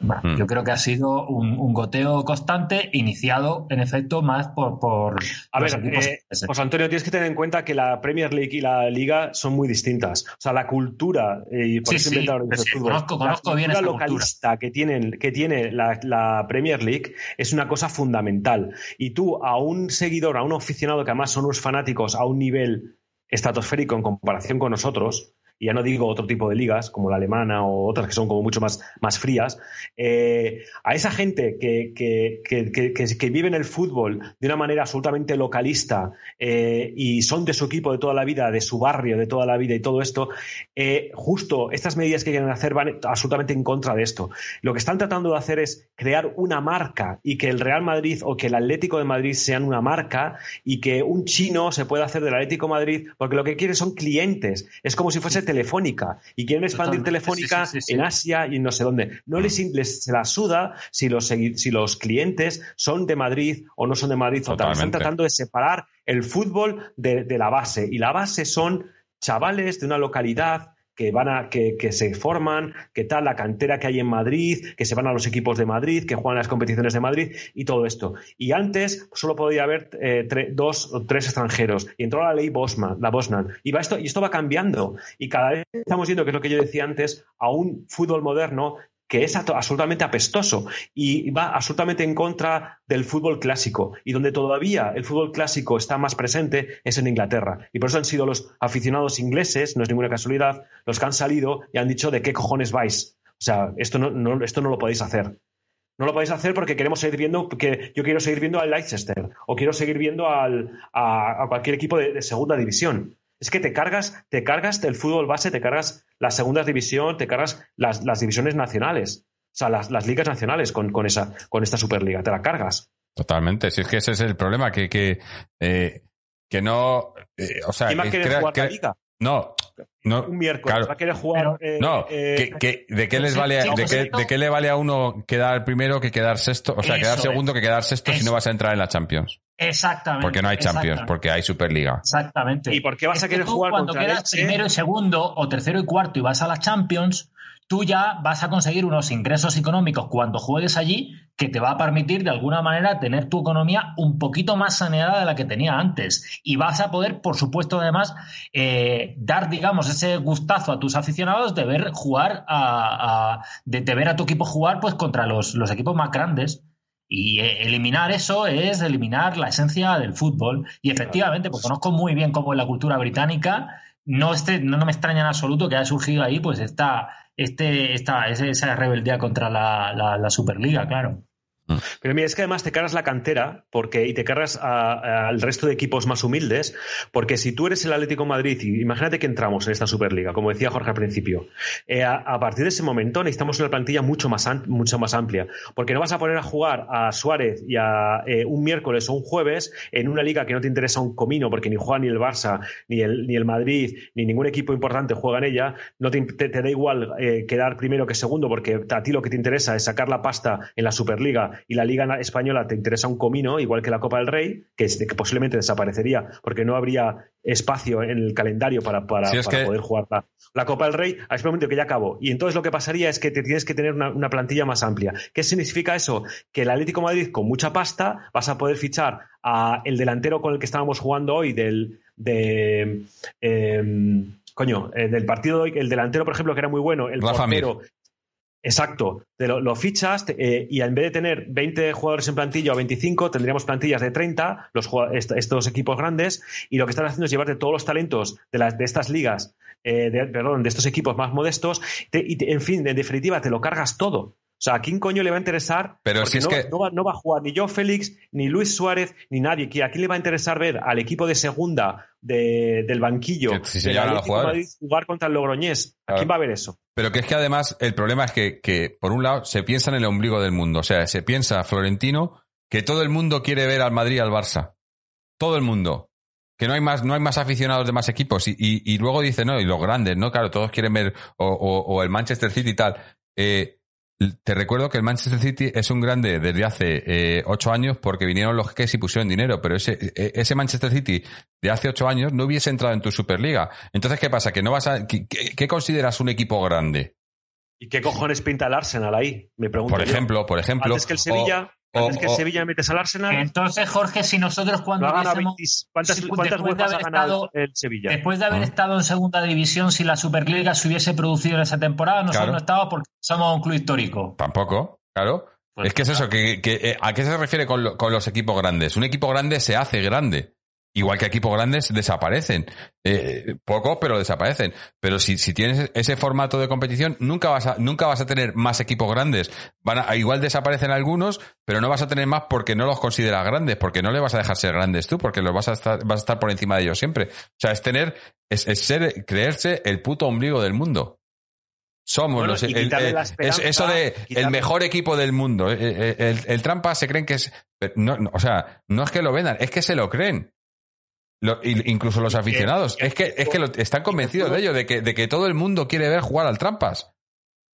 Bueno, mm. Yo creo que ha sido un, un, goteo constante, iniciado en efecto más por. por a ver, eh, José Antonio, tienes que tener en cuenta que la Premier League y la Liga son muy distintas. O sea, la cultura, y por sí, eso sí, conozco, conozco la bien cultura localista cultura. que, tienen, que tiene la, la, Premier League es una cosa fundamental. Y tú, a un seguidor, a un aficionado que además son unos fanáticos a un nivel estratosférico en comparación con nosotros, y ya no digo otro tipo de ligas como la alemana o otras que son como mucho más, más frías, eh, a esa gente que, que, que, que, vive en el fútbol de una manera absolutamente localista eh, y son de su equipo de toda la vida, de su barrio de toda la vida y todo esto, eh, justo estas medidas que quieren hacer van absolutamente en contra de esto. Lo que están tratando de hacer es crear una marca y que el Real Madrid o que el Atlético de Madrid sean una marca y que un chino se pueda hacer del Atlético de Madrid porque lo que quiere son clientes. Es como si fuese Telefónica y quieren expandir Totalmente. Telefónica sí, sí, sí, en Asia y en no sé dónde. No les, les se la suda si los, si los clientes son de Madrid o no son de Madrid. Totalmente. Están tratando de separar el fútbol de, de la base y la base son chavales de una localidad que van a que, que, se forman, que tal la cantera que hay en Madrid, que se van a los equipos de Madrid, que juegan las competiciones de Madrid y todo esto. Y antes solo podía haber eh, dos o tres extranjeros. Y entró la ley Bosman, la Bosnan y va esto y esto va cambiando. Y cada vez estamos viendo que es lo que yo decía antes a un fútbol moderno que es absolutamente apestoso y va absolutamente en contra del fútbol clásico. Y donde todavía el fútbol clásico está más presente es en Inglaterra. Y por eso han sido los aficionados ingleses, no es ninguna casualidad, los que han salido y han dicho de qué cojones vais. O sea, esto no, esto no lo podéis hacer. No lo podéis hacer porque queremos seguir viendo, que yo quiero seguir viendo al Leicester o quiero seguir viendo al, a, cualquier equipo de segunda división es que te cargas, te cargas del fútbol base, te cargas la segunda división, te cargas las, las divisiones nacionales, o sea, las, las ligas nacionales con, con, esa, con esta Superliga, te la cargas. Totalmente, si es que ese es el problema, que, que, eh, que no. Eh, o sea, ¿Quién va a querer jugar la liga? No, no, un miércoles claro. va a querer jugar. Eh, no, eh, que, que, ¿de, qué les vale, de, qué, ¿de qué le vale a uno quedar primero que quedar sexto? O sea, quedar segundo que quedar sexto Eso. si no vas a entrar en la Champions. Exactamente. Porque no hay Champions, porque hay Superliga. Exactamente. ¿Y por qué vas es a querer tú, jugar cuando contra quedas primero y segundo, o tercero y cuarto y vas a la Champions, tú ya vas a conseguir unos ingresos económicos cuando juegues allí que te va a permitir de alguna manera tener tu economía un poquito más saneada de la que tenía antes. Y vas a poder, por supuesto, además, eh, dar, digamos, ese gustazo a tus aficionados de ver jugar a, a de, de, ver a tu equipo jugar pues contra los, los equipos más grandes. Y eh, eliminar eso es eliminar la esencia del fútbol. Y efectivamente, pues conozco muy bien cómo es la cultura británica. No, este, no, no me extraña en absoluto que haya surgido ahí pues esta, este, esta, esa rebeldía contra la, la, la Superliga, claro. Pero mira, es que además te cargas la cantera porque, y te cargas al resto de equipos más humildes, porque si tú eres el Atlético Madrid, y imagínate que entramos en esta Superliga, como decía Jorge al principio, eh, a, partir de ese momento necesitamos una plantilla mucho más, mucho más amplia, porque no vas a poner a jugar a Suárez y a eh, un miércoles o un jueves en una liga que no te interesa un comino, porque ni juega ni el Barça, ni el, ni el Madrid, ni ningún equipo importante juega en ella, no te, te, te da igual eh, quedar primero que segundo, porque a ti lo que te interesa es sacar la pasta en la Superliga y la Liga Española te interesa un comino, igual que la Copa del Rey, que, que posiblemente desaparecería porque no habría espacio en el calendario para, para, poder jugar la, Copa del Rey, a ese momento que ya acabó. Y entonces lo que pasaría es que te tienes que tener una, plantilla más amplia. ¿Qué significa eso? Que el Atlético Madrid, con mucha pasta, vas a poder fichar a el delantero con el que estábamos jugando hoy del. De, em, coño, eh, del partido de hoy, el delantero, por ejemplo, que era muy bueno, el portero, Exacto, te lo, fichas eh, y en vez de tener 20 jugadores en plantilla o 25, tendríamos plantillas de 30, los, estos equipos grandes, y lo que están haciendo es llevarte todos los talentos de, las, de estas ligas, eh, de, perdón, de estos equipos más modestos, y en fin, en definitiva, te lo cargas todo. O sea, ¿a quién coño le va a interesar? Pero si es no, que... no, va, a jugar ni yo Félix, ni Luis Suárez, ni nadie. ¿A quién le va a interesar ver al equipo de segunda del banquillo jugar contra el Logroñés? ¿A quién va a ver eso? Pero que es que además el problema es que, por un lado, se piensa en el ombligo del mundo. O sea, se piensa, Florentino, que todo el mundo quiere ver al Madrid y al Barça. Todo el mundo que no hay más, no hay más aficionados de más equipos. Y, y, luego dice, no, y los grandes, ¿no? Claro, todos quieren ver, o, o el Manchester City y tal. Eh, te recuerdo que el Manchester City es un grande desde hace eh, ocho años porque vinieron los que y pusieron dinero, pero ese, e, ese Manchester City de hace ocho años no hubiese entrado en tu Superliga. Entonces, ¿qué pasa? ¿Que no vas a, qué, consideras un equipo grande? ¿Y qué cojones pinta el Arsenal ahí? Me pregunto. Por ejemplo, por ejemplo. Antes que el Sevilla. Antes que Sevilla metes al Arsenal. Entonces, Jorge, si nosotros cuando ¿Cuántas, cuántas ha ganado el Sevilla? Después de haber ah. estado en segunda división, si la Superliga se hubiese producido en esa temporada, nosotros no estábamos porque somos un club histórico. Tampoco, claro. Pues es que es eso, que, eh, ¿a qué se refiere con, con los equipos grandes? Un equipo grande se hace grande. Igual que equipos grandes desaparecen. Eh, poco, pero desaparecen. Pero si, si, tienes ese formato de competición, nunca vas a, nunca vas a tener más equipos grandes. Van a, igual desaparecen algunos, pero no vas a tener más porque no los consideras grandes, porque no le vas a dejar ser grandes tú, porque los vas a estar, vas a estar por encima de ellos siempre. O sea, es tener, es, ser, creerse el puto ombligo del mundo. Somos los, eso de el mejor equipo del mundo. El, el, trampa se creen que es, no, o sea, no es que lo vendan, es que se lo creen incluso los aficionados. es que, es que están convencidos de ello, de que, de que todo el mundo quiere ver jugar al trampas.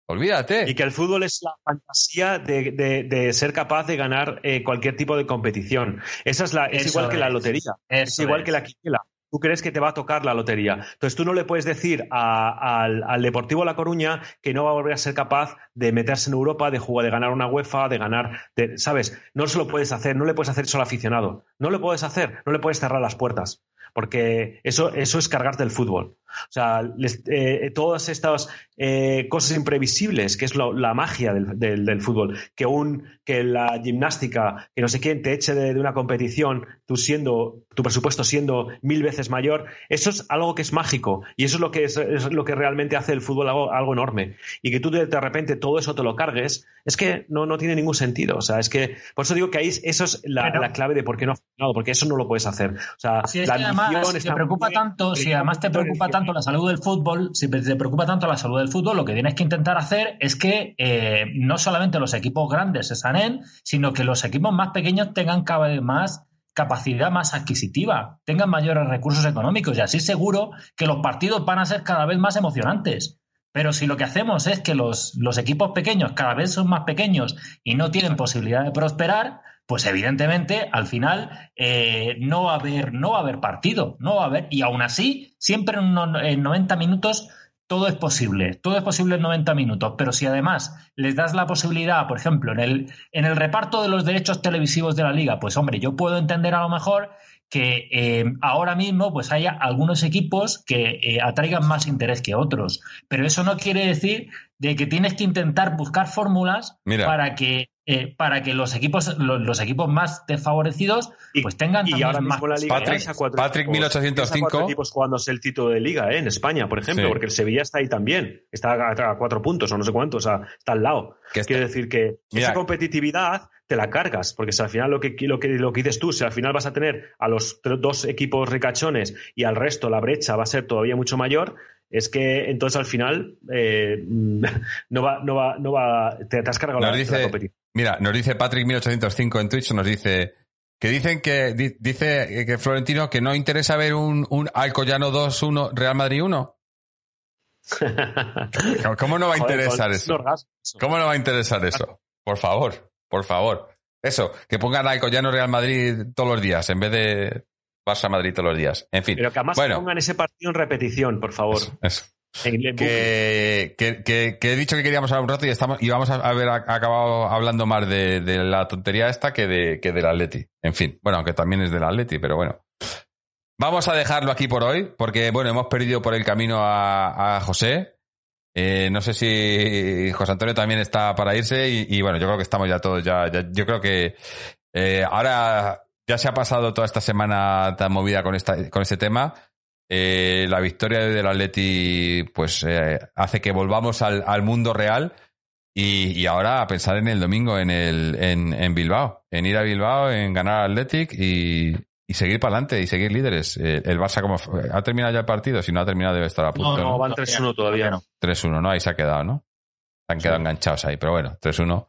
Olvídate. Y que el fútbol es la fantasía de, ser capaz de ganar eh, cualquier tipo de competición. Esa es, la, es igual que la lotería. es igual que la quiniela tú crees que te va a tocar la lotería. Entonces tú no le puedes decir al, Deportivo La Coruña que no va a volver a ser capaz de meterse en Europa, de jugar, de ganar una UEFA, de ganar, ¿sabes? No se lo puedes hacer, no le puedes hacer eso al aficionado. No le puedes hacer, no le puedes cerrar las puertas porque eso, eso es cargarte el fútbol. O sea, eh, todas estas eh, cosas imprevisibles, que es la magia del, fútbol, que un, que la gimnástica, que no sé quién te eche de, una competición, tú siendo, tu presupuesto siendo mil veces mayor, eso es algo que es mágico y eso es lo que es, lo que realmente hace el fútbol algo, enorme. Y que tú de, repente todo eso te lo cargues, es que no, no tiene ningún sentido. O sea, es que, por eso digo que ahí eso es la, clave de por qué no ha funcionado, porque eso no lo puedes hacer. O sea, la si te preocupa tanto, si además te preocupa tanto la salud del fútbol, si te preocupa tanto la salud del fútbol, lo que tienes que intentar hacer es que eh, no solamente los equipos grandes se sanen, sino que los equipos más pequeños tengan cada vez más capacidad más adquisitiva, tengan mayores recursos económicos y así seguro que los partidos van a ser cada vez más emocionantes. Pero si lo que hacemos es que los, los equipos pequeños cada vez son más pequeños y no tienen posibilidad de prosperar, pues evidentemente al final eh, no, va a haber, no va a haber partido, no va a haber, y aún así, siempre en, en 90 minutos todo es posible, todo es posible en 90 minutos, pero si además les das la posibilidad, por ejemplo, en el, en el reparto de los derechos televisivos de la liga, pues hombre, yo puedo entender a lo mejor que eh, ahora mismo pues haya algunos equipos que eh, atraigan más interés que otros, pero eso no quiere decir de que tienes que intentar buscar fórmulas para que eh, para que los equipos los, equipos más desfavorecidos pues tengan y ahora mismo más la Liga Patrick, cuatro Patrick 1805 cuatro equipos jugándose el título de Liga ¿eh? en España por ejemplo porque el Sevilla está ahí también está a, cuatro puntos o no sé cuántos o sea está al lado quiere decir que esa competitividad te la cargas porque si al final lo que, lo que lo que dices tú si al final vas a tener a los dos equipos ricachones y al resto la brecha va a ser todavía mucho mayor es que entonces al final eh, no va, no va, no va, te, has cargado la, competición. Mira, nos dice Patrick 1805 en Twitch, nos dice que dicen que dice que Florentino que no interesa ver un, un Alcoyano 2-1 Real Madrid 1. ¿Cómo no va a interesar eso? ¿Cómo no va a interesar eso? Por favor. por favor. Eso, que pongan al Collano Real Madrid todos los días en vez de Barça Madrid todos los días. En fin. Pero que además bueno, pongan ese partido en repetición, por favor. eso. Que, que, que- que he dicho que queríamos hablar un rato y estamos y vamos a haber acabado hablando más de, de la tontería esta que de que del Atleti. En fin, bueno, aunque también es del Atleti, pero bueno. Vamos a dejarlo aquí por hoy, porque bueno, hemos perdido por el camino a, a José. Eh, no sé si José Antonio también está para irse y, y, bueno, yo creo que estamos ya todos ya, ya- yo creo que eh, ahora ya se ha pasado toda esta semana tan movida con esta con este tema. Eh, la victoria del Atleti pues eh, hace que volvamos al, al mundo real y, y ahora a pensar en el domingo en el en, en Bilbao, en ir a Bilbao, en ganar al Athletic y, y seguir para adelante y seguir líderes. Eh, el Barça como ha terminado ya el partido, si no ha terminado debe estar a punto. No, ¿no? van 3-1 todavía. no. 3-1, ¿no? Ahí se ha quedado, ¿no? Se han quedado enganchados ahí, pero bueno, 3-1.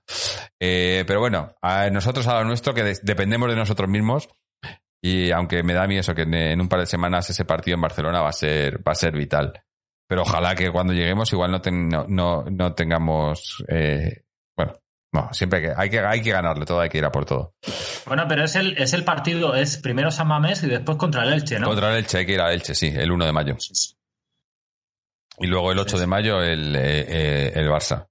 Eh, pero bueno, a nosotros a lo nuestro, que de- dependemos de nosotros mismos, y aunque me da a mí eso, que en, un par de semanas ese partido en Barcelona va a ser, va a ser vital. Pero ojalá que cuando lleguemos igual no, ten- no, no, no tengamos... eh, bueno, no, siempre que, hay, que, hay que ganarle todo, hay que ir a por todo. Bueno, pero es el, es el partido, es primero San Mamés y después contra el Elche, ¿no? Contra el Elche, hay que ir a Elche, sí, el 1 de mayo. Y luego el 8 de mayo el, eh, eh, el Barça.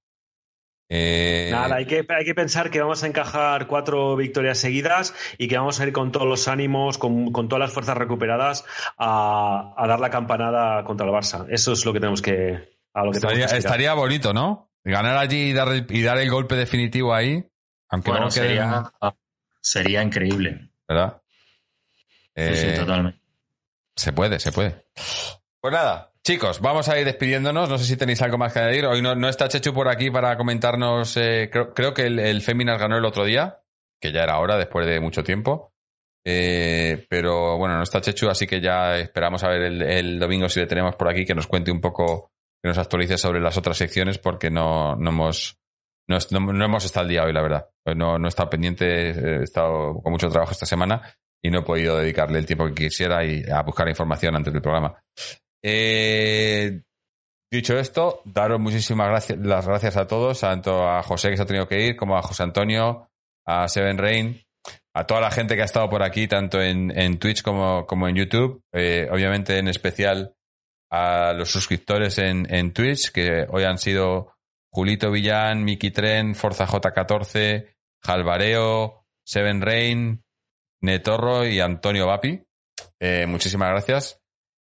Eh, Nada, hay que, hay que pensar que vamos a encajar cuatro victorias seguidas y que vamos a ir con todos los ánimos, con, con todas las fuerzas recuperadas a, a dar la campanada contra el Barça. Eso es lo que tenemos que. A lo que tenemos Estaría, que estaría bonito, ¿no? Ganar allí y dar, el, y dar el golpe definitivo ahí. Aunque Bueno, no quede. sería, sería increíble. ¿Verdad? Sí, sí, Eh, totalmente. se puede, se puede. Pues nada, chicos, vamos a ir despidiéndonos. No sé si tenéis algo más que añadir. Hoy no, está Chechu por aquí para comentarnos. eh, creo, que el, el ganó el otro día, que ya era hora después de mucho tiempo. Eh, pero bueno, no está Chechu, así que ya esperamos a ver el, el domingo si le tenemos por aquí que nos cuente un poco, que nos actualice sobre las otras secciones, porque no, no hemos. No, no- hemos estado al día hoy, la verdad. Pues No, no he estado pendiente, he estado con mucho trabajo esta semana y no he podido dedicarle el tiempo que quisiera y a buscar información antes del programa. Eh, dicho esto, daros muchísimas gracias, las gracias a todos, tanto a José que se ha tenido que ir, como a José Antonio, a Seven Rain, a toda la gente que ha estado por aquí, tanto en, Twitch como, en YouTube. Eh, obviamente, en especial a los suscriptores en, en Twitch, que hoy han sido Julito Villán, Miki Tren, Forza J14, Jalvareo, Seven Rain, Netorro y Antonio Vapi. Eh, muchísimas gracias.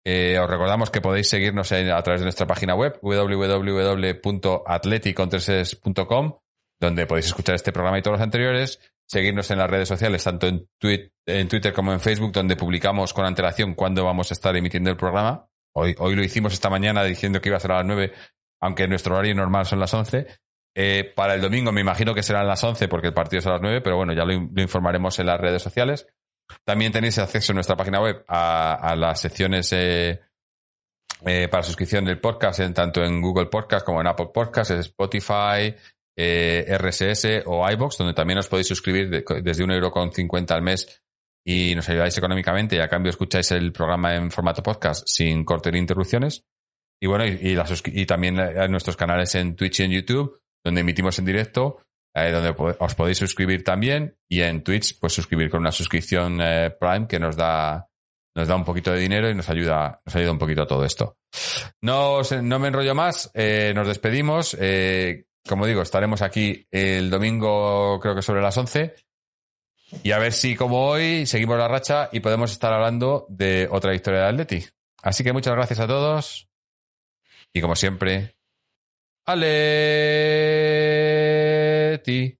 Eh, os recordamos que podéis seguirnos a través de nuestra página web www.atleticontreses.com donde podéis escuchar este programa y todos los anteriores, seguirnos en las redes sociales, tanto en, Twi- en Twitter como en Facebook, donde publicamos con antelación cuándo vamos a estar emitiendo el programa. Hoy, hoy lo hicimos esta mañana diciendo que iba a ser a las 9, aunque nuestro horario normal son las 11. Eh, para el domingo me imagino que serán las 11 porque el partido es a las 9, pero bueno, ya lo informaremos en las redes sociales. También tenéis acceso en nuestra página web a, las secciones eh, eh, para suscripción del podcast, en, tanto en Google Podcast como en Apple Podcast, Spotify, eh, RSS o iBox, donde también os podéis suscribir de- desde un euro con 50 al mes y nos ayudáis económicamente y a cambio escucháis el programa en formato podcast sin corte ni interrupciones. Y bueno, y, y también a nuestros canales en Twitch y en YouTube, donde emitimos en directo, eh, donde os podéis suscribir también. Y en Twitch, pues suscribir con una suscripción eh, Prime que nos da, nos da un poquito de dinero y nos ayuda, nos ayuda un poquito a todo esto. No, no me enrollo más, eh, nos despedimos. eh, como digo, estaremos aquí el domingo, creo que sobre las 11. Y a ver si, como hoy, seguimos la racha y podemos estar hablando de otra historia de Atleti. Así que muchas gracias a todos. Y como siempre, Aleti. ¡Atleti!